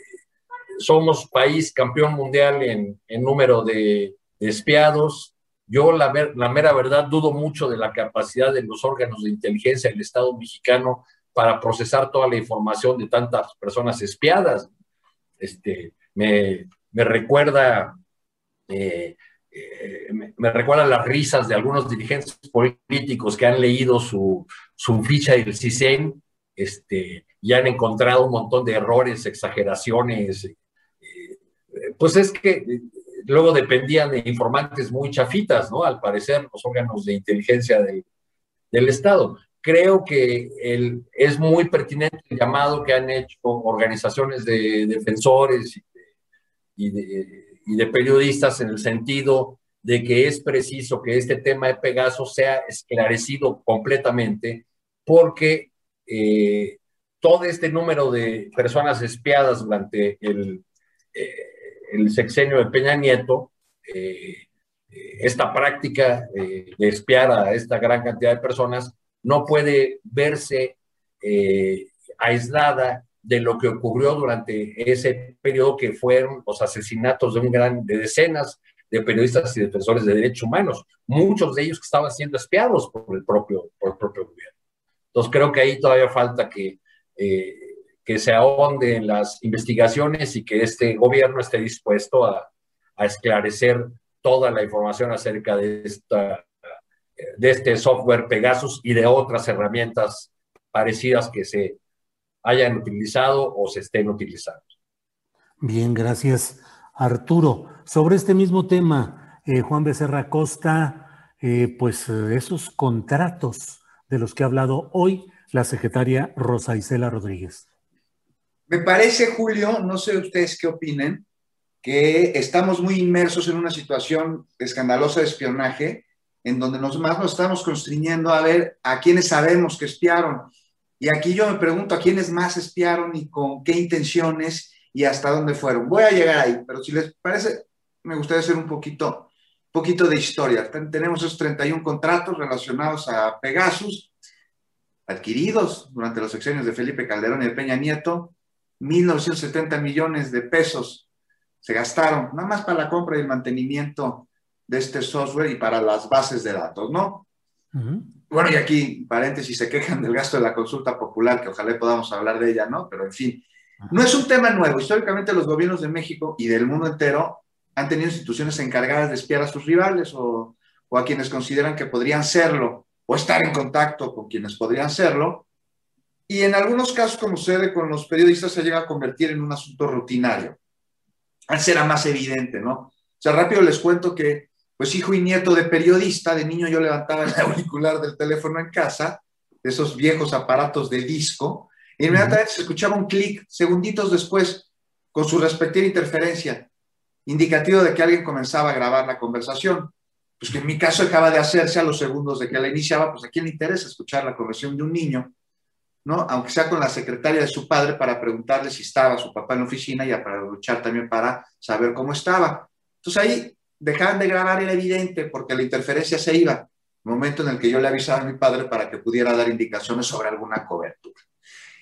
S12: somos país campeón mundial en, número de, espiados. Yo, la, mera verdad, dudo mucho de la capacidad de los órganos de inteligencia del Estado mexicano para procesar toda la información de tantas personas espiadas. Este, me, me recuerda eh, eh, me, las risas de algunos dirigentes políticos que han leído su, su ficha del CISEN, este, y han encontrado un montón de errores, exageraciones. Eh, pues es que luego dependían de informantes muy chafitas, ¿no? Al parecer, los órganos de inteligencia del, Estado. Creo que es muy pertinente el llamado que han hecho organizaciones de defensores y de, y de, periodistas en el sentido de que es preciso que este tema de Pegaso sea esclarecido completamente porque eh, todo este número de personas espiadas durante el, eh, el sexenio de Peña Nieto, eh, esta práctica de espiar a esta gran cantidad de personas no puede verse eh, aislada de lo que ocurrió durante ese periodo que fueron los asesinatos de un gran, de decenas de periodistas y defensores de derechos humanos, muchos de ellos que estaban siendo espiados por el propio, por el propio gobierno. Entonces creo que ahí todavía falta que, eh, que se ahonde en las investigaciones y que este gobierno esté dispuesto a, a esclarecer toda la información acerca de esta de este software Pegasus y de otras herramientas parecidas que se hayan utilizado o se estén utilizando.
S1: Bien, gracias Arturo. Sobre este mismo tema, eh, Juan Becerra Costa, eh, pues esos contratos de los que ha hablado hoy la secretaria Rosa Isela Rodríguez.
S10: Me parece, Julio, no sé ustedes qué opinen, que estamos muy inmersos en una situación escandalosa de espionaje en donde nos más nos estamos constriñendo a ver a quienes sabemos que espiaron. Y aquí yo me pregunto a quiénes más espiaron y con qué intenciones y hasta dónde fueron. Voy a llegar ahí, pero si les parece, me gustaría hacer un poquito, poquito de historia. Tenemos esos 31 contratos relacionados a Pegasus, adquiridos durante los sexenios de Felipe Calderón y de Peña Nieto, 1.970 millones de pesos se gastaron, nada más para la compra y el mantenimiento de este software y para las bases de datos, ¿no? Bueno, y aquí, paréntesis, se quejan del gasto de la consulta popular, que ojalá podamos hablar de ella, ¿no? Pero en fin, no es un tema nuevo. Históricamente los gobiernos de México y del mundo entero han tenido instituciones encargadas de espiar a sus rivales o, o a quienes consideran que podrían serlo o estar en contacto con quienes podrían serlo. Y en algunos casos, como sucede con los periodistas, se llega a convertir en un asunto rutinario. Antes era más evidente, ¿no? O sea, rápido les cuento que pues hijo y nieto de periodista, de niño yo levantaba el auricular del teléfono en casa, de esos viejos aparatos de disco, e inmediatamente se escuchaba un clic, segunditos después, con su respectiva interferencia, indicativo de que alguien comenzaba a grabar la conversación. Pues que en mi caso acaba de hacerse a los segundos de que la iniciaba, pues a quién le interesa escuchar la conversación de un niño, ¿no? Aunque sea con la secretaria de su padre para preguntarle si estaba su papá en la oficina y para luchar también para saber cómo estaba. Entonces ahí dejaban de grabar era evidente porque la interferencia se iba, momento en el que yo le avisaba a mi padre para que pudiera dar indicaciones sobre alguna cobertura.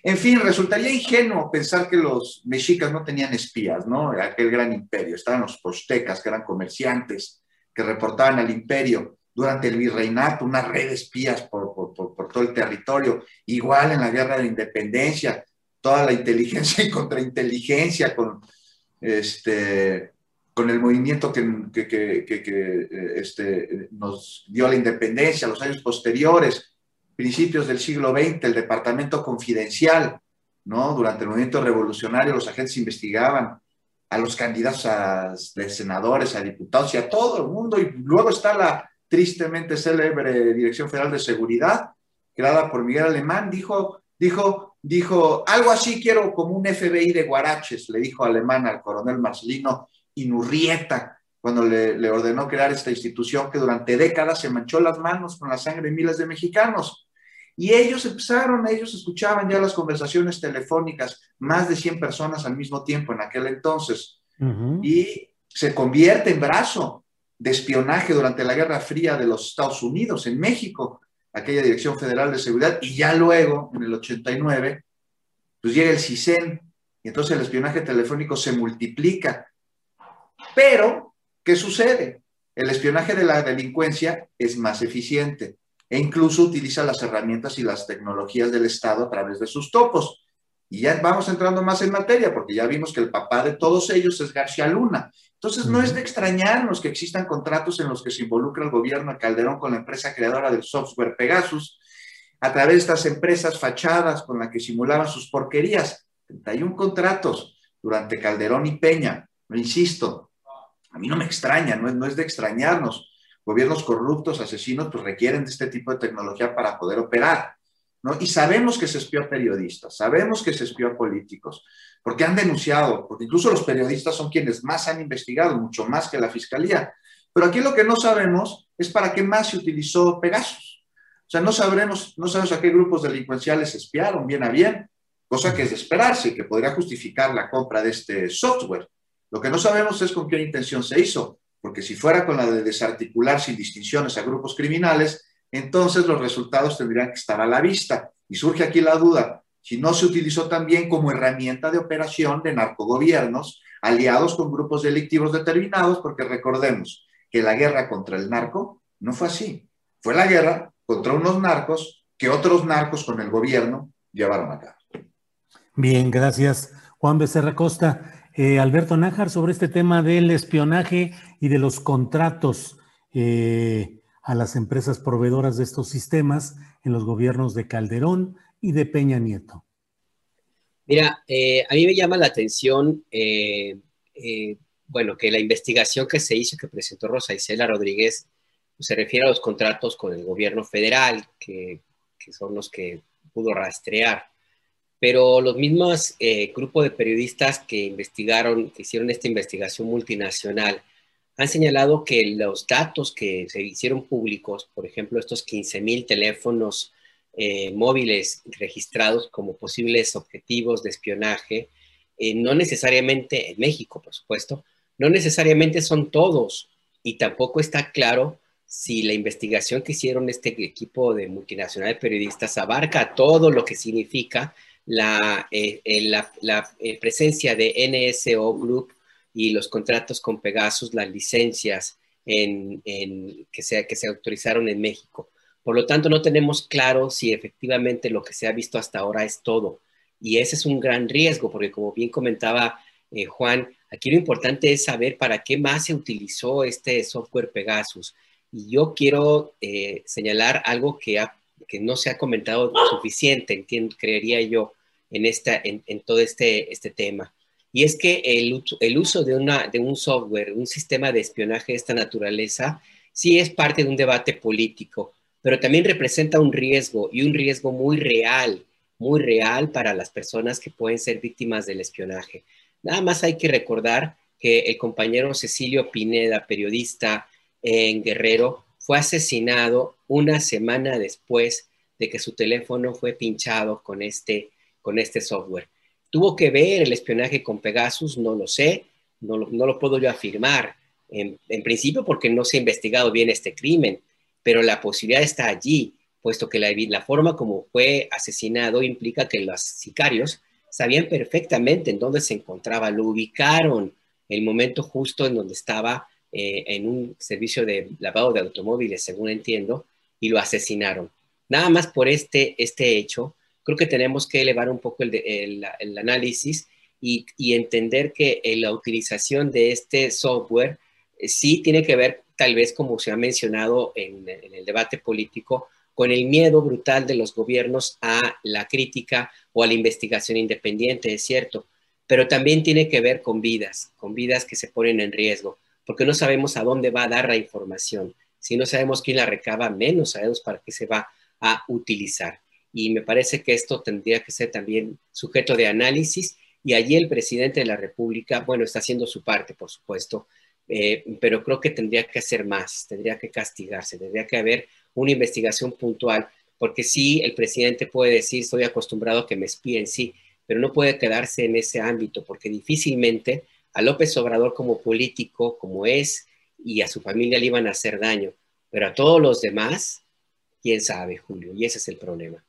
S10: En fin, resultaría ingenuo pensar que los mexicas no tenían espías, ¿no? Aquel gran imperio. Estaban los postecas, que eran comerciantes, que reportaban al imperio durante el virreinato, una red de espías por, por, por todo el territorio. Igual en la guerra de la independencia, toda la inteligencia y contrainteligencia con este, con el movimiento que, eh, este, nos dio la independencia, los años posteriores, principios del siglo XX, el Departamento Confidencial, ¿no? Durante el movimiento revolucionario los agentes investigaban a los candidatos a, de senadores, a diputados y a todo el mundo. Y luego está la tristemente célebre Dirección Federal de Seguridad, creada por Miguel Alemán, dijo, dijo, dijo, algo así quiero como un FBI de guaraches, le dijo Alemán al coronel Marcelino Inurrieta cuando le, ordenó crear esta institución que durante décadas se manchó las manos con la sangre de miles de mexicanos. Y ellos empezaron, ellos escuchaban ya las conversaciones telefónicas, más de 100 personas al mismo tiempo en aquel entonces. Y se convierte en brazo de espionaje durante la Guerra Fría de los Estados Unidos en México, aquella Dirección Federal de Seguridad, y ya luego, en el 89, pues llega el CISEN, y entonces el espionaje telefónico se multiplica pero, ¿qué sucede? El espionaje de la delincuencia es más eficiente e incluso utiliza las herramientas y las tecnologías del Estado a través de sus topos. Y ya vamos entrando más en materia, porque ya vimos que el papá de todos ellos es García Luna. Entonces, no es de extrañarnos que existan contratos en los que se involucra el gobierno de Calderón con la empresa creadora del software Pegasus a través de estas empresas fachadas con las que simulaban sus porquerías. 31 contratos durante Calderón y Peña. Lo insisto, a mí no me extraña, no es, no es de extrañarnos. Gobiernos corruptos, asesinos, pues requieren de este tipo de tecnología para poder operar. Y sabemos que se espió a periodistas, sabemos que se espió a políticos, porque han denunciado, porque incluso los periodistas son quienes más han investigado, mucho más que la fiscalía. Pero aquí lo que no sabemos es para qué más se utilizó Pegasus. O sea, no sabremos, no sabemos a qué grupos delincuenciales espiaron bien a bien, cosa que es de esperarse y que podría justificar la compra de este software. Lo que no sabemos es con qué intención se hizo, porque si fuera con la de desarticular sin distinciones a grupos criminales, entonces los resultados tendrían que estar a la vista. Y surge aquí la duda, si no se utilizó también como herramienta de operación de narcogobiernos aliados con grupos delictivos determinados, porque recordemos que la guerra contra el narco no fue así, fue la guerra contra unos narcos que otros narcos con el gobierno llevaron a cabo.
S1: Bien, gracias. Juan Becerra Costa. Eh, Alberto Nájar, sobre este tema del espionaje y de los contratos eh, a las empresas proveedoras de estos sistemas en los gobiernos de Calderón y de Peña Nieto.
S11: Mira, eh, a mí me llama la atención, bueno, que la investigación que se hizo, que presentó Rosa Isela Rodríguez, pues, se refiere a los contratos con el gobierno federal, que, que son los que pudo rastrear pero los mismos eh, grupos de periodistas que investigaron, que hicieron esta investigación multinacional, han señalado que los datos que se hicieron públicos, por ejemplo, estos 15 mil teléfonos eh, móviles registrados como posibles objetivos de espionaje, eh, no necesariamente en México, por supuesto, no necesariamente son todos y tampoco está claro si la investigación que hicieron este equipo de multinacional de periodistas abarca todo lo que significa la, la, eh, presencia de NSO Group y los contratos con Pegasus, las licencias en, que, se, que se autorizaron en México. Por lo tanto, no tenemos claro si efectivamente lo que se ha visto hasta ahora es todo. Y ese es un gran riesgo, porque como bien comentaba Juan, aquí lo importante es saber para qué más se utilizó este software Pegasus. Y yo quiero señalar algo que ha que no se ha comentado suficiente, entiendo, creería yo, en, esta, en, todo este, este tema. Y es que el, uso de, un software, un sistema de espionaje de esta naturaleza, sí es parte de un debate político, pero también representa un riesgo y un riesgo muy real, muy real para las personas que pueden ser víctimas del espionaje. Nada más hay que recordar que el compañero Cecilio Pineda, periodista en Guerrero, fue asesinado una semana después de que su teléfono fue pinchado con este, con este software. ¿Tuvo que ver el espionaje con Pegasus? No lo sé, no lo, puedo yo afirmar. En, principio porque no se ha investigado bien este crimen, pero la posibilidad está allí, puesto que la, la forma como fue asesinado implica que los sicarios sabían perfectamente en dónde se encontraba, lo ubicaron el momento justo en donde estaba eh, en un servicio de lavado de automóviles, según entiendo, y lo asesinaron. Nada más por este, este hecho, creo que tenemos que elevar un poco el, análisis y, y, entender que eh, la utilización de este software eh, sí tiene que ver, tal vez como se ha mencionado en, en el debate político, con el miedo brutal de los gobiernos a la crítica o a la investigación independiente, es cierto, pero también tiene que ver con vidas, con vidas que se ponen en riesgo porque no sabemos a dónde va a dar la información. Si no sabemos quién la recaba, menos sabemos para qué se va a utilizar. Y me parece que esto tendría que ser también sujeto de análisis y allí el presidente de la República, bueno, está haciendo su parte, por supuesto, eh, pero creo que tendría que hacer más, tendría que castigarse, tendría que haber una investigación puntual, porque sí, el presidente puede decir, estoy acostumbrado a que me espíen, sí, pero no puede quedarse en ese ámbito, porque difícilmente a López Obrador como político, como es, y a su familia le iban a hacer daño, pero a todos los demás, quién sabe, Julio, y ese es el problema.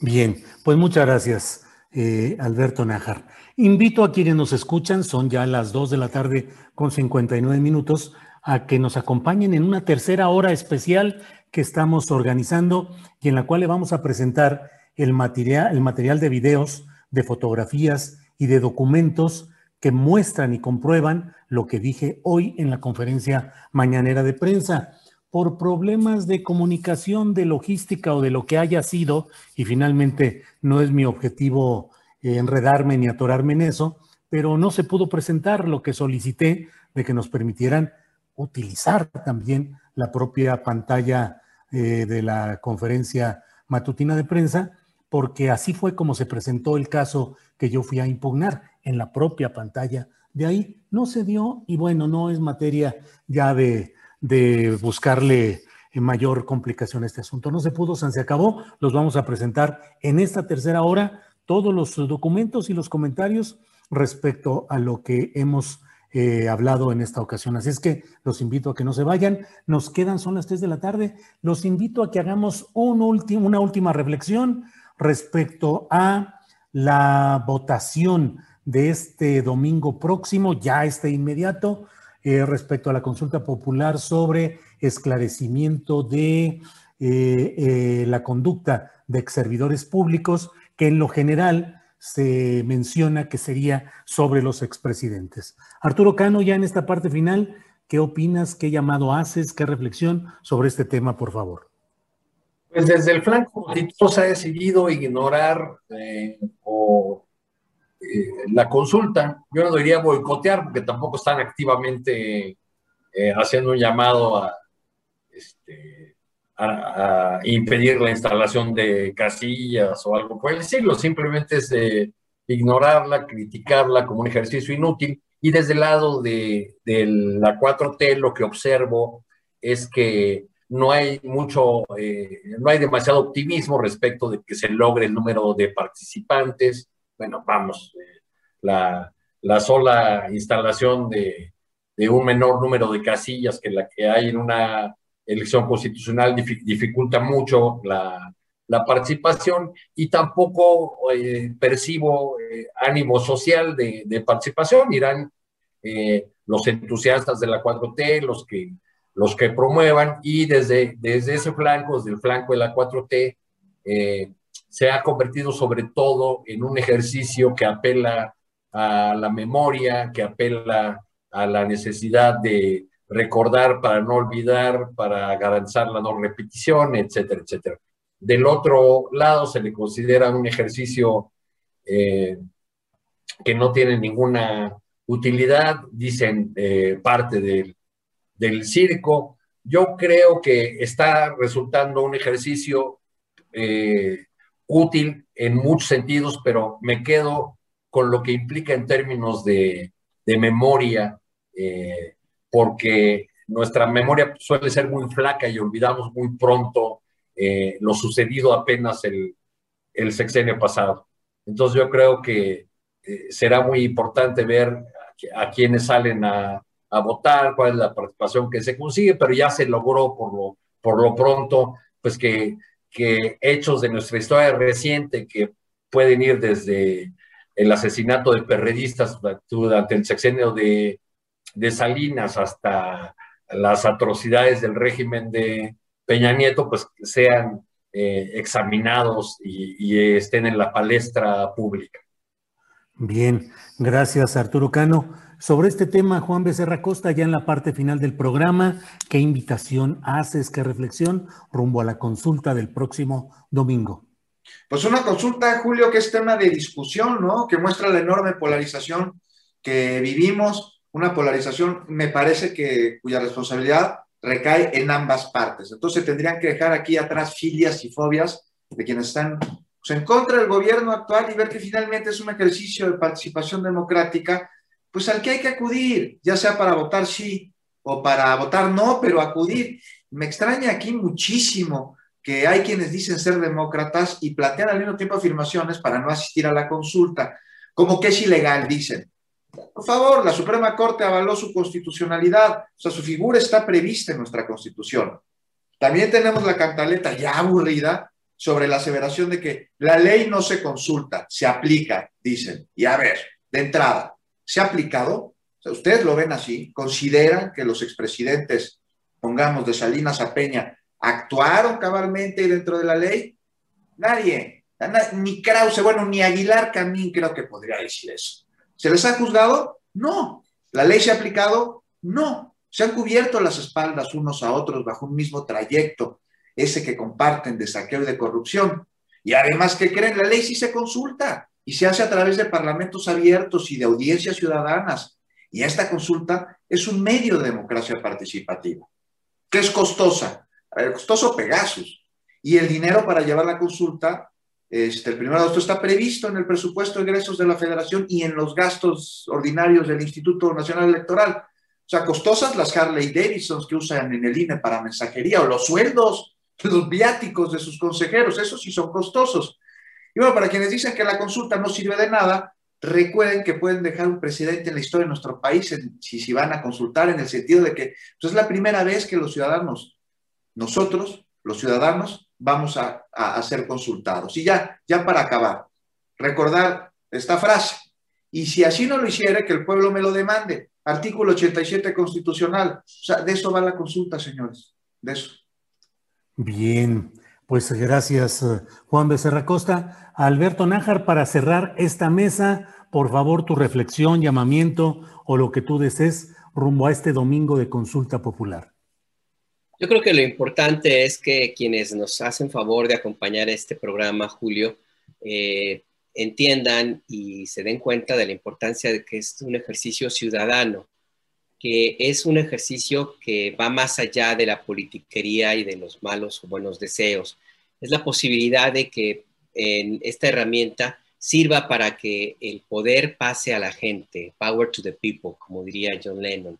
S1: Bien, pues muchas gracias, eh, Alberto Najar. Invito a quienes nos escuchan, son ya las 2 de la tarde con 59 minutos, a que nos acompañen en una tercera hora especial que estamos organizando y en la cual le vamos a presentar el material, el material de videos, de fotografías y de documentos que muestran y comprueban lo que dije hoy en la conferencia mañanera de prensa. Por problemas de comunicación, de logística o de lo que haya sido, y finalmente no es mi objetivo enredarme ni atorarme en eso, pero no se pudo presentar lo que solicité de que nos permitieran utilizar también la propia pantalla eh, de la conferencia matutina de prensa, porque así fue como se presentó el caso que yo fui a impugnar en la propia pantalla. De ahí no se dio y bueno, no es materia ya de, de buscarle mayor complicación a este asunto. No se pudo, se acabó. Los vamos a presentar en esta tercera hora todos los documentos y los comentarios respecto a lo que hemos eh, hablado en esta ocasión. Así es que los invito a que no se vayan. Nos quedan, son las tres de la tarde. Los invito a que hagamos un una última reflexión respecto a la votación de este domingo próximo, ya este inmediato, eh, respecto a la consulta popular sobre esclarecimiento de eh, la conducta de ex servidores públicos, que en lo general se menciona que sería sobre los expresidentes. Arturo Cano, ya en esta parte final, ¿qué opinas? ¿Qué llamado haces? ¿Qué reflexión sobre este tema, por favor?
S12: Pues desde el flanco se ha decidido ignorar eh, o, eh, la consulta. Yo no diría boicotear porque tampoco están activamente eh, haciendo un llamado a, este, a, impedir la instalación de casillas o algo por el estilo, simplemente es de ignorarla, criticarla como un ejercicio inútil. Y desde el lado de, la 4T lo que observo es que no hay mucho, eh, no hay demasiado optimismo respecto de que se logre el número de participantes. Bueno, vamos, eh, la, la, sola instalación de, de, un menor número de casillas que la que hay en una elección constitucional dificulta mucho la, participación y tampoco eh, percibo eh, ánimo social de, participación. Irán los entusiastas de la 4T, los que, los que promuevan y desde, desde ese flanco, desde el flanco de la 4T, se ha convertido sobre todo en un ejercicio que apela a la memoria, que apela a la necesidad de recordar para no olvidar, para garantizar la no repetición, etcétera, etcétera. Del otro lado se le considera un ejercicio eh, que no tiene ninguna utilidad, dicen eh, parte del, del, circo. Yo creo que está resultando un ejercicio eh, útil en muchos sentidos, pero me quedo con lo que implica en términos de, de memoria porque nuestra memoria suele ser muy flaca y olvidamos muy pronto eh, lo sucedido apenas el, el, sexenio pasado. Entonces yo creo que eh, será muy importante ver a, quienes salen a, a, votar, cuál es la participación que se consigue, pero ya se logró por lo, por lo pronto, pues que, que hechos de nuestra historia reciente que pueden ir desde el asesinato de perredistas durante el sexenio de de Salinas hasta las atrocidades del régimen de Peña Nieto, pues sean eh, examinados y, estén en la palestra pública.
S1: Bien, gracias Arturo Cano. Sobre este tema, Juan Becerra Costa, ya en la parte final del programa, ¿qué invitación haces, qué reflexión rumbo a la consulta del próximo domingo?
S10: Pues una consulta, Julio, que es tema de discusión, ¿no? Que muestra la enorme polarización que vivimos una polarización, me parece que cuya responsabilidad recae en ambas partes. Entonces tendrían que dejar aquí atrás filias y fobias de quienes están pues, en contra del gobierno actual y ver que finalmente es un ejercicio de participación democrática, pues al que hay que acudir, ya sea para votar sí o para votar no, pero acudir. Me extraña aquí muchísimo que hay quienes dicen ser demócratas y plantean al mismo tiempo afirmaciones para no asistir a la consulta, como que es ilegal, dicen. Por favor, la Suprema Corte avaló su constitucionalidad, o sea, su figura está prevista en nuestra Constitución. También tenemos la cantaleta ya aburrida sobre la aseveración de que la ley no se consulta, se aplica, dicen. Y a ver, de entrada, ¿se ha aplicado? ustedes lo ven así, consideran que los expresidentes, pongamos de Salinas a Peña, actuaron cabalmente dentro de la ley. Nadie, ni Krause, bueno, ni Aguilar Camín creo que podría decir eso. ¿Se les ha juzgado? No. ¿La ley se ha aplicado? No. Se han cubierto las espaldas unos a otros bajo un mismo trayecto, ese que comparten de saqueo y de corrupción. Y además que creen, la ley sí se consulta y se hace a través de parlamentos abiertos y de audiencias ciudadanas. Y esta consulta es un medio de democracia participativa, que es costosa. A ver, costoso Pegasus. Y el dinero para llevar la consulta, este, el primero de agosto está previsto en el presupuesto de ingresos de la federación y en los gastos ordinarios del Instituto Nacional Electoral. O sea, costosas las Harley Davidsons que usan en el INE para mensajería o los sueldos, los viáticos de sus consejeros, esos sí son costosos. Y bueno, para quienes dicen que la consulta no sirve de nada, recuerden que pueden dejar un presidente en la historia de nuestro país si, si van a consultar en el sentido de que pues, es la primera vez que los ciudadanos, nosotros, los ciudadanos, vamos a, a, a ser consultados. Y ya, ya para acabar, recordar esta frase. Y si así no lo hiciera, que el pueblo me lo demande. Artículo 87 constitucional. O sea, de eso va la consulta, señores. De eso.
S1: Bien, pues gracias, eh, Juan Becerra Costa. Alberto Nájar, para cerrar esta mesa, por favor, tu reflexión, llamamiento o lo que tú desees rumbo a este domingo de consulta popular.
S11: Yo creo que lo importante es que quienes nos hacen favor de acompañar este programa, Julio, eh, entiendan y se den cuenta de la importancia de que es un ejercicio ciudadano, que es un ejercicio que va más allá de la politiquería y de los malos o buenos deseos. Es la posibilidad de que en esta herramienta sirva para que el poder pase a la gente, power to the people, como diría John Lennon.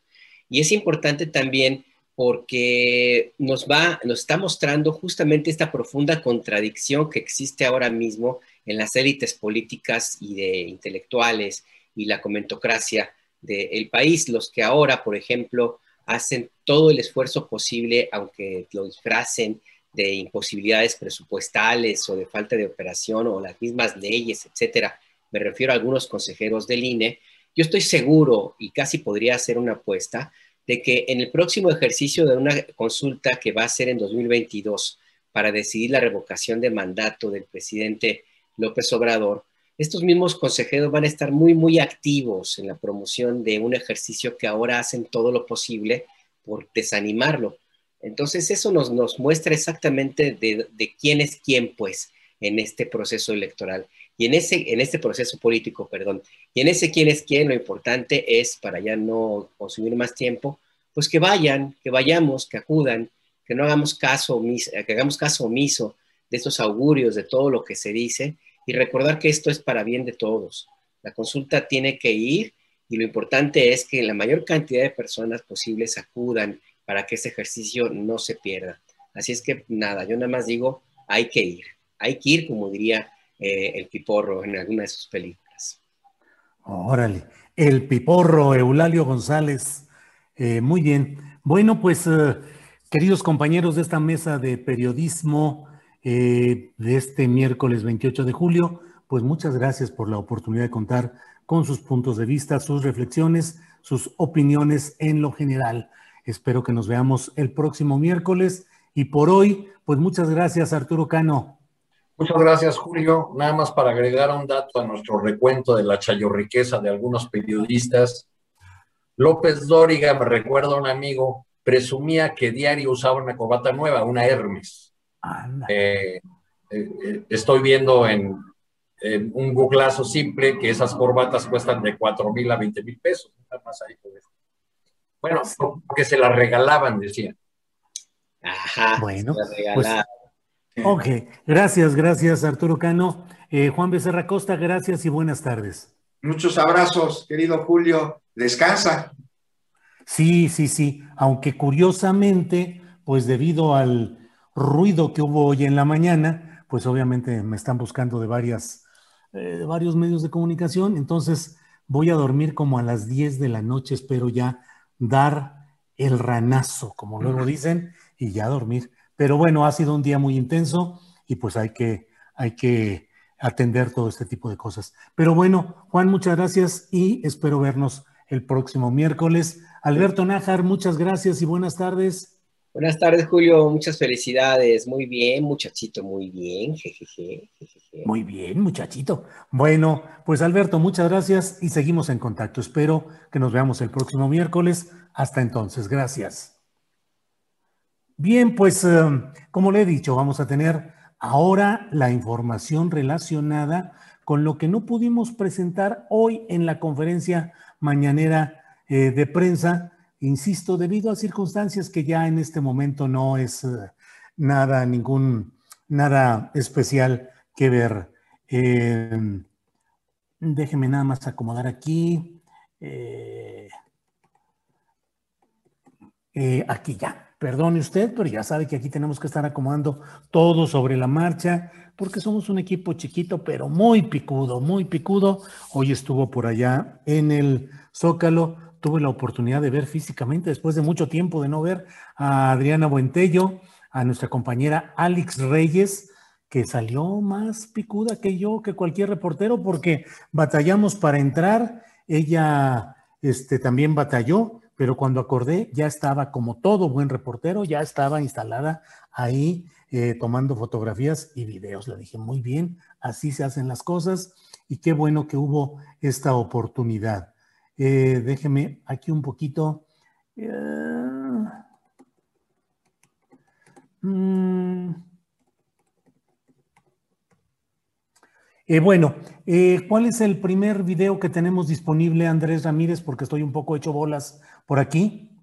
S11: Y es importante también porque nos va, nos está mostrando justamente esta profunda contradicción que existe ahora mismo en las élites políticas y de intelectuales y la comentocracia del país, los que ahora, por ejemplo, hacen todo el esfuerzo posible, aunque lo disfracen de imposibilidades presupuestales o de falta de operación o las mismas leyes, etcétera. Me refiero a algunos consejeros del INE. Yo estoy seguro y casi podría hacer una apuesta de que en el próximo ejercicio de una consulta que va a ser en 2022 para decidir la revocación de mandato del presidente López Obrador, estos mismos consejeros van a estar muy, muy activos en la promoción de un ejercicio que ahora hacen todo lo posible por desanimarlo. Entonces eso nos, nos muestra exactamente de, de, quién es quién, pues, en este proceso electoral y en ese, en este proceso político, perdón. Y en ese quién es quién, lo importante es, para ya no consumir más tiempo, pues que vayan, que vayamos, que acudan, que no hagamos caso que hagamos caso omiso de estos augurios, de todo lo que se dice, y recordar que esto es para bien de todos. La consulta tiene que ir y lo importante es que la mayor cantidad de personas posibles acudan para que este ejercicio no se pierda. Así es que nada, yo nada más digo, hay que ir, hay que ir, como diría eh, el Piporro en alguna de sus películas.
S1: Órale, el Piporro, Eulalio González. Eh, muy bien. Bueno, pues, eh, queridos compañeros de esta mesa de periodismo, eh, de este miércoles 28 de julio. Pues muchas gracias por la oportunidad de contar con sus puntos de vista, sus reflexiones, sus opiniones en lo general. Espero que nos veamos el próximo miércoles y por hoy, pues muchas gracias Arturo Cano.
S12: Muchas gracias Julio. Nada más para agregar un dato a nuestro recuento de la chayorriqueza de algunos periodistas. López Dóriga, me recuerda a un amigo, presumía que diario usaba una corbata nueva, una Hermes eh, eh, estoy viendo en, en, un googlazo simple que esas corbatas cuestan de 4 mil a 20 mil pesos. Bueno, porque se las regalaban, decían.
S11: Ajá.
S1: Bueno, pues, ok. Gracias, gracias Arturo Cano. Eh, Juan Becerra Costa, gracias y buenas tardes.
S10: Muchos abrazos, querido Julio. Descansa.
S1: Sí, sí, sí. Aunque curiosamente, pues debido al ruido que hubo hoy en la mañana, pues obviamente me están buscando de, varias, eh, de varios medios de comunicación, entonces voy a dormir como a las 10 de la noche, espero ya dar el ranazo, como luego dicen, y ya dormir. Pero bueno, ha sido un día muy intenso y pues hay que, hay que atender todo este tipo de cosas. Pero bueno, Juan, muchas gracias y espero vernos el próximo miércoles. Alberto Nájar, muchas gracias y buenas tardes.
S11: Buenas tardes, Julio. Muchas felicidades. Muy bien, muchachito, muy bien.
S1: Muy bien, muchachito. Bueno, pues Alberto, muchas gracias y seguimos en contacto. Espero que nos veamos el próximo miércoles. Hasta entonces, gracias. Bien, pues eh, como le he dicho, vamos a tener ahora la información relacionada con lo que no pudimos presentar hoy en la conferencia mañanera eh, de prensa insisto, debido a circunstancias que ya en este momento no es eh, nada, ningún, nada especial que ver. Eh, déjeme nada más acomodar aquí. Eh, aquí ya. Perdone usted, pero ya sabe que aquí tenemos que estar acomodando todo sobre la marcha, porque somos un equipo chiquito, pero muy picudo, muy picudo. Hoy estuvo por allá en el Zócalo tuve la oportunidad de ver físicamente, después de mucho tiempo de no ver a Adriana Buentello, a nuestra compañera Alex Reyes, que salió más picuda que yo, que cualquier reportero, porque batallamos para entrar, ella este, también batalló, pero cuando acordé ya estaba como todo buen reportero, ya estaba instalada ahí eh, tomando fotografías y videos. Le dije, muy bien, así se hacen las cosas y qué bueno que hubo esta oportunidad. Eh, déjeme aquí un poquito. Eh, mm, eh, bueno, ¿cuál es el primer video que tenemos disponible, Andrés Ramírez? Porque estoy un poco hecho bolas por aquí.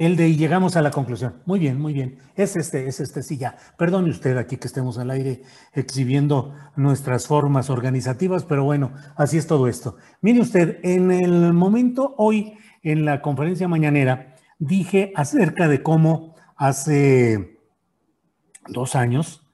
S1: El de y llegamos a la conclusión. Muy bien, muy bien. Es este, es este, sí, ya. Perdone usted aquí que estemos al aire exhibiendo nuestras formas organizativas, pero bueno, así es todo esto. Mire usted, en el momento hoy, en la conferencia mañanera, dije acerca de cómo hace dos años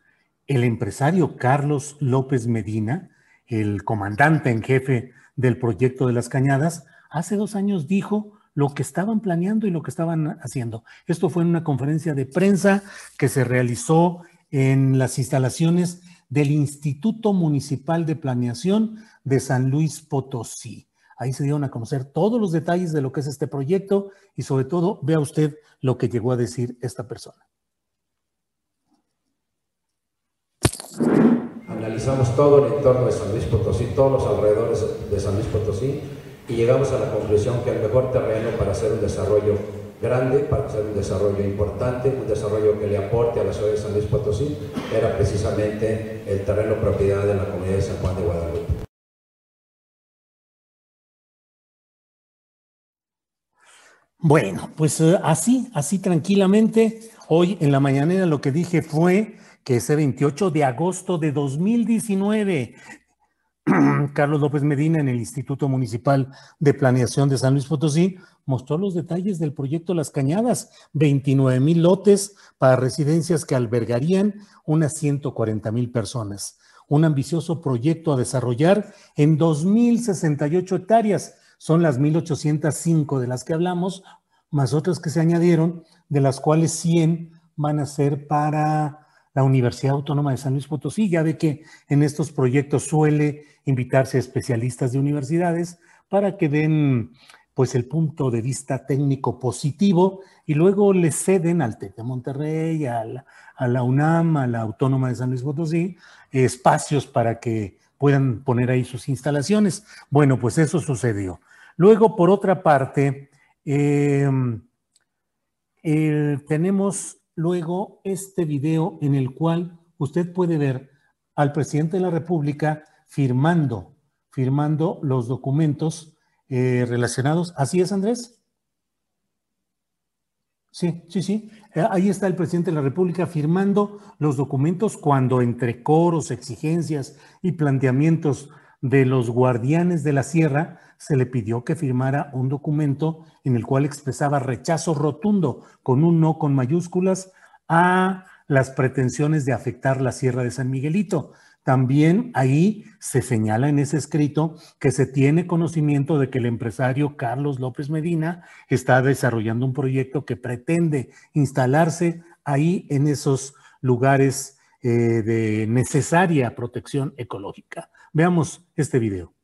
S1: el empresario Carlos López Medina, el comandante en jefe del proyecto de las cañadas, hace dos años dijo lo que estaban planeando y lo que estaban haciendo. Esto fue en una conferencia de prensa que se realizó en las instalaciones del Instituto Municipal de Planeación de San Luis Potosí. Ahí se dieron a conocer todos los detalles de lo que es este proyecto y sobre todo vea usted lo que llegó a decir esta persona.
S14: Analizamos todo el entorno de San Luis Potosí, todos los alrededores de San Luis Potosí y llegamos a la conclusión que el mejor terreno para hacer un desarrollo grande, para hacer un desarrollo importante, un desarrollo que le aporte a la ciudad de San Luis Potosí, era precisamente el terreno propiedad de la comunidad de San Juan de Guadalupe.
S1: Bueno, pues eh, así, así tranquilamente, hoy en la mañanera lo que dije fue que ese 28 de agosto de 2019 Carlos López Medina en el Instituto Municipal de Planeación de San Luis Potosí mostró los detalles del proyecto Las Cañadas, 29 mil lotes para residencias que albergarían unas 140 mil personas. Un ambicioso proyecto a desarrollar en 2.068 hectáreas. Son las 1.805 de las que hablamos, más otras que se añadieron, de las cuales 100 van a ser para la Universidad Autónoma de San Luis Potosí. Ya ve que en estos proyectos suele invitarse a especialistas de universidades para que den pues el punto de vista técnico positivo y luego le ceden al TEC de Monterrey, a la, a la, UNAM, a la Autónoma de San Luis Potosí, espacios para que puedan poner ahí sus instalaciones. Bueno, pues eso sucedió. Luego, por otra parte, em, tenemos luego este video en el cual usted puede ver al presidente de la República firmando, firmando los documentos eh, relacionados. ¿Así es, Andrés? Sí, sí, sí. Eh, ahí está el presidente de la República firmando los documentos cuando entre coros, exigencias y planteamientos de los guardianes de la sierra se le pidió que firmara un documento en el cual expresaba rechazo rotundo con un no con mayúsculas a las pretensiones de afectar la sierra de San Miguelito. También ahí se señala en ese escrito que se tiene conocimiento de que el empresario Carlos López Medina está desarrollando un proyecto que pretende instalarse ahí en esos lugares eh, de necesaria protección ecológica. Veamos este video.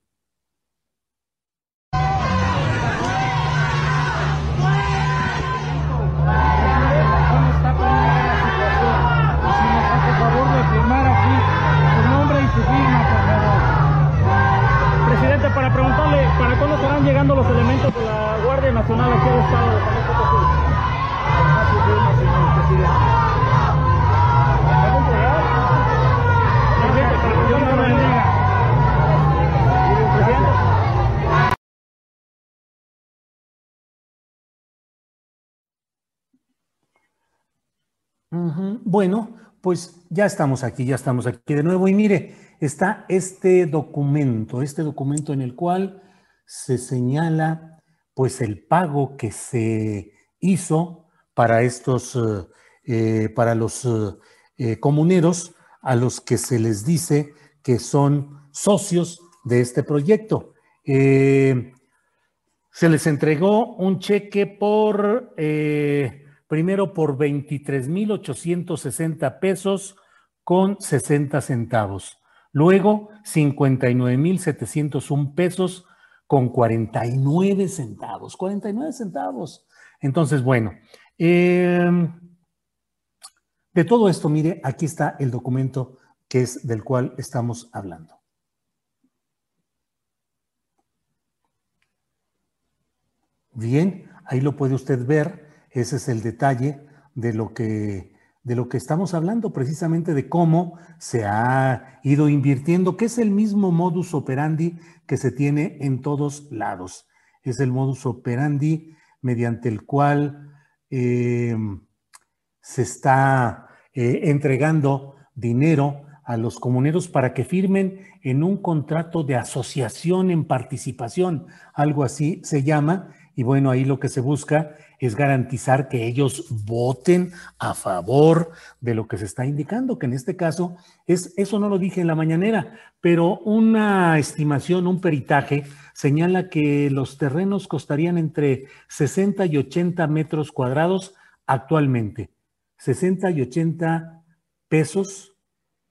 S1: Presidente, para preguntarle para cuándo estarán llegando los elementos de la Guardia Nacional aquí al Estado. Bueno, pues ya estamos aquí, ya estamos aquí de nuevo. Y mire, está este documento, este documento en el cual se señala pues el pago que se hizo para estos, eh, eh, para los eh, comuneros a los que se les dice que son socios de este proyecto. se les entregó un cheque por primero por 23,860 pesos con 60 centavos. Luego, 59,701 pesos con 49 centavos. 49 centavos. Entonces, bueno, em, de todo esto, mire, aquí está el documento que es del cual estamos hablando. Bien, ahí lo puede usted ver ese es el detalle de lo que, de lo que estamos hablando, precisamente de cómo se ha ido invirtiendo, que es el mismo modus operandi que se tiene en todos lados. Es el modus operandi mediante el cual eh, se está eh, entregando dinero a los comuneros para que firmen en un contrato de asociación en participación, algo así se llama, y bueno, ahí lo que se busca es garantizar que ellos voten a favor de lo que se está indicando, que en este caso es, eso no lo dije en la mañanera, pero una estimación, un peritaje señala que los terrenos costarían entre 60 y 80 metros cuadrados actualmente, 60 y 80 pesos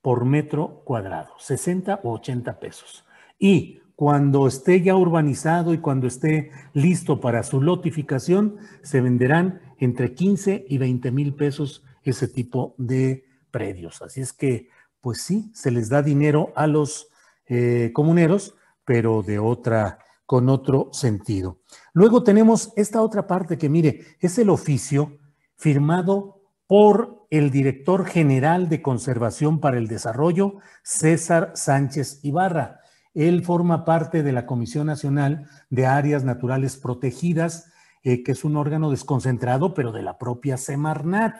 S1: por metro cuadrado, 60 o 80 pesos. Y cuando esté ya urbanizado y cuando esté listo para su lotificación, se venderán entre 15 y 20 mil pesos ese tipo de predios. Así es que, pues sí, se les da dinero a los eh, comuneros, pero de otra, con otro sentido. Luego tenemos esta otra parte que, mire, es el oficio firmado por el director general de Conservación para el Desarrollo, César Sánchez Ibarra él forma parte de la Comisión Nacional de Áreas Naturales Protegidas, eh, que es un órgano desconcentrado, pero de la propia Semarnat.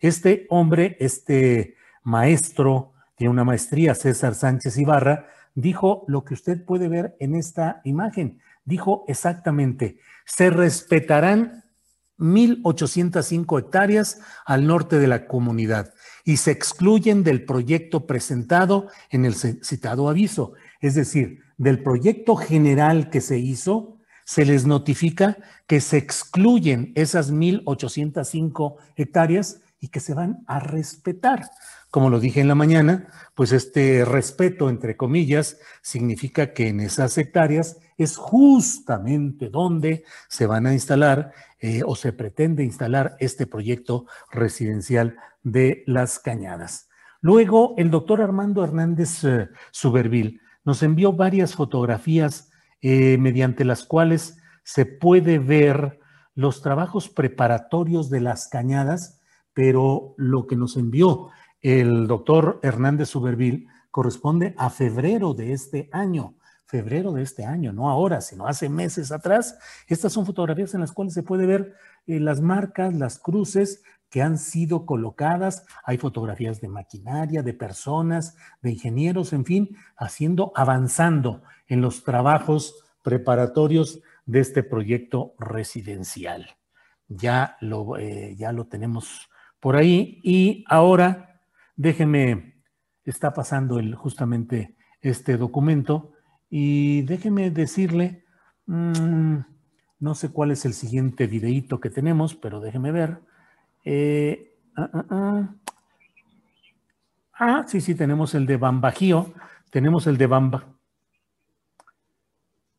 S1: Este hombre, este maestro, tiene una maestría, César Sánchez Ibarra, dijo lo que usted puede ver en esta imagen. Dijo exactamente, se respetarán 1.805 hectáreas al norte de la comunidad y se excluyen del proyecto presentado en el citado aviso. Es decir, del proyecto general que se hizo, se les notifica que se excluyen esas 1.805 hectáreas y que se van a respetar. Como lo dije en la mañana, pues este respeto, entre comillas, significa que en esas hectáreas es justamente donde se van a instalar eh, o se pretende instalar este proyecto residencial de las cañadas. Luego, el doctor Armando Hernández eh, Subervil nos envió varias fotografías eh, mediante las cuales se puede ver los trabajos preparatorios de las cañadas, pero lo que nos envió el doctor Hernández Subervil corresponde a febrero de este año febrero de este año, no ahora, sino hace meses atrás. Estas son fotografías en las cuales se puede ver eh, las marcas, las cruces que han sido colocadas. Hay fotografías de maquinaria, de personas, de ingenieros, en fin, haciendo, avanzando en los trabajos preparatorios de este proyecto residencial. Ya lo, eh, ya lo tenemos por ahí y ahora déjeme, está pasando el, justamente este documento y déjeme decirle, mm, no sé cuál es el siguiente videíto que tenemos, pero déjeme ver. Eh, ah, ah, ah. ah, sí, sí, tenemos el de Bambajío. Tenemos el de Bamba.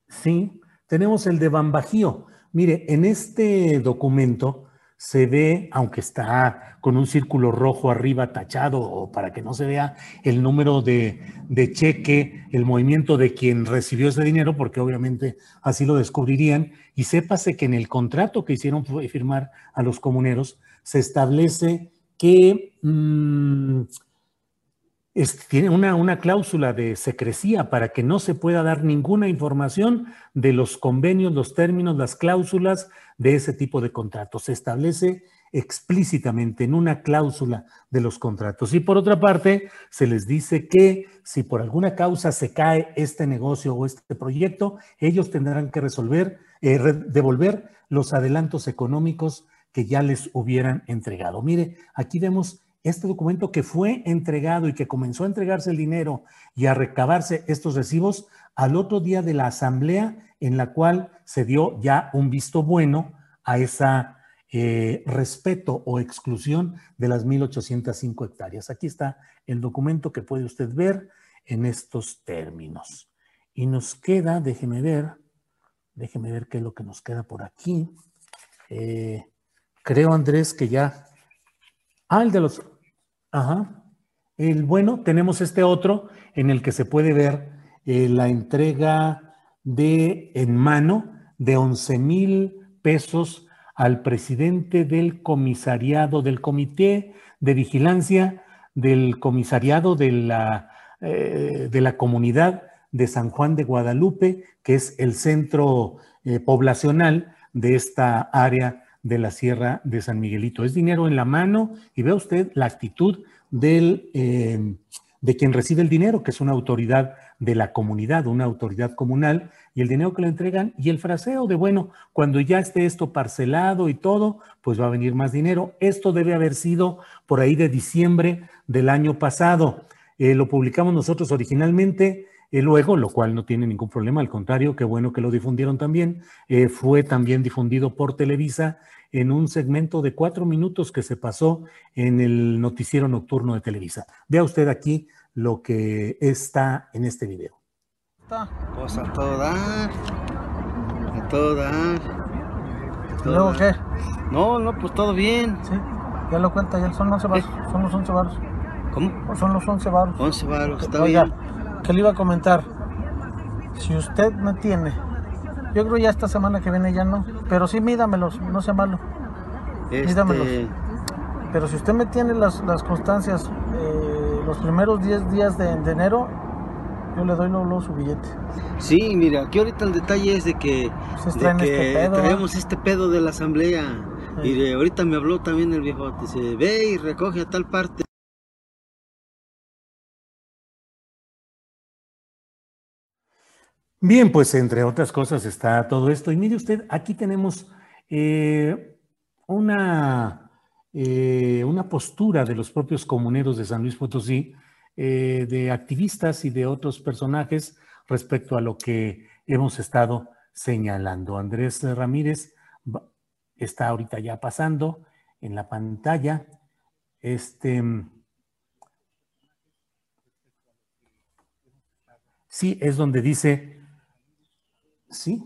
S1: Sí, tenemos el de Bambajío. Mire, en este documento se ve, aunque está con un círculo rojo arriba tachado para que no se vea el número de, cheque, el movimiento de quien recibió ese dinero, porque obviamente así lo descubrirían, y sépase que en el contrato que hicieron firmar a los comuneros se establece que mm, tiene una, una, cláusula de secrecía para que no se pueda dar ninguna información de los convenios, los términos, las cláusulas de ese tipo de contratos. Se establece explícitamente en una cláusula de los contratos. Y por otra parte, se les dice que si por alguna causa se cae este negocio o este proyecto, ellos tendrán que resolver, eh, devolver los adelantos económicos que ya les hubieran entregado. Mire, aquí vemos este documento que fue entregado y que comenzó a entregarse el dinero y a recabarse estos recibos al otro día de la asamblea en la cual se dio ya un visto bueno a esa eh, respeto o exclusión de las 1.805 hectáreas. Aquí está el documento que puede usted ver en estos términos. Y nos queda, déjeme ver, déjeme ver qué es lo que nos queda por aquí. Eh, creo, Andrés, que ya... Ah, el de los... Ajá. El bueno, tenemos este otro en el que se puede ver eh, la entrega de en mano de 11 mil pesos al presidente del comisariado, del comité de vigilancia del comisariado de la, eh, de la comunidad de San Juan de Guadalupe, que es el centro eh, poblacional de esta área de la Sierra de San Miguelito. Es dinero en la mano y ve usted la actitud del, eh, de quien recibe el dinero, que es una autoridad de la comunidad, una autoridad comunal, y el dinero que le entregan y el fraseo de, bueno, cuando ya esté esto parcelado y todo, pues va a venir más dinero. Esto debe haber sido por ahí de diciembre del año pasado. Eh, lo publicamos nosotros originalmente. Eh, luego, lo cual no tiene ningún problema, al contrario, qué bueno que lo difundieron también, eh, fue también difundido por Televisa en un segmento de cuatro minutos que se pasó en el noticiero nocturno de Televisa. Vea usted aquí lo que está en este video.
S15: Pues a todo dar, a todo dar.
S16: ¿Luego qué?
S15: No, no, pues todo bien.
S16: Sí, ya lo cuenta, ya son 11 baros, son los 11 baros.
S15: ¿Cómo?
S16: Son los 11 baros.
S15: 11 baros, está
S16: Oiga,
S15: bien.
S16: ¿Qué le iba a comentar? Si usted me tiene, yo creo ya esta semana que viene ya no, pero sí mídamelos, no sea malo.
S15: Este,
S16: Mídamelos. Pero si usted me tiene las, las constancias, eh, los primeros 10 días de, de enero, yo le doy luego, su billete.
S15: Sí, mira, aquí ahorita el detalle es de que, de que
S16: este pedo,
S15: traemos este pedo de la asamblea.
S16: Sí.
S15: Y de, ahorita me habló también el viejo, dice, ve y recoge a tal parte.
S1: Bien, pues entre otras cosas está todo esto. Y mire usted, aquí tenemos eh, una, eh, una postura de los propios comuneros de San Luis Potosí, eh, de activistas y de otros personajes respecto a lo que hemos estado señalando. Andrés Ramírez está ahorita ya pasando en la pantalla. Este. Sí, es donde dice. Sí.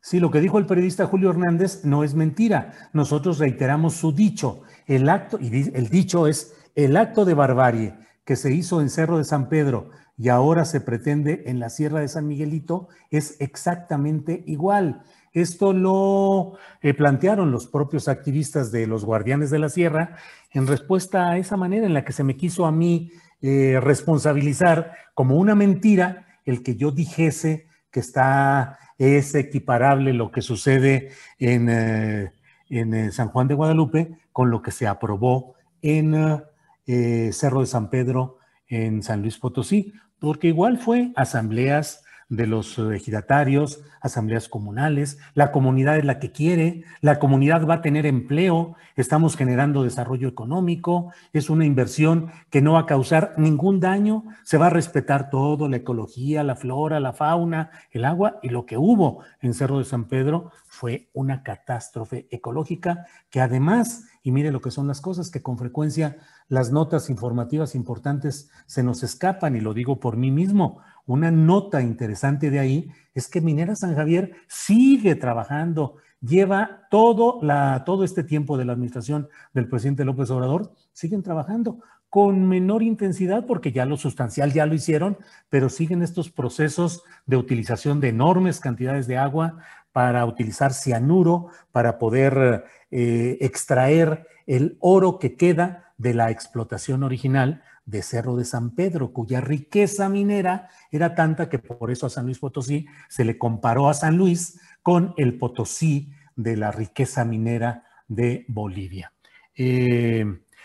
S1: Sí, lo que dijo el periodista Julio Hernández no es mentira. Nosotros reiteramos su dicho. El acto, y el dicho es el acto de barbarie que se hizo en Cerro de San Pedro y ahora se pretende en la Sierra de San Miguelito es exactamente igual. Esto lo eh, plantearon los propios activistas de los Guardianes de la Sierra en respuesta a esa manera en la que se me quiso a mí eh, responsabilizar como una mentira el que yo dijese que está, es equiparable lo que sucede en, eh, en eh, San Juan de Guadalupe con lo que se aprobó en eh, Cerro de San Pedro en San Luis Potosí, porque igual fue asambleas de los ejidatarios, asambleas comunales, la comunidad es la que quiere, la comunidad va a tener empleo, estamos generando desarrollo económico, es una inversión que no va a causar ningún daño, se va a respetar todo, la ecología, la flora, la fauna, el agua, y lo que hubo en Cerro de San Pedro fue una catástrofe ecológica que además, y mire lo que son las cosas, que con frecuencia las notas informativas importantes se nos escapan, y lo digo por mí mismo, una nota interesante de ahí es que Minera San Javier sigue trabajando, lleva todo, todo este tiempo de la administración del presidente López Obrador, siguen trabajando con menor intensidad porque ya lo sustancial ya lo hicieron, pero siguen estos procesos de utilización de enormes cantidades de agua para utilizar cianuro, para poder eh, extraer el oro que queda de la explotación original de Cerro de San Pedro, cuya riqueza minera era tanta que por eso a San Luis Potosí se le comparó a San Luis con el Potosí de la riqueza minera de Bolivia. Eh,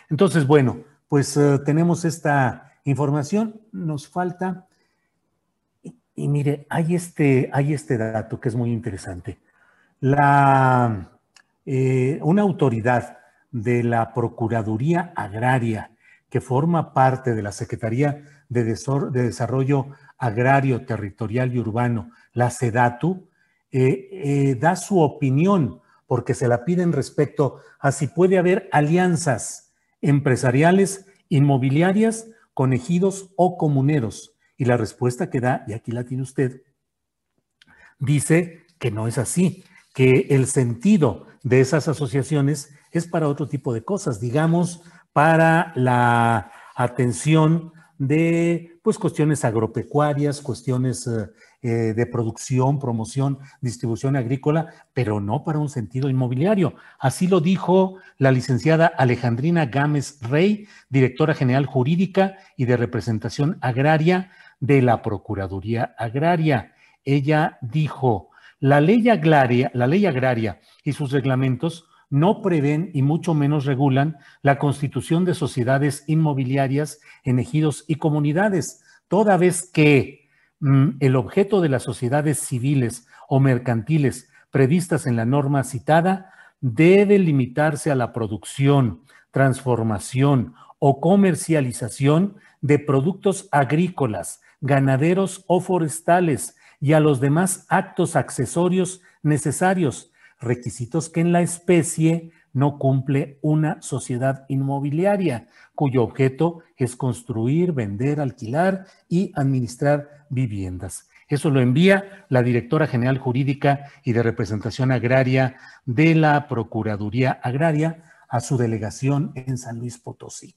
S1: entonces, bueno, pues eh, tenemos esta información, nos falta, y, mire, hay este, hay este dato que es muy interesante. La, eh, una autoridad de la Procuraduría Agraria que forma parte de la Secretaría de, Desarrollo Agrario, Territorial y Urbano, la SEDATU, da su opinión porque se la piden respecto a si puede haber alianzas empresariales, inmobiliarias, con ejidos o comuneros. Y la respuesta que da, y aquí la tiene usted, dice que no es así, que el sentido de esas asociaciones es para otro tipo de cosas, digamos, para la atención de pues cuestiones agropecuarias, cuestiones eh, eh, de producción, promoción, distribución agrícola, pero no para un sentido inmobiliario. Así lo dijo la licenciada Alejandrina Gámez Rey, directora general jurídica y de representación agraria de la Procuraduría Agraria. Ella dijo, la ley agraria, la ley agraria y sus reglamentos no prevén y mucho menos regulan la constitución de sociedades inmobiliarias en ejidos y comunidades, toda vez que mm, el objeto de las sociedades civiles o mercantiles previstas en la norma citada debe limitarse a la producción, transformación o comercialización de productos agrícolas, ganaderos o forestales y a los demás actos accesorios necesarios requisitos que en la especie no cumple una sociedad inmobiliaria, cuyo objeto es construir, vender, alquilar y administrar viviendas. Eso lo envía la directora general jurídica y de representación agraria de la Procuraduría Agraria a su delegación en San Luis Potosí.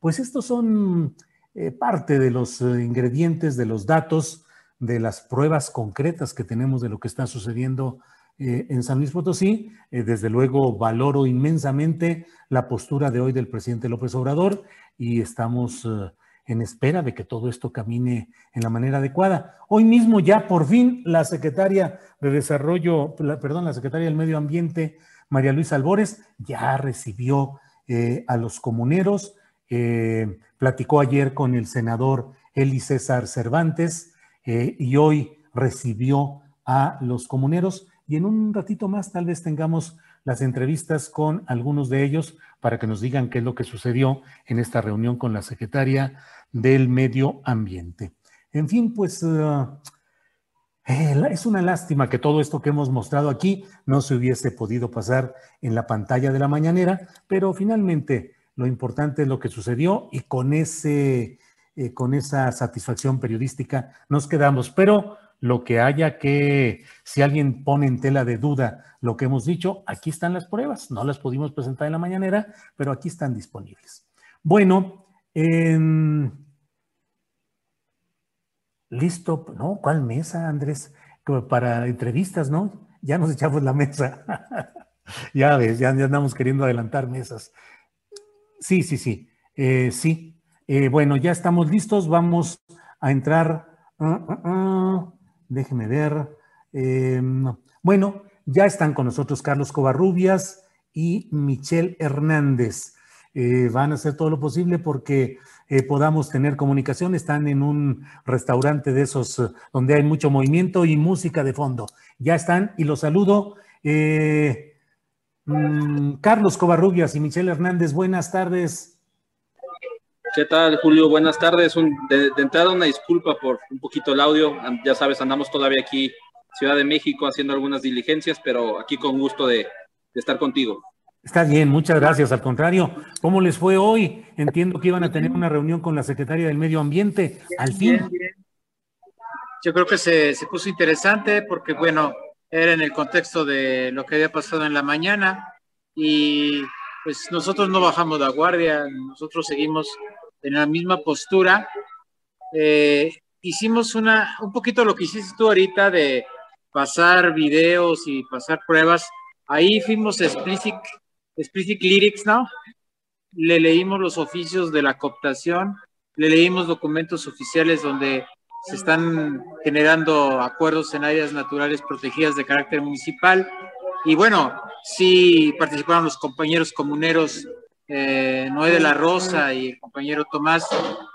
S1: Pues estos son eh, parte de los eh, ingredientes, de los datos, de las pruebas concretas que tenemos de lo que está sucediendo eh, en San Luis Potosí. Eh, desde luego valoro inmensamente la postura de hoy del presidente López Obrador y estamos eh, en espera de que todo esto camine en la manera adecuada. Hoy mismo ya por fin la secretaria de Desarrollo, perdón, la secretaria del Medio Ambiente, María Luisa Albores, ya recibió a los comuneros, platicó ayer con el senador Eli César Cervantes y hoy recibió a los comuneros y en un ratito más tal vez tengamos las entrevistas con algunos de ellos para que nos digan qué es lo que sucedió en esta reunión con la secretaria del Medio Ambiente. En fin, pues eh, eh, es una lástima que todo esto que hemos mostrado aquí no se hubiese podido pasar en la pantalla de la mañanera, pero finalmente lo importante es lo que sucedió y con ese, eh, con esa satisfacción periodística nos quedamos. Pero lo que haya que, si alguien pone en tela de duda lo que hemos dicho, aquí están las pruebas. No las pudimos presentar en la mañanera, pero aquí están disponibles. Bueno, listo, ¿no? ¿Cuál mesa, Andrés? Para entrevistas, ¿no? Ya nos echamos la mesa. ya ves, ya, andamos queriendo adelantar mesas. Sí, sí, sí, eh, sí. Eh, bueno, ya estamos listos, vamos a entrar. Ah, ah, ah. Déjeme ver. Em, bueno, ya están con nosotros Carlos Covarrubias y Michelle Hernández. Eh, van a hacer todo lo posible porque eh, podamos tener comunicación. Están en un restaurante de esos eh, donde hay mucho movimiento y música de fondo. Ya están y los saludo. Mm, Carlos Covarrubias y Michelle Hernández, buenas tardes.
S17: ¿Qué tal, Julio? Buenas tardes. de, entrada, una disculpa por un poquito el audio. Ya sabes, andamos todavía aquí, Ciudad de México, haciendo algunas diligencias, pero aquí con gusto de, estar contigo.
S1: Está bien, muchas gracias. Al contrario, ¿cómo les fue hoy? Entiendo que iban a tener una reunión con la Secretaria del Medio Ambiente. Al fin.
S18: Yo creo que se, se puso interesante porque, bueno, era en el contexto de lo que había pasado en la mañana y pues nosotros no bajamos la guardia, nosotros seguimos en la misma postura. Eh, hicimos una, un poquito lo que hiciste tú ahorita de pasar videos y pasar pruebas. Ahí fuimos explicit, explicit lyrics, ¿no? Le leímos los oficios de la cooptación, le leímos documentos oficiales donde se están generando acuerdos en áreas naturales protegidas de carácter municipal Y bueno, sí participaron los compañeros comuneros eh, Noé de la Rosa y el compañero Tomás,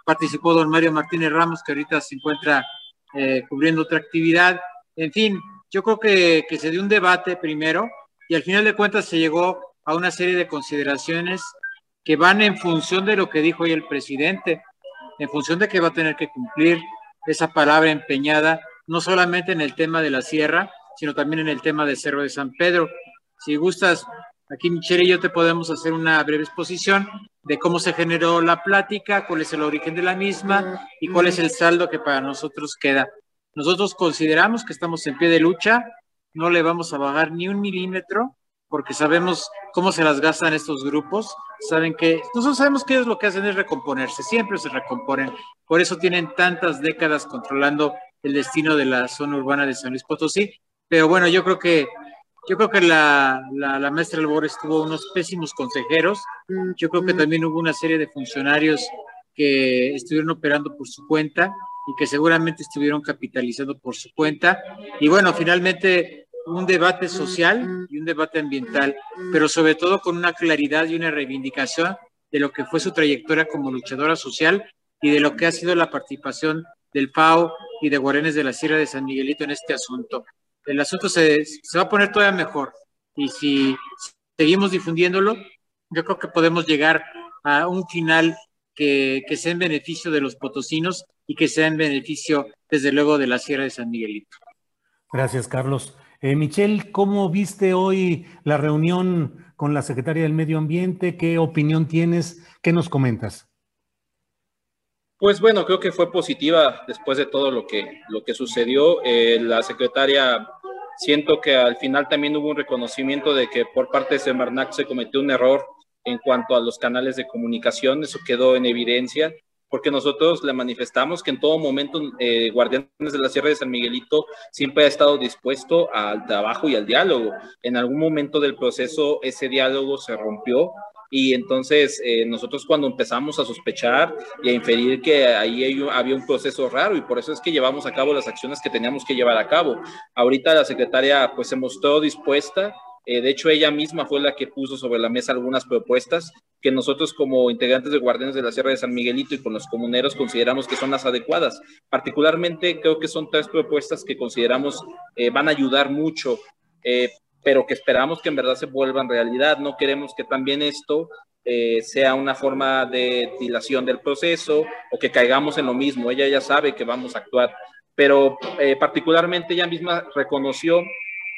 S18: participó don Mario Martínez Ramos, que ahorita se encuentra eh, cubriendo otra actividad. En fin, yo creo que, que se dio un debate primero y al final de cuentas se llegó a una serie de consideraciones que van en función de lo que dijo hoy el presidente, en función de que va a tener que cumplir esa palabra empeñada, no solamente en el tema de la sierra, sino también en el tema de Cerro de San Pedro. Si gustas, Aquí Michelle y yo te podemos hacer una breve exposición de cómo se generó la plática, cuál es el origen de la misma y cuál es el saldo que para nosotros queda. Nosotros consideramos que estamos en pie de lucha, no le vamos a bajar ni un milímetro porque sabemos cómo se las gastan estos grupos, saben que nosotros sabemos que ellos lo que hacen es recomponerse, siempre se recomponen, por eso tienen tantas décadas controlando el destino de la zona urbana de San Luis Potosí, pero bueno, yo creo que yo creo que la, la, maestra Albores tuvo unos pésimos consejeros. Yo creo que también hubo una serie de funcionarios que estuvieron operando por su cuenta y que seguramente estuvieron capitalizando por su cuenta. Y bueno, finalmente un debate social y un debate ambiental, pero sobre todo con una claridad y una reivindicación de lo que fue su trayectoria como luchadora social y de lo que ha sido la participación del FAO y de Guarenes de la Sierra de San Miguelito en este asunto el asunto se, se va a poner todavía mejor. Y si seguimos difundiéndolo, yo creo que podemos llegar a un final que, que, sea en beneficio de los potosinos y que sea en beneficio, desde luego, de la Sierra de San Miguelito.
S1: Gracias, Carlos. Eh, Michelle, ¿cómo viste hoy la reunión con la secretaria del Medio Ambiente? ¿Qué opinión tienes? ¿Qué nos comentas?
S17: Pues bueno, creo que fue positiva después de todo lo que, lo que sucedió. Eh, la secretaria, siento que al final también hubo un reconocimiento de que por parte de Semarnac se cometió un error en cuanto a los canales de comunicación, eso quedó en evidencia, porque nosotros le manifestamos que en todo momento eh, Guardianes de la Sierra de San Miguelito siempre ha estado dispuesto al trabajo y al diálogo. En algún momento del proceso ese diálogo se rompió y entonces eh, nosotros cuando empezamos a sospechar y a inferir que ahí había un proceso raro y por eso es que llevamos a cabo las acciones que teníamos que llevar a cabo. Ahorita la secretaria pues se mostró dispuesta, eh, de hecho ella misma fue la que puso sobre la mesa algunas propuestas que nosotros como integrantes de Guardianes de la Sierra de San Miguelito y con los comuneros consideramos que son las adecuadas. Particularmente creo que son tres propuestas que consideramos eh, van a ayudar mucho pero que esperamos que en verdad se vuelvan realidad. No queremos que también esto eh, sea una forma de dilación del proceso o que caigamos en lo mismo. Ella ya sabe que vamos a actuar, pero eh, particularmente ella misma reconoció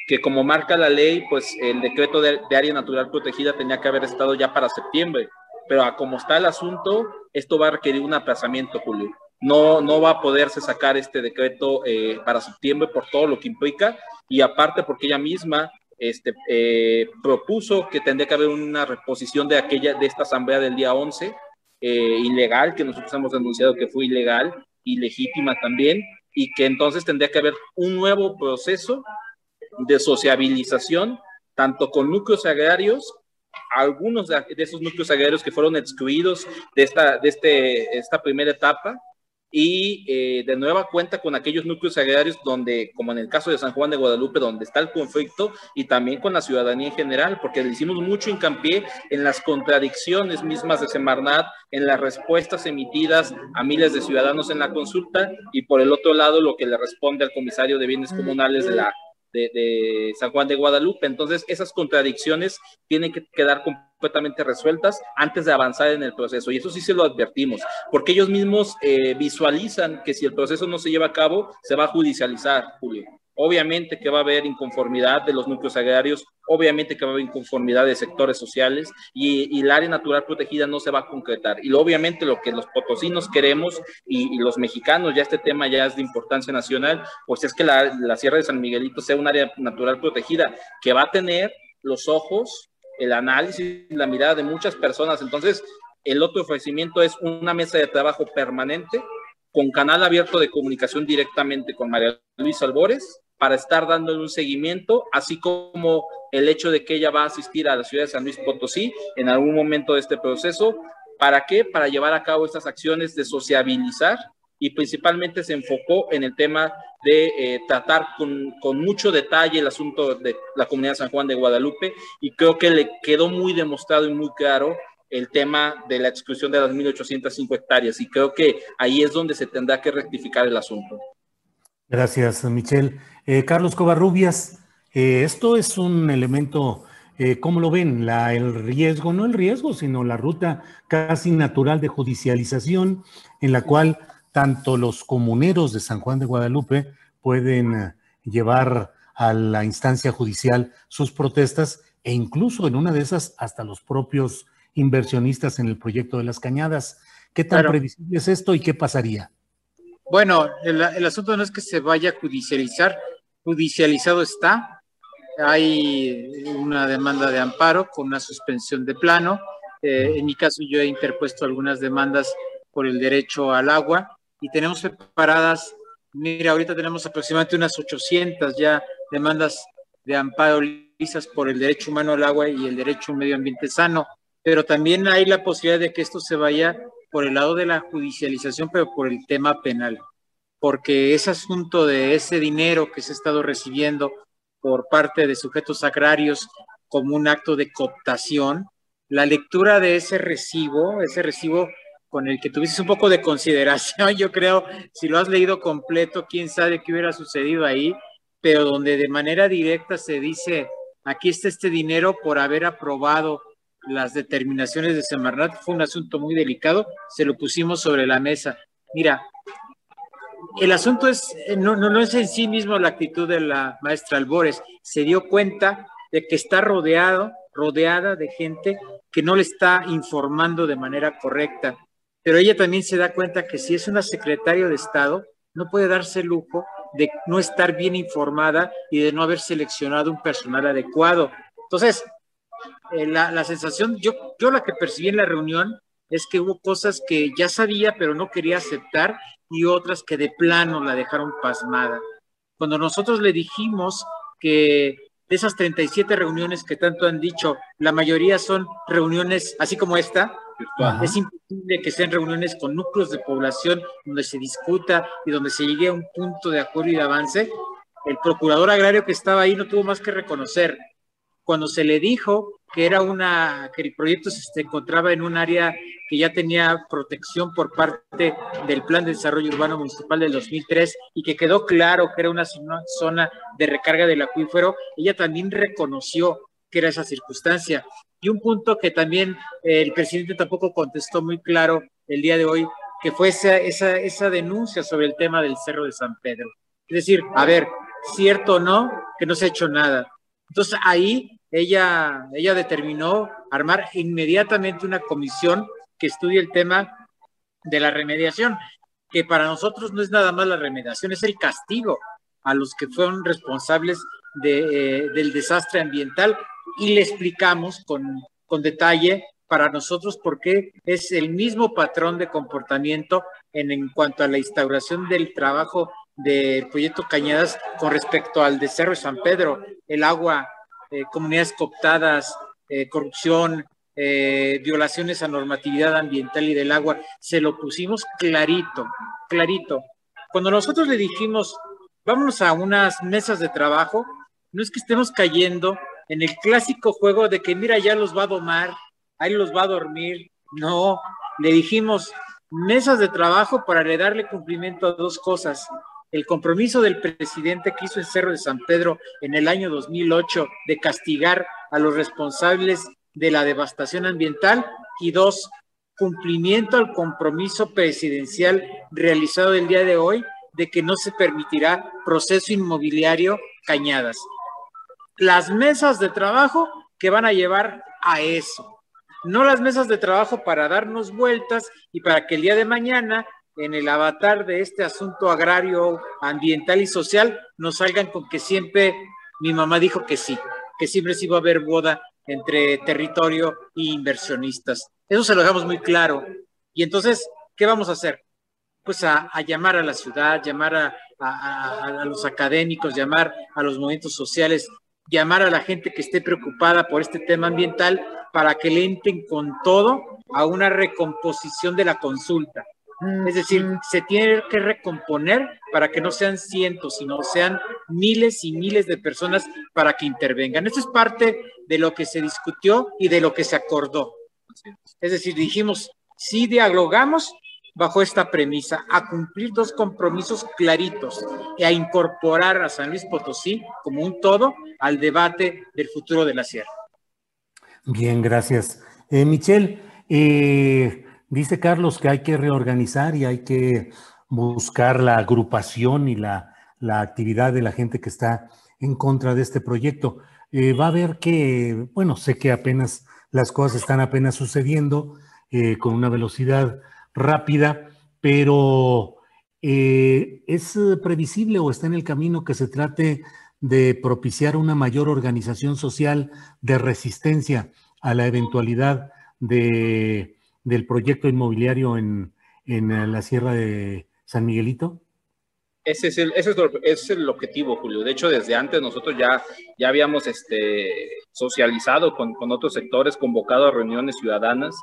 S17: que como marca la ley, pues el decreto de, área natural protegida tenía que haber estado ya para septiembre, pero a como está el asunto, esto va a requerir un aplazamiento, Julio. No, no va a poderse sacar este decreto eh, para septiembre por todo lo que implica y aparte porque ella misma este, eh, propuso que tendría que haber una reposición de aquella, de esta asamblea del día 11, eh, ilegal, que nosotros hemos denunciado que fue ilegal, ilegítima también, y que entonces tendría que haber un nuevo proceso de sociabilización, tanto con núcleos agrarios, algunos de, esos núcleos agrarios que fueron excluidos de esta, de este, esta primera etapa, y eh, de nueva cuenta con aquellos núcleos agrarios donde, como en el caso de San Juan de Guadalupe, donde está el conflicto y también con la ciudadanía en general, porque le hicimos mucho hincapié en las contradicciones mismas de Semarnat, en las respuestas emitidas a miles de ciudadanos en la consulta y por el otro lado lo que le responde al comisario de bienes comunales de la de, San Juan de Guadalupe. Entonces, esas contradicciones tienen que quedar completamente resueltas antes de avanzar en el proceso. Y eso sí se lo advertimos, porque ellos mismos eh, visualizan que si el proceso no se lleva a cabo, se va a judicializar, Julio. Obviamente que va a haber inconformidad de los núcleos agrarios, obviamente que va a haber inconformidad de sectores sociales y, el área natural protegida no se va a concretar. Y obviamente lo que los potosinos queremos y, los mexicanos, ya este tema ya es de importancia nacional, pues es que la, la Sierra de San Miguelito sea un área natural protegida que va a tener los ojos, el análisis, la mirada de muchas personas. Entonces, el otro ofrecimiento es una mesa de trabajo permanente con canal abierto de comunicación directamente con María Luisa Albores para estar dándole un seguimiento, así como el hecho de que ella va a asistir a la ciudad de San Luis Potosí en algún momento de este proceso. ¿Para qué? Para llevar a cabo estas acciones de sociabilizar y principalmente se enfocó en el tema de eh, tratar con, mucho detalle el asunto de la comunidad San Juan de Guadalupe y creo que le quedó muy demostrado y muy claro el tema de la exclusión de las 1.805 hectáreas y creo que ahí es donde se tendrá que rectificar el asunto.
S1: Gracias, Michelle. Eh, Carlos Covarrubias, eh, esto es un elemento, eh, ¿cómo lo ven? La, el riesgo, no el riesgo, sino la ruta casi natural de judicialización en la cual tanto los comuneros de San Juan de Guadalupe pueden eh, llevar a la instancia judicial sus protestas e incluso en una de esas hasta los propios inversionistas en el proyecto de las cañadas. ¿Qué tan previsible es esto y qué pasaría?
S18: Bueno, el, el, asunto no es que se vaya a judicializar, judicializado está. Hay una demanda de amparo con una suspensión de plano. Eh, en mi caso yo he interpuesto algunas demandas por el derecho al agua y tenemos preparadas, mira, ahorita tenemos aproximadamente unas 800 ya demandas de amparo lisas por el derecho humano al agua y el derecho a un medio ambiente sano, pero también hay la posibilidad de que esto se vaya por el lado de la judicialización, pero por el tema penal, porque ese asunto de ese dinero que se ha estado recibiendo por parte de sujetos agrarios como un acto de cooptación, la lectura de ese recibo, ese recibo con el que tuviste un poco de consideración, yo creo, si lo has leído completo, quién sabe qué hubiera sucedido ahí, pero donde de manera directa se dice, aquí está este dinero por haber aprobado las determinaciones de Semarnat, fue un asunto muy delicado, se lo pusimos sobre la mesa. Mira, el asunto es, no, no, no es en sí mismo la actitud de la maestra Albores, se dio cuenta de que está rodeado, rodeada de gente que no le está informando de manera correcta pero ella también se da cuenta que si es una secretaria de Estado, no puede darse el lujo de no estar bien informada y de no haber seleccionado un personal adecuado. Entonces, eh, la, la, sensación, yo, yo la que percibí en la reunión es que hubo cosas que ya sabía, pero no quería aceptar y otras que de plano la dejaron pasmada. Cuando nosotros le dijimos que de esas 37 reuniones que tanto han dicho, la mayoría son reuniones así como esta, es imposible que sean reuniones con núcleos de población donde se discuta y donde se llegue a un punto de acuerdo y de avance. El procurador agrario que estaba ahí no tuvo más que reconocer. Cuando se le dijo que era una, que el proyecto se encontraba en un área que ya tenía protección por parte del Plan de Desarrollo Urbano Municipal del 2003 y que quedó claro que era una zona de recarga del acuífero, ella también reconoció que era esa circunstancia. Y un punto que también eh, el presidente tampoco contestó muy claro el día de hoy, que fue esa, esa, esa denuncia sobre el tema del Cerro de San Pedro. Es decir, a ver, cierto o no, que no se ha hecho nada. Entonces ahí ella, ella determinó armar inmediatamente una comisión que estudie el tema de la remediación, que para nosotros no es nada más la remediación, es el castigo a los que fueron responsables de, eh, del desastre ambiental. Y le explicamos con, con detalle para nosotros por qué es el mismo patrón de comportamiento en, en cuanto a la instauración del trabajo del proyecto Cañadas con respecto al de Cerro San Pedro, el agua, eh, comunidades cooptadas, eh, corrupción, eh, violaciones a normatividad ambiental y del agua, se lo pusimos clarito, clarito. Cuando nosotros le dijimos, vámonos a unas mesas de trabajo, no es que estemos cayendo en el clásico juego de que mira, ya los va a domar, ahí los va a dormir. No, le dijimos mesas de trabajo para le darle cumplimiento a dos cosas. El compromiso del presidente que hizo en Cerro de San Pedro en el año 2008 de castigar a los responsables de la devastación ambiental y dos, cumplimiento al compromiso presidencial realizado el día de hoy de que no se permitirá proceso inmobiliario Cañadas las mesas de trabajo que van a llevar a eso. No las mesas de trabajo para darnos vueltas y para que el día de mañana, en el avatar de este asunto agrario, ambiental y social, nos salgan con que siempre mi mamá dijo que sí, que siempre sí va a haber boda entre territorio e inversionistas. Eso se lo dejamos muy claro. Y entonces, ¿qué vamos a hacer? Pues a, llamar a la ciudad, llamar a, a, los académicos, llamar a los movimientos sociales llamar a la gente que esté preocupada por este tema ambiental para que le entren con todo a una recomposición de la consulta. Es decir, se tiene que recomponer para que no sean cientos, sino sean miles y miles de personas para que intervengan. Esto es parte de lo que se discutió y de lo que se acordó. Es decir, dijimos, si dialogamos bajo esta premisa, a cumplir dos compromisos claritos y a incorporar a San Luis Potosí como un todo al debate del futuro de la sierra.
S1: Bien, gracias. Eh, Michelle, eh, dice Carlos que hay que reorganizar y hay que buscar la agrupación y la, actividad de la gente que está en contra de este proyecto. Eh, va a haber que, bueno, sé que apenas las cosas están apenas sucediendo con una velocidad rápida, pero eh, ¿es previsible o está en el camino que se trate de propiciar una mayor organización social de resistencia a la eventualidad de, del proyecto inmobiliario en, en la Sierra de San Miguelito?
S17: Ese es, el, ese, es el, objetivo, Julio. De hecho, desde antes nosotros ya, ya habíamos este, socializado con, con otros sectores, convocado a reuniones ciudadanas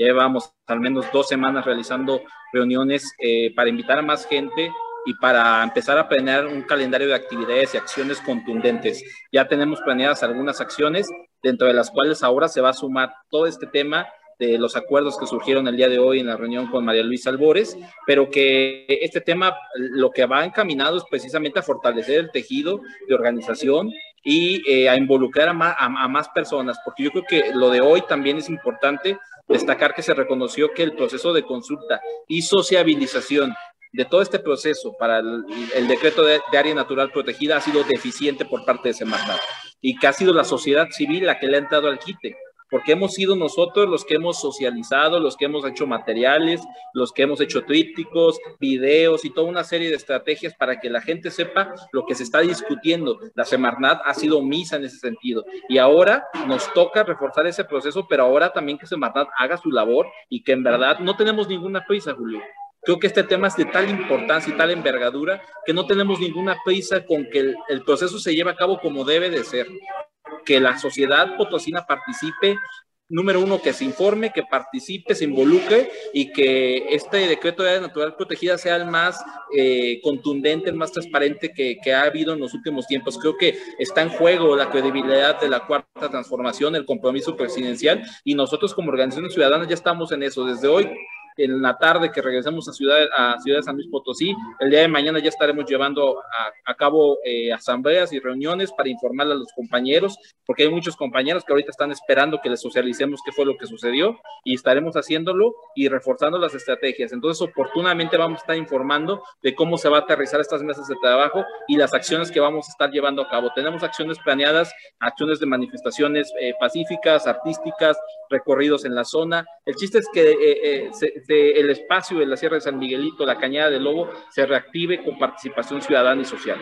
S17: ya llevamos al menos dos semanas realizando reuniones eh, para invitar a más gente y para empezar a planear un calendario de actividades y acciones contundentes. Ya tenemos planeadas algunas acciones, dentro de las cuales ahora se va a sumar todo este tema de los acuerdos que surgieron el día de hoy en la reunión con María Luisa Albores, pero que este tema lo que va encaminado es precisamente a fortalecer el tejido de organización y eh, a involucrar a más, personas, porque yo creo que lo de hoy también es importante Destacar que se reconoció que el proceso de consulta y sociabilización de todo este proceso para el, decreto de, área natural protegida ha sido deficiente por parte de Semarnat y que ha sido la sociedad civil la que le ha entrado al quite porque hemos sido nosotros los que hemos socializado, los que hemos hecho materiales, los que hemos hecho trípticos, videos y toda una serie de estrategias para que la gente sepa lo que se está discutiendo. La Semarnat ha sido misa en ese sentido y ahora nos toca reforzar ese proceso, pero ahora también que Semarnat haga su labor y que en verdad no tenemos ninguna prisa, Julio. Creo que este tema es de tal importancia y tal envergadura que no tenemos ninguna prisa con que el, el proceso se lleve a cabo como debe de ser que la sociedad potosina participe, número uno, que se informe, que participe, se involucre y que este decreto de natural protegida sea el más eh, contundente, el más transparente que, que, ha habido en los últimos tiempos. Creo que está en juego la credibilidad de la cuarta transformación, el compromiso presidencial y nosotros como organizaciones ciudadanas ya estamos en eso. Desde hoy en la tarde que regresemos a Ciudad, a Ciudad de San Luis Potosí. El día de mañana ya estaremos llevando a, cabo eh, asambleas y reuniones para informarle a los compañeros, porque hay muchos compañeros que ahorita están esperando que les socialicemos qué fue lo que sucedió y estaremos haciéndolo y reforzando las estrategias. Entonces, oportunamente vamos a estar informando de cómo se va a aterrizar estas mesas de trabajo y las acciones que vamos a estar llevando a cabo. Tenemos acciones planeadas, acciones de manifestaciones eh, pacíficas, artísticas, recorridos en la zona. El chiste es que eh, se, el espacio de la Sierra de San Miguelito, la Cañada del Lobo, se reactive con participación ciudadana y social.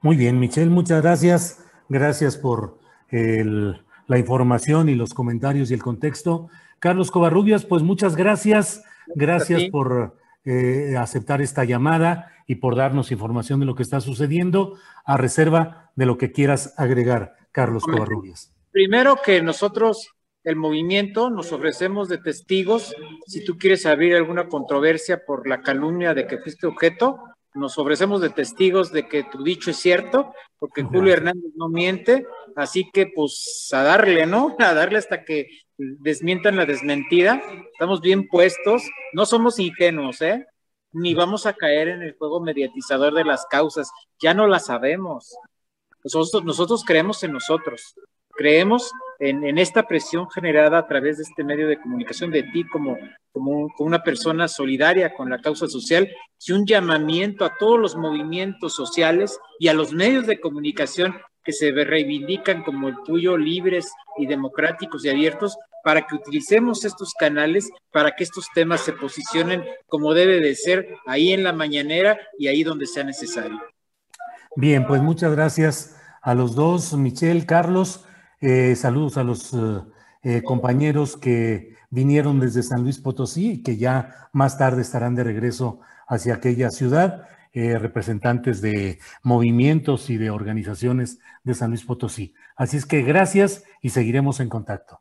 S1: Muy bien, Michelle, muchas gracias. Gracias por la información y los comentarios y el contexto. Carlos Covarrubias, pues muchas gracias. Gracias por eh, aceptar esta llamada y por darnos información de lo que está sucediendo, a reserva de lo que quieras agregar, Carlos Covarrubias.
S18: Primero que nosotros el movimiento, nos ofrecemos de testigos. Si tú quieres abrir alguna controversia por la calumnia de que fuiste objeto, nos ofrecemos de testigos de que tu dicho es cierto, porque Julio Hernández no miente, así que pues a darle, ¿no? A darle hasta que desmientan la desmentida. Estamos bien puestos, no somos ingenuos, ¿eh? Ni vamos a caer en el juego mediatizador de las causas, ya no la sabemos. Nosotros, nosotros creemos en nosotros, creemos en, esta presión generada a través de este medio de comunicación de ti como, como, una persona solidaria con la causa social y un llamamiento a todos los movimientos sociales y a los medios de comunicación que se reivindican como el tuyo, libres y democráticos y abiertos, para que utilicemos estos canales para que estos temas se posicionen como debe de ser ahí en la mañanera y ahí donde sea necesario.
S1: Bien, pues muchas gracias a los dos, Michelle, Carlos. Eh, saludos a los eh, eh, compañeros que vinieron desde San Luis Potosí y que ya más tarde estarán de regreso hacia aquella ciudad, representantes de movimientos y de organizaciones de San Luis Potosí. Así es que gracias y seguiremos en contacto.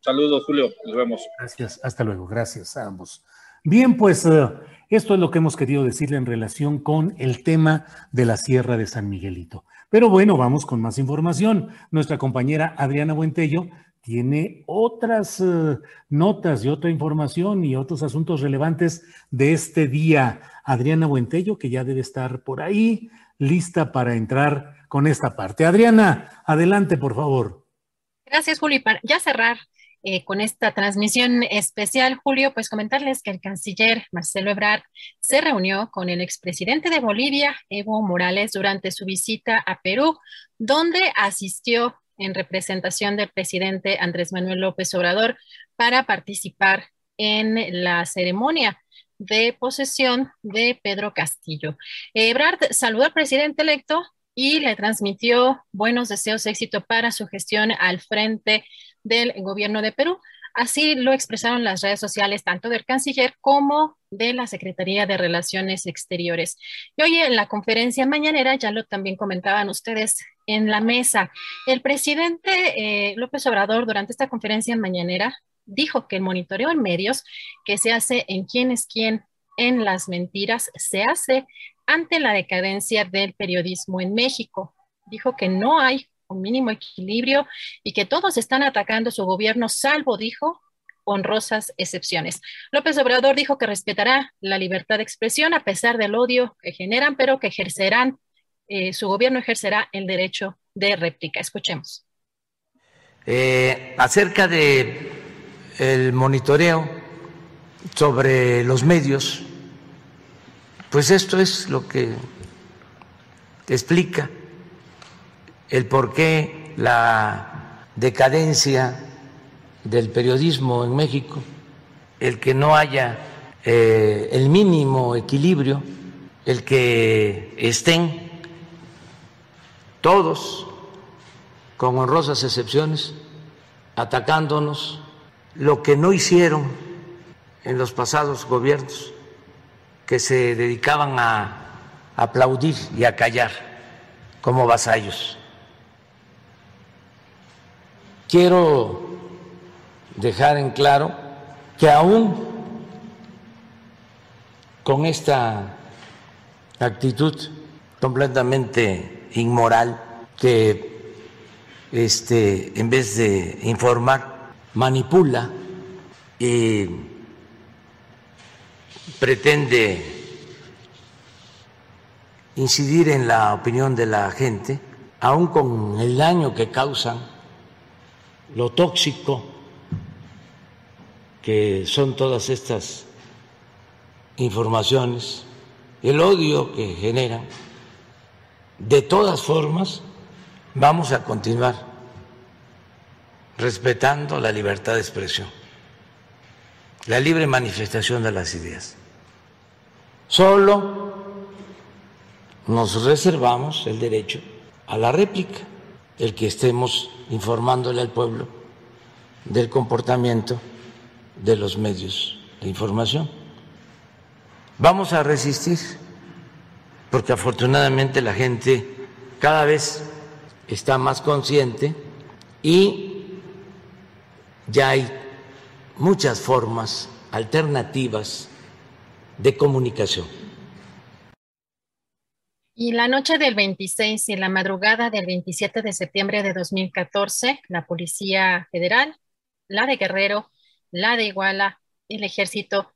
S17: Saludos, Julio. Nos vemos.
S1: Gracias. Hasta luego. Gracias a ambos. Bien, pues eh, esto es lo que hemos querido decirle en relación con el tema de la Sierra de San Miguelito. Pero bueno, vamos con más información. Nuestra compañera Adriana Buentello tiene otras eh, notas y otra información y otros asuntos relevantes de este día. Adriana Buentello, que ya debe estar por ahí, lista para entrar con esta parte. Adriana, adelante, por favor.
S6: Gracias, Juli. Para ya cerrar eh, con esta transmisión especial, Julio, pues comentarles que el canciller Marcelo Ebrard se reunió con el expresidente de Bolivia, Evo Morales, durante su visita a Perú, donde asistió en representación del presidente Andrés Manuel López Obrador para participar en la ceremonia de posesión de Pedro Castillo. Ebrard saludó al presidente electo y le transmitió buenos deseos de éxito para su gestión al frente del gobierno de Perú. Así lo expresaron las redes sociales tanto del canciller como de la Secretaría de Relaciones Exteriores. Y hoy en la conferencia mañanera, ya lo también comentaban ustedes en la mesa, el presidente eh, López Obrador durante esta conferencia mañanera dijo que el monitoreo en medios que se hace en quién es quién en las mentiras se hace ante la decadencia del periodismo en México. Dijo que no hay un mínimo equilibrio y que todos están atacando su gobierno, salvo, dijo, honrosas excepciones. López Obrador dijo que respetará la libertad de expresión a pesar del odio que generan, pero que ejercerán, eh, su gobierno ejercerá el derecho de réplica. Escuchemos.
S3: Eh, acerca de el monitoreo sobre los medios, pues esto es lo que explica el por qué la decadencia del periodismo en México, el que no haya eh, el mínimo equilibrio, el que estén todos, con honrosas excepciones, atacándonos, lo que no hicieron en los pasados gobiernos, que se dedicaban a aplaudir y a callar como vasallos. Quiero dejar en claro que aún con esta actitud completamente inmoral que este en vez de informar manipula y pretende incidir en la opinión de la gente, aún con el daño que causan lo tóxico que son todas estas informaciones, el odio que generan, de todas formas vamos a continuar respetando la libertad de expresión, la libre manifestación de las ideas. Solo nos reservamos el derecho a la réplica, el que estemos informándole al pueblo del comportamiento de los medios de información. Vamos a resistir, porque afortunadamente la gente cada vez está más consciente y ya hay muchas formas alternativas de comunicación.
S6: Y la noche del 26 y la madrugada del 27 de septiembre de 2014, la Policía Federal, la de Guerrero, la de Iguala, el ejército,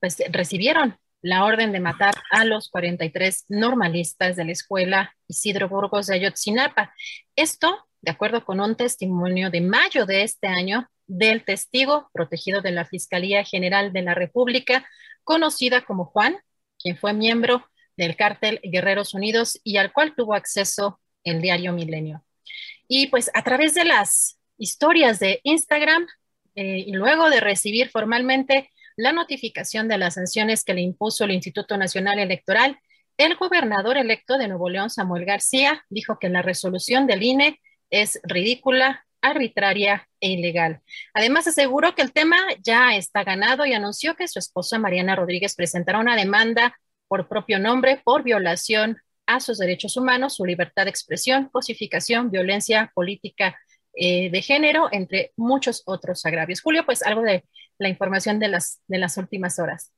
S6: pues recibieron la orden de matar a los 43 normalistas de la escuela Isidro Burgos de Ayotzinapa. Esto, de acuerdo con un testimonio de mayo de este año del testigo protegido de la Fiscalía General de la República, conocida como Juan, quien fue miembro del cártel Guerreros Unidos y al cual tuvo acceso el diario Milenio. Y pues a través de las historias de Instagram eh, y luego de recibir formalmente la notificación de las sanciones que le impuso el Instituto Nacional Electoral, el gobernador electo de Nuevo León, Samuel García, dijo que la resolución del INE es ridícula, arbitraria e ilegal. Además, aseguró que el tema ya está ganado y anunció que su esposa Mariana Rodríguez presentará una demanda por propio nombre por violación a sus derechos humanos, su libertad de expresión, cosificación, violencia política eh, de género, entre muchos otros agravios. Julio, pues algo de la información de las, de las últimas horas.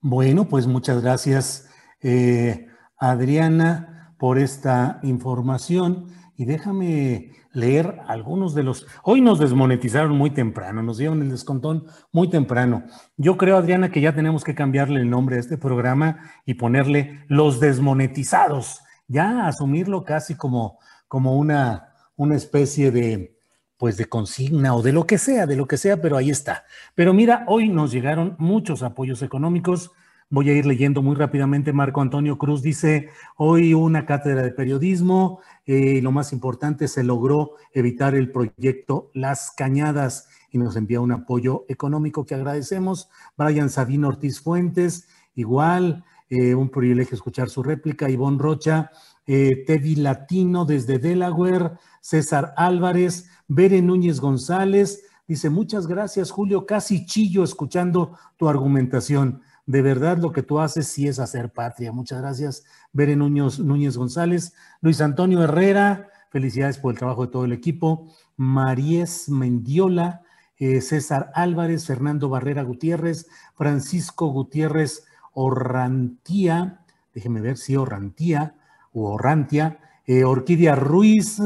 S1: Bueno, pues muchas gracias, eh, Adriana, por esta información. Y déjame leer algunos de los... Hoy nos desmonetizaron muy temprano, nos dieron el descontón muy temprano. Yo creo, Adriana, que ya tenemos que cambiarle el nombre a este programa y ponerle los desmonetizados, ya asumirlo casi como, como una, una especie de, pues de consigna o de lo que sea, de lo que sea, pero ahí está. Pero mira, hoy nos llegaron muchos apoyos económicos Voy a ir leyendo muy rápidamente. Marco Antonio Cruz dice, hoy una cátedra de periodismo eh, y lo más importante, se logró evitar el proyecto Las Cañadas y nos envía un apoyo económico que agradecemos. Brian Sabino Ortiz Fuentes, igual, eh, un privilegio escuchar su réplica. Ivonne Rocha, eh, Tevi Latino desde Delaware, César Álvarez, Bere Núñez González, dice, muchas gracias Julio, casi chillo escuchando tu argumentación de verdad lo que tú haces sí es hacer patria. Muchas gracias, Bere Núñez, González, Luis Antonio Herrera, felicidades por el trabajo de todo el equipo, Maríes Mendiola, eh, César Álvarez, Fernando Barrera Gutiérrez, Francisco Gutiérrez Orrantía, déjeme ver si Orrantía o Orrantia, eh, Orquídea Ruiz,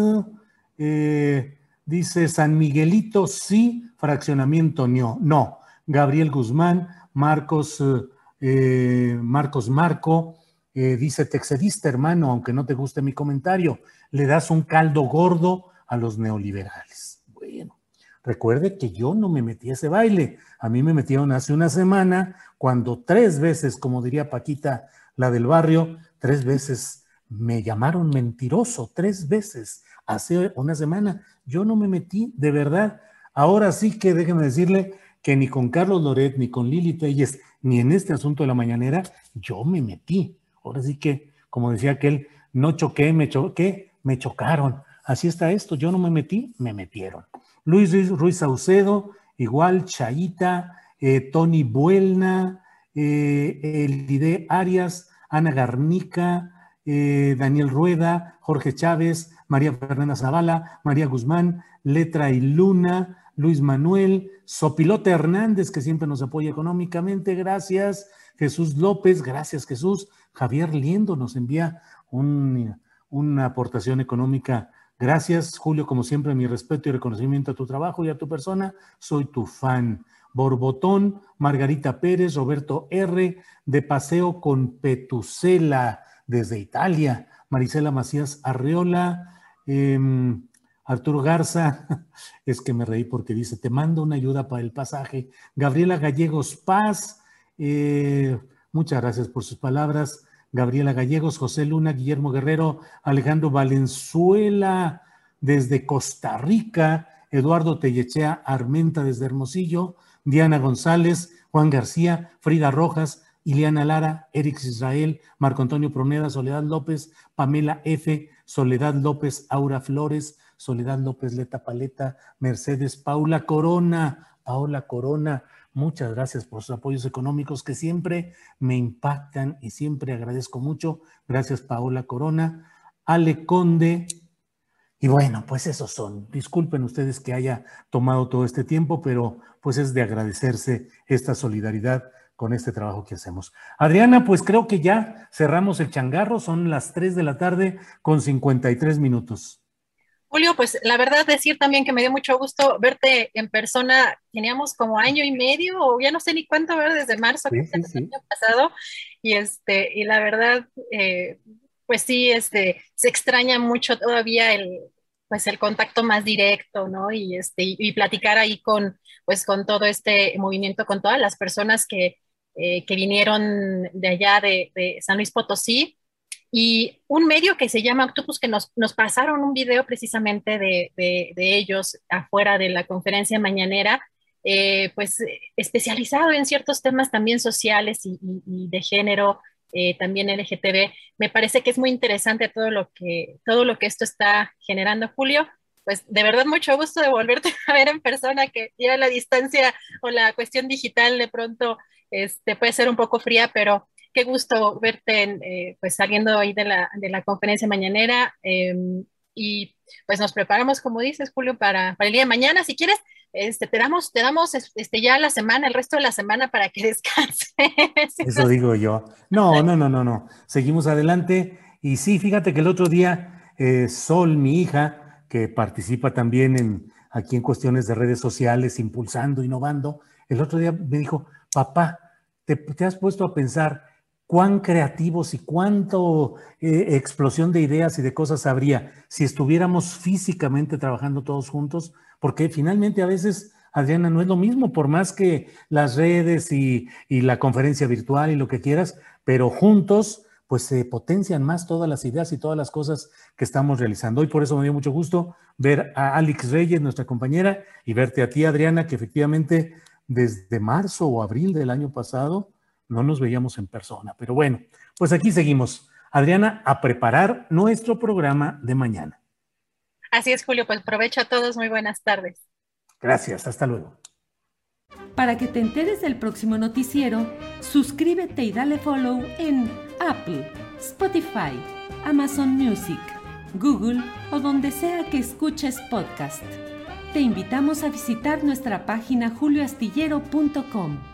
S1: eh, dice San Miguelito, sí, fraccionamiento no, no. Gabriel Guzmán, Marcos eh, Marcos Marco, eh, dice, te excediste, hermano, aunque no te guste mi comentario, le das un caldo gordo a los neoliberales. Bueno, recuerde que yo no me metí a ese baile. A mí me metieron hace una semana cuando tres veces, como diría Paquita, la del barrio, tres veces me llamaron mentiroso, tres veces hace una semana. Yo no me metí, de verdad. Ahora sí que déjeme decirle que ni con Carlos Loret ni con Lili Telles ni en este asunto de la mañanera, yo me metí. Ahora sí que, como decía aquel, no choqué, me choqué, me chocaron. Así está esto, yo no me metí, me metieron. Luis Ruiz, Saucedo, igual, Chaita, eh, Tony Buelna, eh, Elide Arias, Ana Garnica, eh, Daniel Rueda, Jorge Chávez, María Fernanda Zavala, María Guzmán, Letra y Luna, Luis Manuel, Sopilote Hernández, que siempre nos apoya económicamente, gracias. Jesús López, gracias Jesús. Javier Liendo nos envía una aportación económica. Gracias, Julio, como siempre, mi respeto y reconocimiento a tu trabajo y a tu persona. Soy tu fan. Borbotón, Margarita Pérez, Roberto R., de Paseo con Petusela, desde Italia. Marisela Macías Arreola, em, Arturo Garza, es que me reí porque dice, te mando una ayuda para el pasaje. Gabriela Gallegos Paz, eh, muchas gracias por sus palabras. Gabriela Gallegos, José Luna, Guillermo Guerrero, Alejandro Valenzuela desde Costa Rica, Eduardo Tellechea Armenta desde Hermosillo, Diana González, Juan García, Frida Rojas, Ileana Lara, Erix Israel, Marco Antonio Proneda, Soledad López, Pamela F., Soledad López, Aura Flores, Soledad López Leta Paleta, Mercedes Paula Corona, Paula Corona, muchas gracias por sus apoyos económicos que siempre me impactan y siempre agradezco mucho. Gracias Paola Corona, Ale Conde. Y bueno, pues esos son. Disculpen ustedes que haya tomado todo este tiempo, pero pues es de agradecerse esta solidaridad con este trabajo que hacemos. Adriana, pues creo que ya cerramos el changarro, son las 3 de la tarde con 53 minutos.
S6: Julio, pues la verdad decir también que me dio mucho gusto verte en persona. Teníamos como año y medio, o ya no sé ni cuánto ver desde marzo, que el año pasado. Y este, y la verdad, eh, pues sí, este, se extraña mucho todavía el, pues el contacto más directo, ¿no? Y este, y, platicar ahí con, pues con todo este movimiento, con todas las personas que, eh, que vinieron de allá de, de San Luis Potosí y un medio que se llama Octopus, que nos, nos pasaron un video precisamente de, de, ellos afuera de la conferencia mañanera, eh, pues especializado en ciertos temas también sociales y, de género, eh, también LGTB. Me parece que es muy interesante todo lo que, todo lo que esto está generando, Julio. Pues de verdad mucho gusto de volverte a ver en persona, que ya la distancia o la cuestión digital de pronto este, puede ser un poco fría, pero qué gusto verte eh, pues saliendo hoy de la, de la conferencia mañanera em, y pues nos preparamos, como dices, Julio, para, para, el día de mañana. Si quieres, este, te damos, te damos este, ya la semana, el resto de la semana para que descanses.
S1: Eso digo yo. No, no, no, no, no. Seguimos adelante. Y sí, fíjate que el otro día, eh, Sol, mi hija, que participa también en, aquí en cuestiones de redes sociales, impulsando, innovando, el otro día me dijo, papá, te, has puesto a pensar cuán creativos y cuánto eh, explosión de ideas y de cosas habría si estuviéramos físicamente trabajando todos juntos, porque finalmente a veces, Adriana, no es lo mismo, por más que las redes y, y la conferencia virtual y lo que quieras, pero juntos pues se potencian más todas las ideas y todas las cosas que estamos realizando. Hoy por eso me dio mucho gusto ver a Alex Reyes, nuestra compañera, y verte a ti, Adriana, que efectivamente desde marzo o abril del año pasado no nos veíamos en persona. Pero bueno, pues aquí seguimos. Adriana, a preparar nuestro programa de mañana.
S6: Así es, Julio, pues aprovecho a todos. Muy buenas tardes.
S1: Gracias, hasta luego.
S19: Para que te enteres del próximo noticiero, suscríbete y dale follow en Apple, Spotify, Amazon Music, Google o donde sea que escuches podcast. Te invitamos a visitar nuestra página julioastillero.com.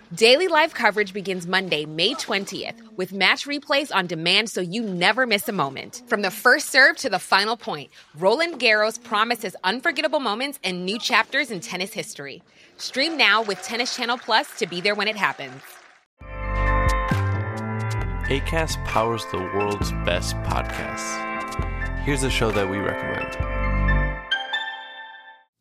S20: Daily live coverage begins Monday, May 20th, with match replays on demand so you never miss a moment. From the first serve to the final point, Roland Garros promises unforgettable moments and new chapters in tennis history. Stream now with Tennis Channel Plus to be there when it happens.
S21: ACAST powers the world's best podcasts. Here's a show that we recommend.